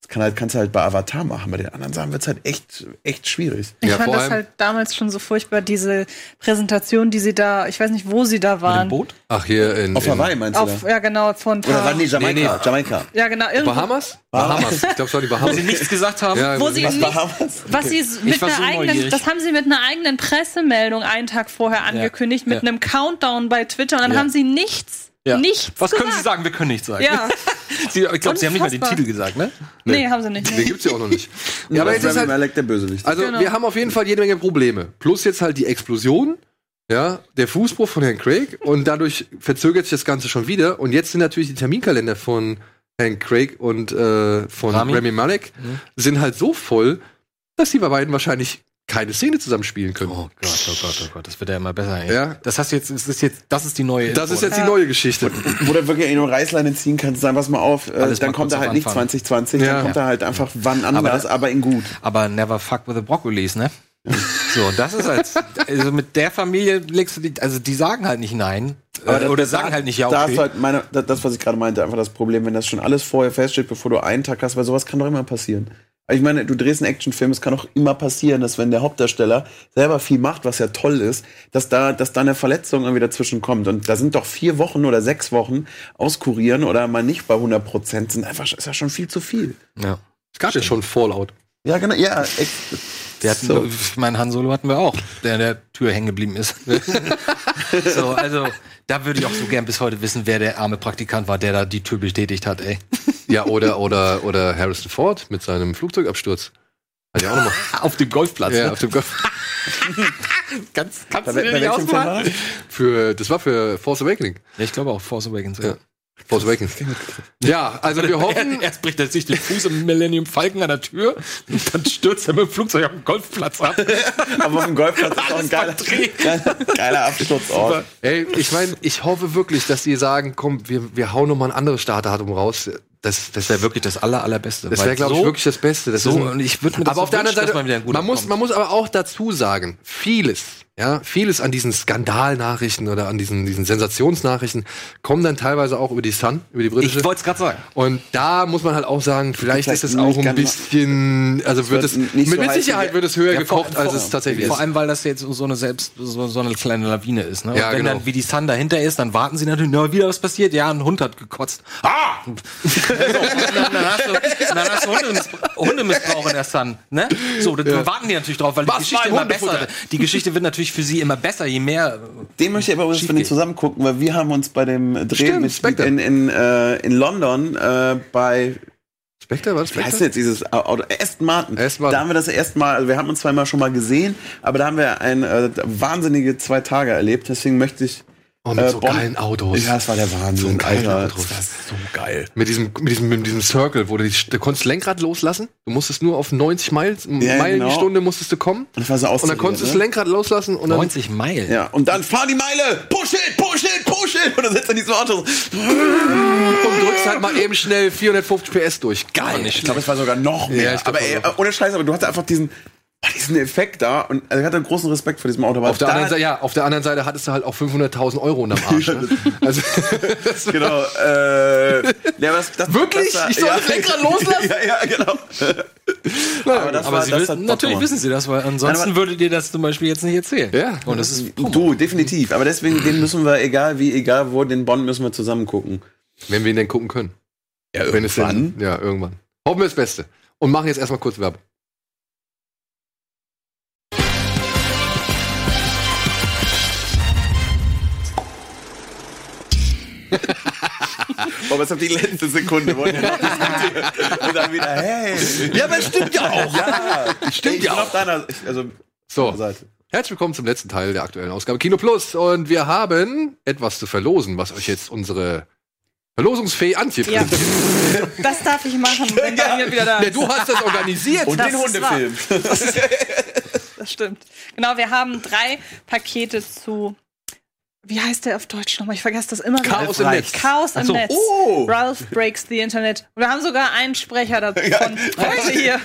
das kann halt, kannst du halt bei Avatar machen. Bei den anderen Sachen wird es halt echt, echt schwierig. Ich Ja, fand das halt damals schon so furchtbar, diese Präsentation, die sie da, ich weiß nicht, wo sie da Mit dem waren. Boot? ach hier in, Auf in Hawaii meinst du? Auf, ja, genau, von Oder war nee, paar, Jamaika? Nee, nee. Jamaika. Ja, genau, irgendwo, Bahamas? Bahamas. Ich glaube, es war die Wo Bahamas. sie nichts gesagt haben. Ja, wo sie Was nicht, Bahamas? was sie s- mit einer so eigenen, neugierig. das haben sie mit einer eigenen Pressemeldung einen Tag vorher angekündigt, mit Ja. einem Countdown bei Twitter und dann Ja. haben sie nichts, nichts Was können Sie gesagt. sagen? Wir können nichts sagen. Ja, Sie, ich glaube, Sie haben nicht mal den. Titel gesagt, ne? nee, haben sie nicht. Den Nee. gibt's ja auch noch nicht. Ja, aber jetzt ist halt, Malek der Bösewicht. also Genau. wir haben auf jeden Fall jede Menge Probleme. Plus jetzt halt die Explosion, ja, der Fußbruch von Herrn Craig und dadurch verzögert sich das Ganze schon wieder. Und jetzt sind natürlich die Terminkalender von Herrn Craig und äh, von Rami. Rami, Malek Mhm. sind halt so voll, dass die bei beiden wahrscheinlich keine Szene zusammen spielen können. Oh Gott, oh Gott, oh Gott, das wird ja immer besser. Ey. Ja. Das hast du jetzt, das ist jetzt, das ist die neue. Das ist Info. jetzt die neue Geschichte. Wo du wirklich nur Reißleine ziehen kannst, sagen, pass mal auf, äh, dann mal kommt er halt nicht Anfang. 2020, Ja. dann kommt er halt einfach wann Aber anders, das- aber in gut. aber never fuck with the Broccolis, ne? So, das ist halt, also mit der Familie legst du die, also die sagen halt nicht nein. Aber Äh, das- oder das- sagen halt nicht ja, okay. hast du halt meine, das, das, was ich gerade meinte, einfach das Problem, wenn das schon alles vorher feststeht, bevor du einen Tag hast, weil sowas kann doch immer passieren. Ich meine, du drehst einen Actionfilm, es kann auch immer passieren, dass wenn der Hauptdarsteller selber viel macht, was ja toll ist, dass da, dass da eine Verletzung irgendwie dazwischen kommt. Und da sind doch vier Wochen oder sechs Wochen auskurieren oder mal nicht bei 100 Prozent, sind einfach, ist ja schon viel zu viel. ja. Es gab ja schon Fallout. Ja, genau, ja. Wir hatten, So. ich meine, Han Solo hatten wir auch, der in der Tür hängen geblieben ist. so, also, da würde ich auch so gern bis heute wissen, wer der arme Praktikant war, der da die Tür bestätigt hat, ey. Ja, oder, oder, oder Harrison Ford mit seinem Flugzeugabsturz. Hat ja auch nochmal. Auf dem Golfplatz. ja, ne? auf dem Golf. Ganz, kannst Bei, du dir nicht ausmalen? das? Für, das war für Force Awakening. Ja, ich glaube auch Force Awakens. Ja. Force Awakens. Ja, also wir hoffen, Erst bricht er sich den Fuß im Millennium Falcon an der Tür und dann stürzt er mit dem Flugzeug auf den Golfplatz ab. Aber auf dem Golfplatz ist auch ein geiler, geiler, geiler Absturzort. ey, ich meine, ich hoffe wirklich, dass die sagen, komm, wir, wir hauen nochmal ein anderes Startdatum raus. Das, das wäre wirklich das aller, allerbeste. Das wäre, glaube ich, so- wirklich das Beste. Das so, ist und ich würde mir das aber auf so der anderen Seite, man wieder ein guter man muss, man muss aber auch dazu sagen, vieles, ja, vieles an diesen Skandalnachrichten oder an diesen, diesen Sensationsnachrichten kommen dann teilweise auch über die Sun, über die britische. Ich wollte es gerade sagen. Und da muss man halt auch sagen, vielleicht, Vielleicht ist es auch ein bisschen, also wird wird es, nicht mit, so mit Sicherheit wird es höher Ja, vor- gekocht, als vor- es tatsächlich Vor ist. allem, weil das jetzt so eine selbst so, so eine kleine Lawine ist. Ne? Und Ja, wenn genau. dann wie die Sun dahinter ist, dann warten sie natürlich, na, wieder was passiert. Ja, ein Hund hat gekotzt. Ah! so, dann, dann hast du, dann hast du Hundemissbrauch, Hundemissbrauch in der Sun. Ne? So, dann warten die natürlich drauf, weil die Was Geschichte immer besser Die Geschichte wird natürlich für sie immer besser, je mehr. Den möchte ich aber übrigens geht. zusammen gucken, weil wir haben uns bei dem Dreh Stimmt, mit, Spectre. in, in, äh, in London äh, bei Spectre, was? Wie heißt denn jetzt dieses Auto? Aston Martin. Aston Martin. Da haben wir das erste Mal, also wir haben uns zweimal schon mal gesehen, aber da haben wir ein äh, wahnsinnige zwei Tage erlebt. Deswegen möchte ich. Oh, mit äh, so Bonn- geilen Autos. Ja, das war der Wahnsinn, So geile. Autos. Das war so geil. Mit diesem, mit diesem, mit diesem Circle, wo du, die, du konntest das Lenkrad loslassen. Du musstest nur auf 90 Meilen, Ja, Meilen die genau. Stunde musstest du kommen. Und das war so Und dann konntest du das ne? Lenkrad loslassen und dann 90 Meilen. Ja, und dann fahr die Meile! Push it, push it, push it! Und dann sitzt er in diesem Auto. so. und drückst halt mal eben schnell 450 PS durch. Geil. Ich glaube, es war sogar noch mehr. Ja, ich glaub, aber ey, das ohne Scheiß, aber du hattest einfach diesen, oh, diesen Effekt da. Und also ich hatte großen Respekt vor diesem Auto. Auf der, da- anderen Seite, ja, auf der anderen Seite hattest du halt auch 500.000 Euro unterm Arsch. Ne? Also, Genau. Äh, ja, aber das, das, Wirklich? Das war, Ich soll das Lenkrad loslassen? Ja, ja, genau. aber das Aber war, hat Bock natürlich wissen sie das, weil ansonsten Nein, aber- würdet ihr das zum Beispiel jetzt nicht erzählen. Ja. Und das ist Du, definitiv. Aber deswegen, den müssen wir, egal wie, egal wo, den Bond müssen wir zusammen gucken. wenn wir ihn denn gucken können. Ja, Wenn es denn, ja, irgendwann. Hoffen wir das Beste. Und machen jetzt erstmal kurz Werbung. Aber es auf die letzte Sekunde wollen wir noch diskutieren. Und dann wieder, hey. Ja, aber es stimmt ja auch. Ja, Stimmt ich ja bin auch. auf deiner, also, So, Seite. herzlich willkommen zum letzten Teil der aktuellen Ausgabe Kino Plus. Und wir haben etwas zu verlosen, was euch jetzt unsere Verlosungsfee Antje Ja. Das darf ich machen, wenn Daniel wieder da Ja, ist. du hast das organisiert. Und Das den Hundefilm. Das stimmt. Genau, wir haben drei Pakete zu. Wie heißt der auf Deutsch nochmal? Ich vergesse das immer. wieder. Chaos im Netz. Chaos im so. Netz. Oh. Ralph Breaks the Internet. Und wir haben sogar einen Sprecher davon. Heute hier.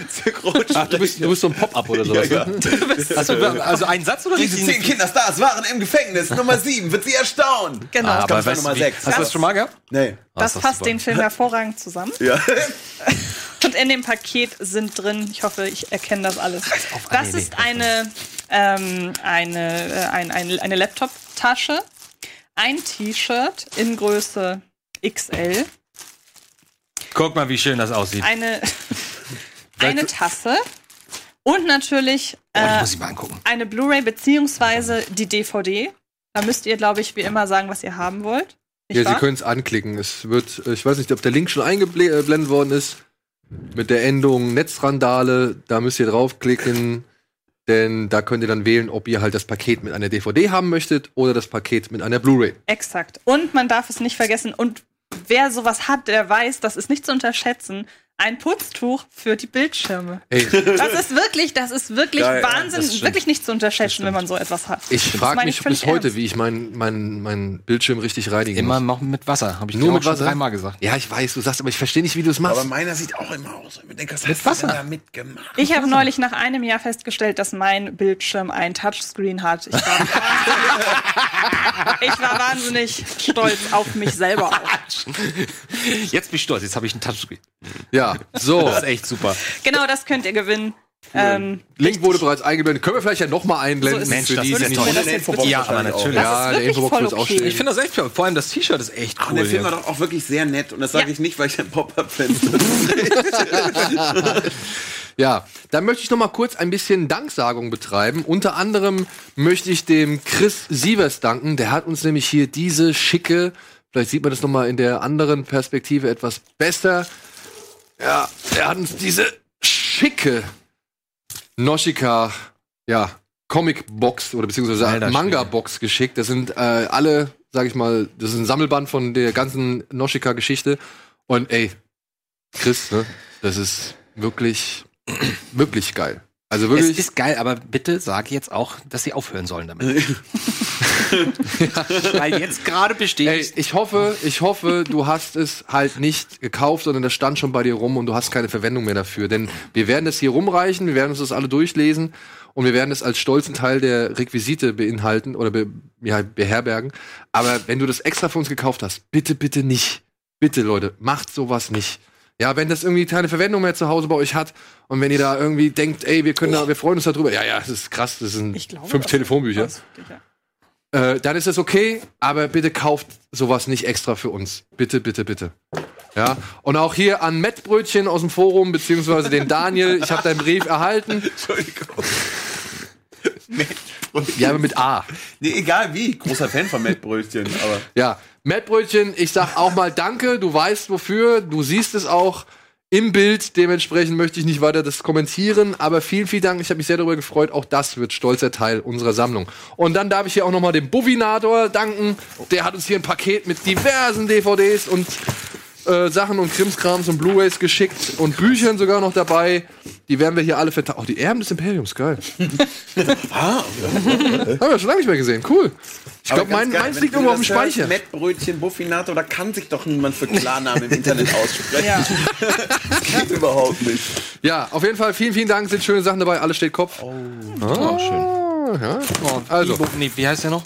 Ach, du bist, du bist so ein Pop-Up oder sowas. Ja, ja. ne? Du bist also, also ein Satz oder Diese zehn Kinderstars waren im Gefängnis. Nummer sieben. Wird sie erstaunen. Genau. Ah, aber weißt, Nummer sechs. Hast du das schon mal gehabt? Nee. das das ist passt super. den Film hervorragend zusammen. Ja. Und in dem Paket sind drin, ich hoffe, ich erkenne das alles. Ah, Das ist eine, ähm, eine, äh, ein, ein, eine Laptop-Tasche, ein T-Shirt in Größe XL, Guck mal, wie schön das aussieht. eine, eine Tasse und natürlich Oh, äh, angucken. eine Blu-ray beziehungsweise die DVD. Da müsst ihr, glaube ich, wie immer sagen, was ihr haben wollt. Nicht Ja, Sie wahr? können es anklicken. Es wird, ich weiß nicht, ob der Link schon eingeblendet worden ist. Mit der Endung Netzrandale, da müsst ihr draufklicken, denn da könnt ihr dann wählen, ob ihr halt das Paket mit einer DVD haben möchtet oder das Paket mit einer Blu-ray. Exakt. Und man darf es nicht vergessen. Und wer sowas hat, der weiß, das ist nicht zu unterschätzen. Ein Putztuch für die Bildschirme. Ey, Das ist wirklich, das ist wirklich Geil, Wahnsinn, wirklich nicht zu unterschätzen, wenn man so etwas hat. ich frage mich bis heute, ernst. wie ich meinen mein, mein Bildschirm richtig reinigen Immer muss. noch mit Wasser, habe ich Nur dir auch mit schon Wasser? dreimal gesagt. Ja, ich weiß, du sagst, aber ich verstehe nicht, wie du es machst. Aber meiner sieht auch immer aus. Ich denke, was hast Wasser. du denn da mitgemacht? Ich habe neulich nach einem Jahr festgestellt, dass mein Bildschirm ein Touchscreen hat. Ich war, wahnsinnig, ich war wahnsinnig stolz auf mich selber auch. Jetzt bin ich stolz, jetzt habe ich einen Touchscreen. ja, so. Das ist echt super. Genau, das könnt ihr gewinnen. Ähm, Link wurde bereits eingeblendet. Können wir vielleicht ja noch mal einblenden So ist für Mensch, die, das die ist toll. Und Infobox Ja, aber natürlich. Das Ja, ist der Infobox voll wird auch okay. stehen. Ich finde das echt toll. Vor allem das T-Shirt ist echt Und cool. der Film war doch auch wirklich sehr nett. Und das sage Ja. ich nicht, weil ich ein Pop-Up-Fan bin. Ja, da möchte ich noch mal kurz ein bisschen Danksagung betreiben. Unter anderem möchte ich dem Chris Sievers danken. Der hat uns nämlich hier diese schicke, vielleicht sieht man das noch mal in der anderen Perspektive etwas besser, Ja, er hat uns diese schicke Noshika, ja, Comic-Box oder beziehungsweise. Manga-Box geschickt. Das sind äh, alle, sag ich mal, das ist ein Sammelband von der ganzen Noshika-Geschichte. Und ey, Chris, ne, das ist wirklich, wirklich geil. Also Es wirklich. ist geil, aber bitte sag jetzt auch, dass sie aufhören sollen damit. Weil jetzt gerade besteht. Ey, ich hoffe, ich hoffe, du hast es halt nicht gekauft, sondern das stand schon bei dir rum und du hast keine Verwendung mehr dafür. Denn wir werden es hier rumreichen, wir werden uns das alle durchlesen und wir werden es als stolzen Teil der Requisite beinhalten oder be, ja, beherbergen. Aber wenn du das extra für uns gekauft hast, bitte, bitte nicht. Bitte, Leute, macht sowas nicht. Ja, wenn das irgendwie keine Verwendung mehr zu Hause bei euch hat und wenn ihr da irgendwie denkt, ey, wir können da, wir freuen uns darüber. Ja, ja, das ist krass, das sind Ich glaube, fünf das- Telefonbücher das- ja. äh, dann ist es okay, aber bitte kauft sowas nicht extra für uns. Bitte, bitte, bitte. Ja, und auch hier an Mettbrötchen aus dem Forum, beziehungsweise den Daniel, ich habe deinen Brief erhalten. Entschuldigung. Ja, aber mit A. Nee, egal wie. Großer Fan von Mettbrötchen, aber. Ja, Mettbrötchen, ich sag auch mal Danke, du weißt wofür, du siehst es auch im Bild, dementsprechend möchte ich nicht weiter das kommentieren, aber vielen, vielen Dank, ich habe mich sehr darüber gefreut, auch das wird stolzer Teil unserer Sammlung. Und dann darf ich hier auch nochmal dem Buvinator danken, der hat uns hier ein Paket mit diversen DVDs und äh, Sachen und Krimskrams und Blu-Rays geschickt und Büchern sogar noch dabei. Die werden wir hier alle verteilen. Oh, die Erben des Imperiums, geil. Ah, Haben wir schon lange nicht mehr gesehen, cool. Ich glaube, mein, meins liegt irgendwo auf dem Speicher. Mettbrötchen, Buffinato, da kann sich doch niemand für Klarnamen im Internet aussprechen. Ja. Das geht überhaupt nicht. Ja, auf jeden Fall vielen, vielen Dank. Sind schöne Sachen dabei. Alles steht Kopf. Oh, schön. Ja. Oh, Also. Bibo, nee, wie heißt der noch?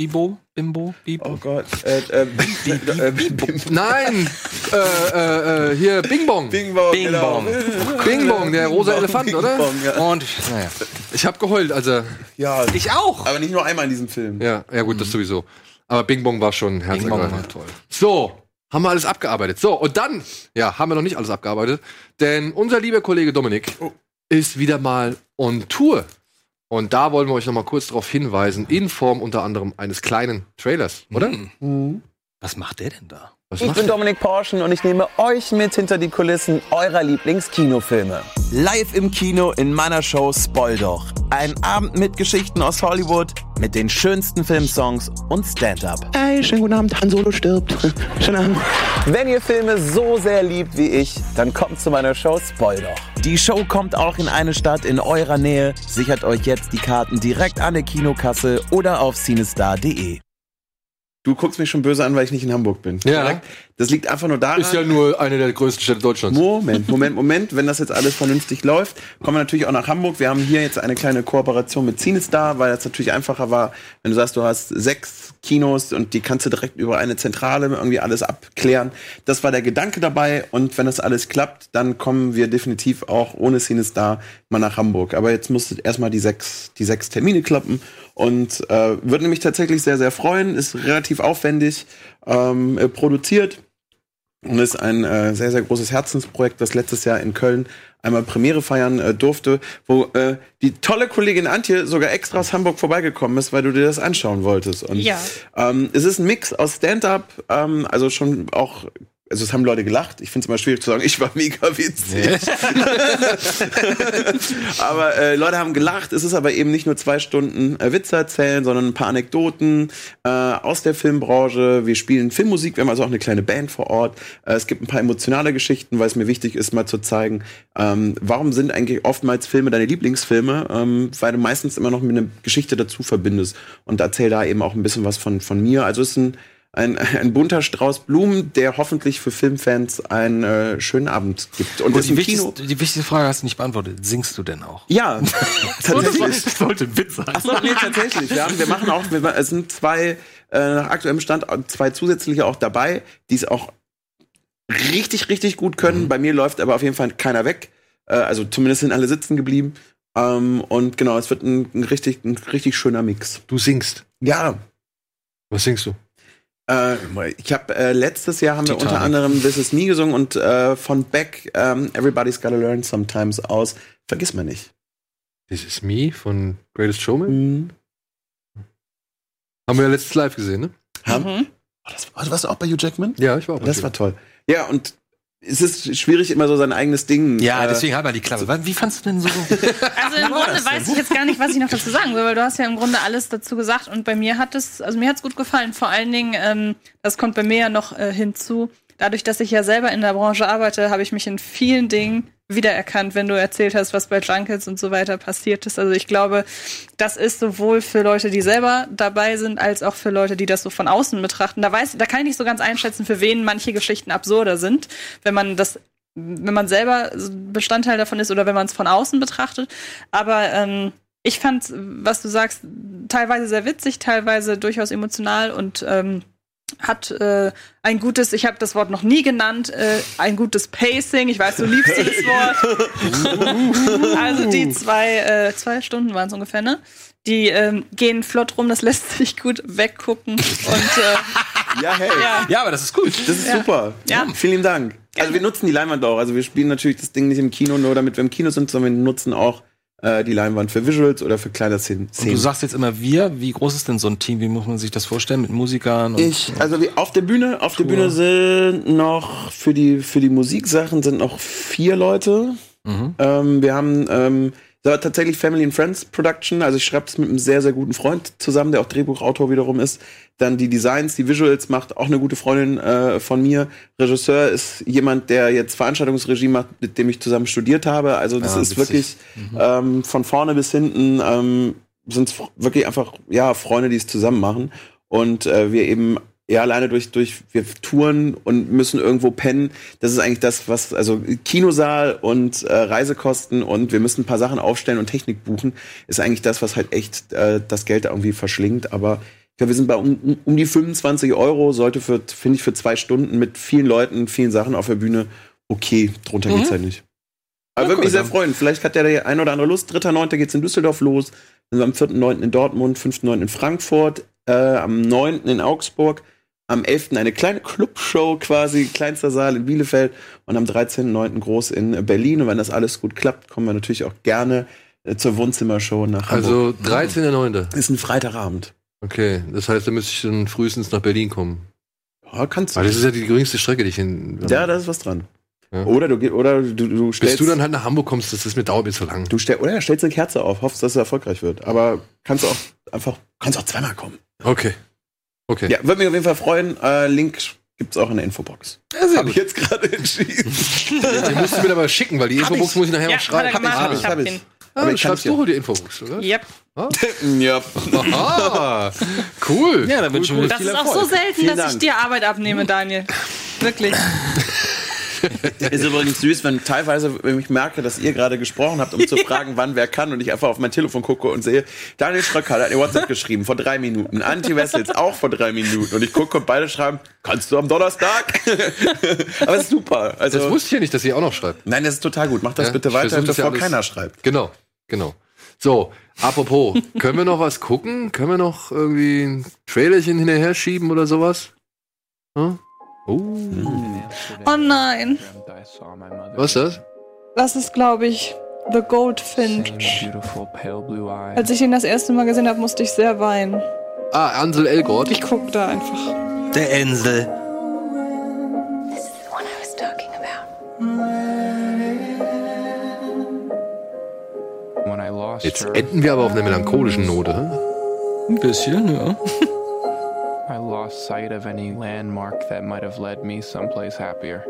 Bibo? Bimbo? Bibo? Oh Gott. Äh, äh, äh, Bing Nein, äh, äh, äh, hier Bing Bong. Bing Bong. Bing genau. Bong. Bing Bong, der rosa Elefant, Bing oder? Bong, ja. Und, naja. Ich habe geheult, also ja. Ich auch. Aber nicht nur einmal in diesem Film. ja, ja gut, das sowieso. Aber Bing Bong war schon Bing herzergreifend. Toll. So, haben wir alles abgearbeitet. So, und dann, ja, haben wir noch nicht alles abgearbeitet, denn unser lieber Kollege Dominik Oh. ist wieder mal on Tour. Und da wollen wir euch noch mal kurz darauf hinweisen, in Form unter anderem eines kleinen Trailers, oder? Was macht der denn da? Was Ich bin? Dominik Porschen und ich nehme euch mit hinter die Kulissen eurer Lieblingskinofilme. Live im Kino in meiner Show Spoil doch. Ein Abend mit Geschichten aus Hollywood, mit den schönsten Filmsongs und Stand-up. Hey, schönen guten Abend, Han Solo stirbt. Schönen Abend. Wenn ihr Filme so sehr liebt wie ich, dann kommt zu meiner Show Spoil doch. Die Show kommt auch in eine Stadt in eurer Nähe. Sichert euch jetzt die Karten direkt an der Kinokasse oder auf cinestar.de. Du guckst mich schon böse an, weil ich nicht in Hamburg bin. Ja. Das liegt einfach nur daran. Ist ja nur eine der größten Städte Deutschlands. Moment, Moment, Moment. Wenn das jetzt alles vernünftig läuft, kommen wir natürlich auch nach Hamburg. Wir haben hier jetzt eine kleine Kooperation mit CineStar, weil das natürlich einfacher war, wenn du sagst, du hast sechs Kinos und die kannst du direkt über eine Zentrale irgendwie alles abklären. Das war der Gedanke dabei und wenn das alles klappt, dann kommen wir definitiv auch ohne CineStar mal nach Hamburg. Aber jetzt musst du erstmal die sechs, die sechs Termine klappen und äh, würde mich tatsächlich sehr, sehr freuen. Ist relativ aufwendig ähm, äh, produziert. Und ist ein äh, sehr, sehr großes Herzensprojekt, das letztes Jahr in Köln einmal Premiere feiern äh, durfte, wo äh, die tolle Kollegin Antje sogar extra aus Hamburg vorbeigekommen ist, weil du dir das anschauen wolltest. Und Ja. ähm, es ist ein Mix aus Stand-up, ähm, also schon auch, also es haben Leute gelacht. Ich finde es immer schwierig zu sagen, ich war mega witzig. aber äh, Leute haben gelacht. Es ist aber eben nicht nur zwei Stunden äh, Witze erzählen, sondern ein paar Anekdoten äh, aus der Filmbranche. Wir spielen Filmmusik, wir haben also auch eine kleine Band vor Ort. Äh, es gibt ein paar emotionale Geschichten, weil es mir wichtig ist, mal zu zeigen, ähm, warum sind eigentlich oftmals Filme deine Lieblingsfilme, ähm, weil du meistens immer noch mit einer Geschichte dazu verbindest und erzähl da eben auch ein bisschen was von, von mir. Also es ist ein ein, ein bunter Strauß Blumen, der hoffentlich für Filmfans einen äh, schönen Abend gibt. Und, Und das die im Kino. wichtigste, die wichtigste Frage hast du nicht beantwortet. Singst du denn auch? Ja, tatsächlich. Das sollte ein Witz sein. Achso, nee, tatsächlich. Wir, haben, wir machen auch, wir, es sind zwei, äh, nach aktuellem Stand, zwei zusätzliche auch dabei, die es auch richtig, richtig gut können. Bei mir läuft aber auf jeden Fall keiner weg. Äh, also zumindest sind alle sitzen geblieben. Ähm, und genau, es wird ein, ein, richtig, ein richtig schöner Mix. Du singst. Ja. Was singst du? Äh, ich habe äh, letztes Jahr haben wir Titanic. unter anderem This Is Me gesungen und äh, von Beck ähm, Everybody's Gotta Learn Sometimes aus. Vergiss mal nicht. This is Me von Greatest Showman. Mhm. Haben wir ja letztes live gesehen, ne? Haben, Mhm. oh, das, oh, du warst auch bei Hugh Jackman? Ja, ich war auch. bei Das dir. war toll. Ja, und es ist schwierig, immer so sein eigenes Ding. Ja, äh, deswegen hat er die Klappe. Wie fandst du denn so? Also im Grunde weiß ich jetzt gar nicht, was ich noch dazu sagen soll, weil du hast ja im Grunde alles dazu gesagt und bei mir hat es, also mir hat es gut gefallen. Vor allen Dingen, ähm, das kommt bei mir ja noch äh, hinzu. Dadurch, dass ich ja selber in der Branche arbeite, habe ich mich in vielen Dingen wiedererkannt, wenn du erzählt hast, was bei Junkets und so weiter passiert ist. Also ich glaube, das ist sowohl für Leute, die selber dabei sind, als auch für Leute, die das so von außen betrachten. Da weiß, da kann ich nicht so ganz einschätzen, für wen manche Geschichten absurder sind, wenn man das wenn man selber Bestandteil davon ist oder wenn man es von außen betrachtet. Aber ähm, ich fand, was du sagst, teilweise sehr witzig, teilweise durchaus emotional und ähm, hat äh, ein gutes, ich habe das Wort noch nie genannt, äh, ein gutes Pacing. Ich weiß, du liebst dieses Wort. also die zwei, äh, zwei Stunden waren es ungefähr, ne? Die ähm, gehen flott rum, das lässt sich gut weggucken. Und äh, Ja, hey. ja. ja, aber das ist gut. Das ist Ja. super. Ja. Vielen Dank. Also wir nutzen die Leinwand auch. Also wir spielen natürlich das Ding nicht im Kino, nur damit wir im Kino sind, sondern wir nutzen auch äh, die Leinwand für Visuals oder für kleine Szenen. Und du sagst jetzt immer wir. Wie groß ist denn so ein Team? Wie muss man sich das vorstellen mit Musikern? Und Ich, also wir, auf der Bühne, auf der Bühne sind noch für die für die Musiksachen sind noch vier Leute. Mhm. Ähm, wir haben ähm, so, tatsächlich Family and Friends Production. Also ich schreibe es mit einem sehr sehr guten Freund zusammen, der auch Drehbuchautor wiederum ist. Dann die Designs, die Visuals macht auch eine gute Freundin äh, von mir. Regisseur ist jemand, der jetzt Veranstaltungsregie macht, mit dem ich zusammen studiert habe. Also das Ah, ist witzig. wirklich ähm, von vorne bis hinten ähm, sind es wirklich einfach ja Freunde, die es zusammen machen und äh, wir eben ja alleine durch durch wir touren und müssen irgendwo pennen. Das ist eigentlich das, was also Kinosaal und äh, Reisekosten und wir müssen ein paar Sachen aufstellen und Technik buchen, ist eigentlich das, was halt echt äh, das Geld irgendwie verschlingt. Aber ich glaube, wir sind bei um, um- die 25 Euro, sollte für finde ich für zwei Stunden mit vielen Leuten, vielen Sachen auf der Bühne okay. Drunter geht's halt nicht. Aber Ja, würde mich sehr dann- freuen. Vielleicht hat ja der ein oder andere Lust. 3.9. geht's in Düsseldorf los. Dann sind wir am 4.9. in Dortmund, 5.9. in Frankfurt, äh, am 9. in Augsburg, am 11. eine kleine Clubshow quasi, kleinster Saal in Bielefeld und am 13.9. groß in Berlin. Und wenn das alles gut klappt, kommen wir natürlich auch gerne äh, zur Wohnzimmershow nach Also Hamburg. 13.9. Ist ein Freitagabend. Okay, das heißt, da müsste ich dann frühestens nach Berlin kommen. Ja, kannst du. Weil das ist ja die geringste Strecke, die ich hin. ja, da ist was dran. Ja. Oder du oder du, du Bis stellst du dann halt nach Hamburg kommst, das ist mir dauert mir zu lang. du stell, oder stellst eine Kerze auf, hoffst, dass es erfolgreich wird. Aber kannst auch einfach kannst auch zweimal kommen. Okay. Okay. Ja, würde mich auf jeden Fall freuen. Äh, Link gibt's auch in der Infobox. Ja, sehr Habe ich jetzt gerade entschieden. Den musst du mir aber schicken, weil die Hab Infobox ich. muss ich nachher Ja, noch schreiben. er gemacht, hab ich hab hab den. Ah, Aber du ich schreibst du die Infobox, oder? Yep. ja. Aha, cool. Ja, dann wünschen wir Das viel ist auch so Erfolg. selten, Vielen dass ich Dank. dir Arbeit abnehme, Daniel. Wirklich. Ist übrigens süß, wenn teilweise, wenn ich merke, dass ihr gerade gesprochen habt, um zu fragen, wann wer kann, und ich einfach auf mein Telefon gucke und sehe, Daniel Schröcker hat eine WhatsApp geschrieben vor drei Minuten, Anti Wessels auch vor drei Minuten, und ich gucke und beide schreiben, kannst du am Donnerstag? Aber es ist super. Also, Das wusste ich ja nicht, dass ihr auch noch schreibt. nein, das ist total gut. Mach das Ja, bitte weiter, ja bevor alles- keiner schreibt. Genau, genau. So, apropos, können wir noch was gucken? Können wir noch irgendwie ein Trailerchen hinterher schieben oder sowas? Hm? Oh, Oh nein. was ist das? Das ist, glaube ich, The Goldfinch. Als ich ihn das erste Mal gesehen habe, musste ich sehr weinen. Ah, Ansel Elgort. Ich guck da einfach. Der Insel. Jetzt enden wir aber auf einer melancholischen Note. hm? Ein bisschen, ja. I lost sight of any landmark that might have led me someplace happier.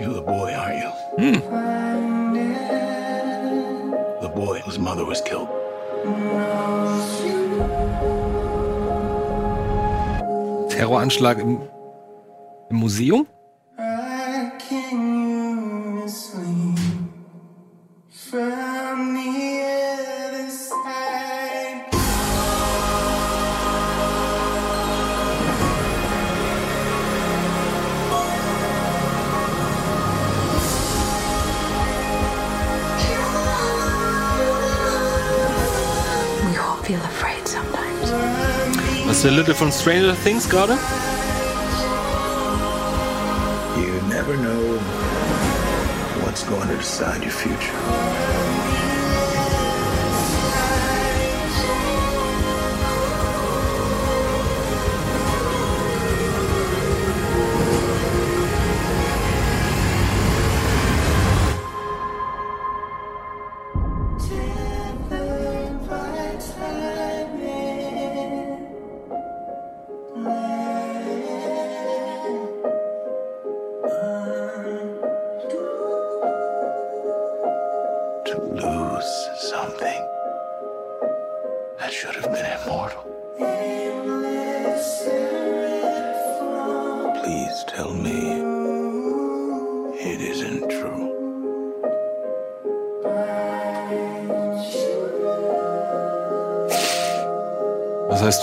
You're the boy, aren't you? Hmm. The boy whose mother was killed. Terroranschlag im, im Museum? We ist der Little von Stranger Things gerade? You never know what's going to decide your future.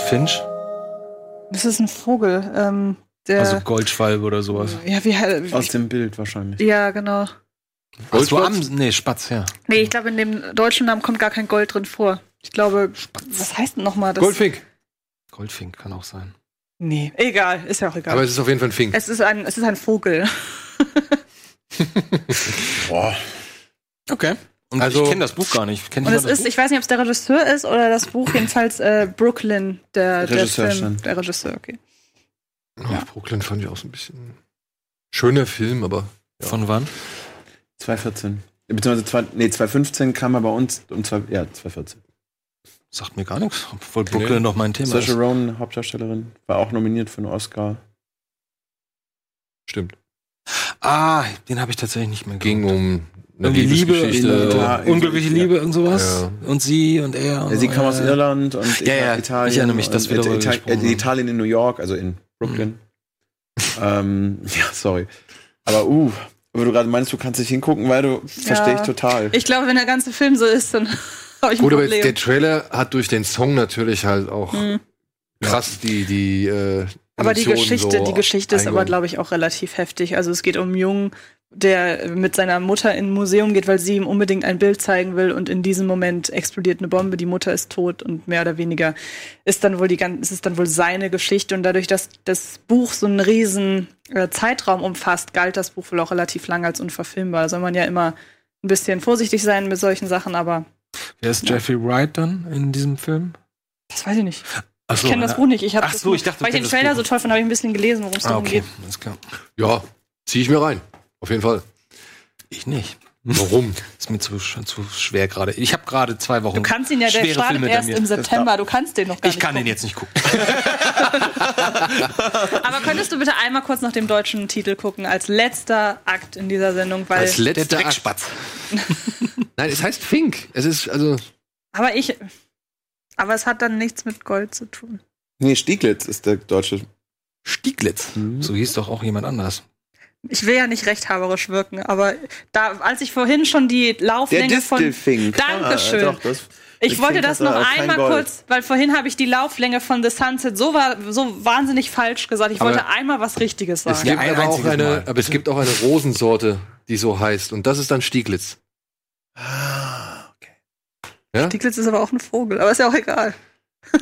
Finch? Das ist ein Vogel. Ähm, der, Also Goldschwalbe oder sowas. ja, wie, wie Aus dem Bild wahrscheinlich. Ja, genau. Ach so, am, nee, Spatz, ja. Nee, ich glaube, in dem deutschen Namen kommt gar kein Gold drin vor. Ich glaube, was heißt denn nochmal das? Goldfink. Goldfink kann auch sein. Nee, egal, ist ja auch egal. Aber es ist auf jeden Fall ein Fink. es ist ein, es ist ein Vogel. Boah. Okay. Und Also- ich kenne das Buch gar nicht. Kennt Und es ist, ich weiß nicht, ob es der Regisseur ist oder das Buch, jedenfalls äh, Brooklyn, der, der Regisseur Film. schon. Der Regisseur, okay. Ja. Brooklyn fand ich auch so ein bisschen schöner Film, aber Buch? Von wann? 2014. Beziehungsweise zwei, nee, 2015 kam er bei uns um zwei, ja, 2014. Sagt mir gar nichts. Obwohl Brooklyn noch mein Thema Saoirse ist. Ronan, Hauptdarstellerin, war auch nominiert für einen Oscar. stimmt. Ah, den habe ich tatsächlich nicht mehr Ging um Irgendwie Liebe, Liebesgeschichte. Ja, unglückliche ja. Liebe, irgend sowas. Ja. Und sie und er. und Ja, sie so, kam aus ja. Irland und Ja, ja, Italien. ich erinnere mich, dass und wir Ita äh. Italien in New York, also in Brooklyn. ähm, ja, sorry. Aber uh, aber du gerade meinst, du kannst nicht hingucken, weil du verstehe ich total. Ich glaube, wenn der ganze Film so ist, dann habe ich ein Gut, aber Problem. der Trailer hat durch den Song natürlich halt auch Mhm. krass die, die äh, Aber die Geschichte, so die Geschichte ist aber, glaube ich, auch relativ heftig. Also es geht um einen Jungen, der mit seiner Mutter in ein Museum geht, weil sie ihm unbedingt ein Bild zeigen will und in diesem Moment explodiert eine Bombe, die Mutter ist tot und mehr oder weniger ist dann wohl die ganze, ist es dann wohl seine Geschichte und dadurch, dass das Buch so einen riesen äh, Zeitraum umfasst, galt das Buch wohl auch relativ lange als unverfilmbar. Da soll man ja immer ein bisschen vorsichtig sein mit solchen Sachen, aber Wer ist Jeffrey Wright dann in diesem Film? das weiß ich nicht. Ach Ich kenne das Buch nicht. Ich Ach so, ich dachte, weil ich den Trailer so toll fand, habe ich ein bisschen gelesen, worum es Ah, darum okay, geht. alles klar. Ja, zieh ich mir rein. Auf jeden Fall. Ich nicht. Warum? Ist mir zu, zu schwer gerade. Ich habe gerade zwei Wochen. Du kannst ihn ja, der startet erst im. September. Du kannst den noch gar Ich nicht kann den gucken. jetzt nicht gucken. Aber könntest du bitte einmal kurz nach dem deutschen Titel gucken, als letzter Akt in dieser Sendung, weil. Als letzter Akt. Dreckspatz. Nein, es heißt Fink. Es ist also aber ich. Aber es hat dann nichts mit Gold zu tun. Nee, Stieglitz ist der deutsche. Stieglitz. So hieß doch auch jemand anders. Ich will ja nicht rechthaberisch wirken, aber da, als ich vorhin schon die Der Lauflänge von. Distelfink. Dankeschön. Ah, doch, das, Ich der wollte das noch einmal kurz, weil vorhin habe ich die Lauflänge von The Sunset so, war, so wahnsinnig falsch gesagt. Ich Aber wollte einmal was Richtiges es sagen. Ja, gibt ein aber auch eine, Mal. aber es gibt auch eine Rosensorte, die so heißt und das ist dann Stieglitz. Ah, okay. Ja? Stieglitz ist aber auch ein Vogel, aber ist ja auch egal.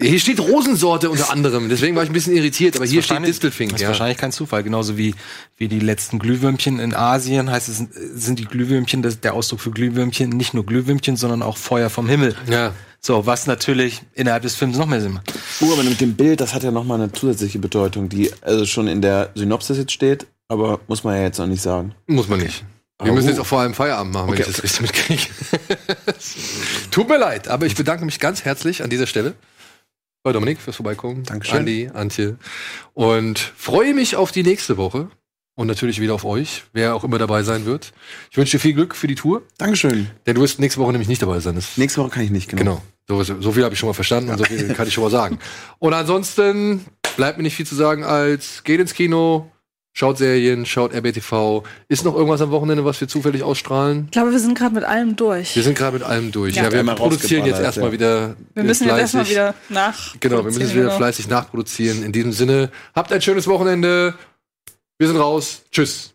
Hier steht Rosensorte unter anderem, deswegen war ich ein bisschen irritiert, aber hier steht Distelfink, Das ist ja. wahrscheinlich kein Zufall. Genauso wie, wie die letzten Glühwürmchen in Asien heißt es, sind die Glühwürmchen, das, der Ausdruck für Glühwürmchen, nicht nur Glühwürmchen, sondern auch Feuer vom Himmel. Ja. So, was natürlich innerhalb des Films noch mehr Sinn macht. Uh, aber mit dem Bild, das hat ja nochmal eine zusätzliche Bedeutung, die also schon in der Synopsis jetzt steht, aber muss man ja jetzt noch nicht sagen. Muss man nicht. Wir müssen jetzt auch vor allem Feierabend machen, wenn Okay, ich das richtig mitkriege. Tut mir leid, aber ich bedanke mich ganz herzlich an dieser Stelle bei Dominik fürs Vorbeikommen. Dankeschön. Andi, Antje. Und freue mich auf die nächste Woche. Und natürlich wieder auf euch, wer auch immer dabei sein wird. Ich wünsche dir viel Glück für die Tour, Dankeschön. denn du wirst nächste Woche nämlich nicht dabei sein. Das Nächste Woche kann ich nicht, genau. Genau. So, so viel habe ich schon mal verstanden und so viel kann ich schon mal sagen. Und ansonsten bleibt mir nicht viel zu sagen als geht ins Kino, schaut Serien, schaut RBTV. Ist noch irgendwas am Wochenende, was wir zufällig ausstrahlen? Ich glaube, wir sind gerade mit allem durch. Wir sind gerade mit allem durch. Ja. Ja, wir produzieren jetzt erstmal ja. wieder. Wir müssen jetzt erstmal wieder nach. Genau, wir müssen es wieder fleißig nachproduzieren. In diesem Sinne, habt ein schönes Wochenende. Wir sind raus. Tschüss.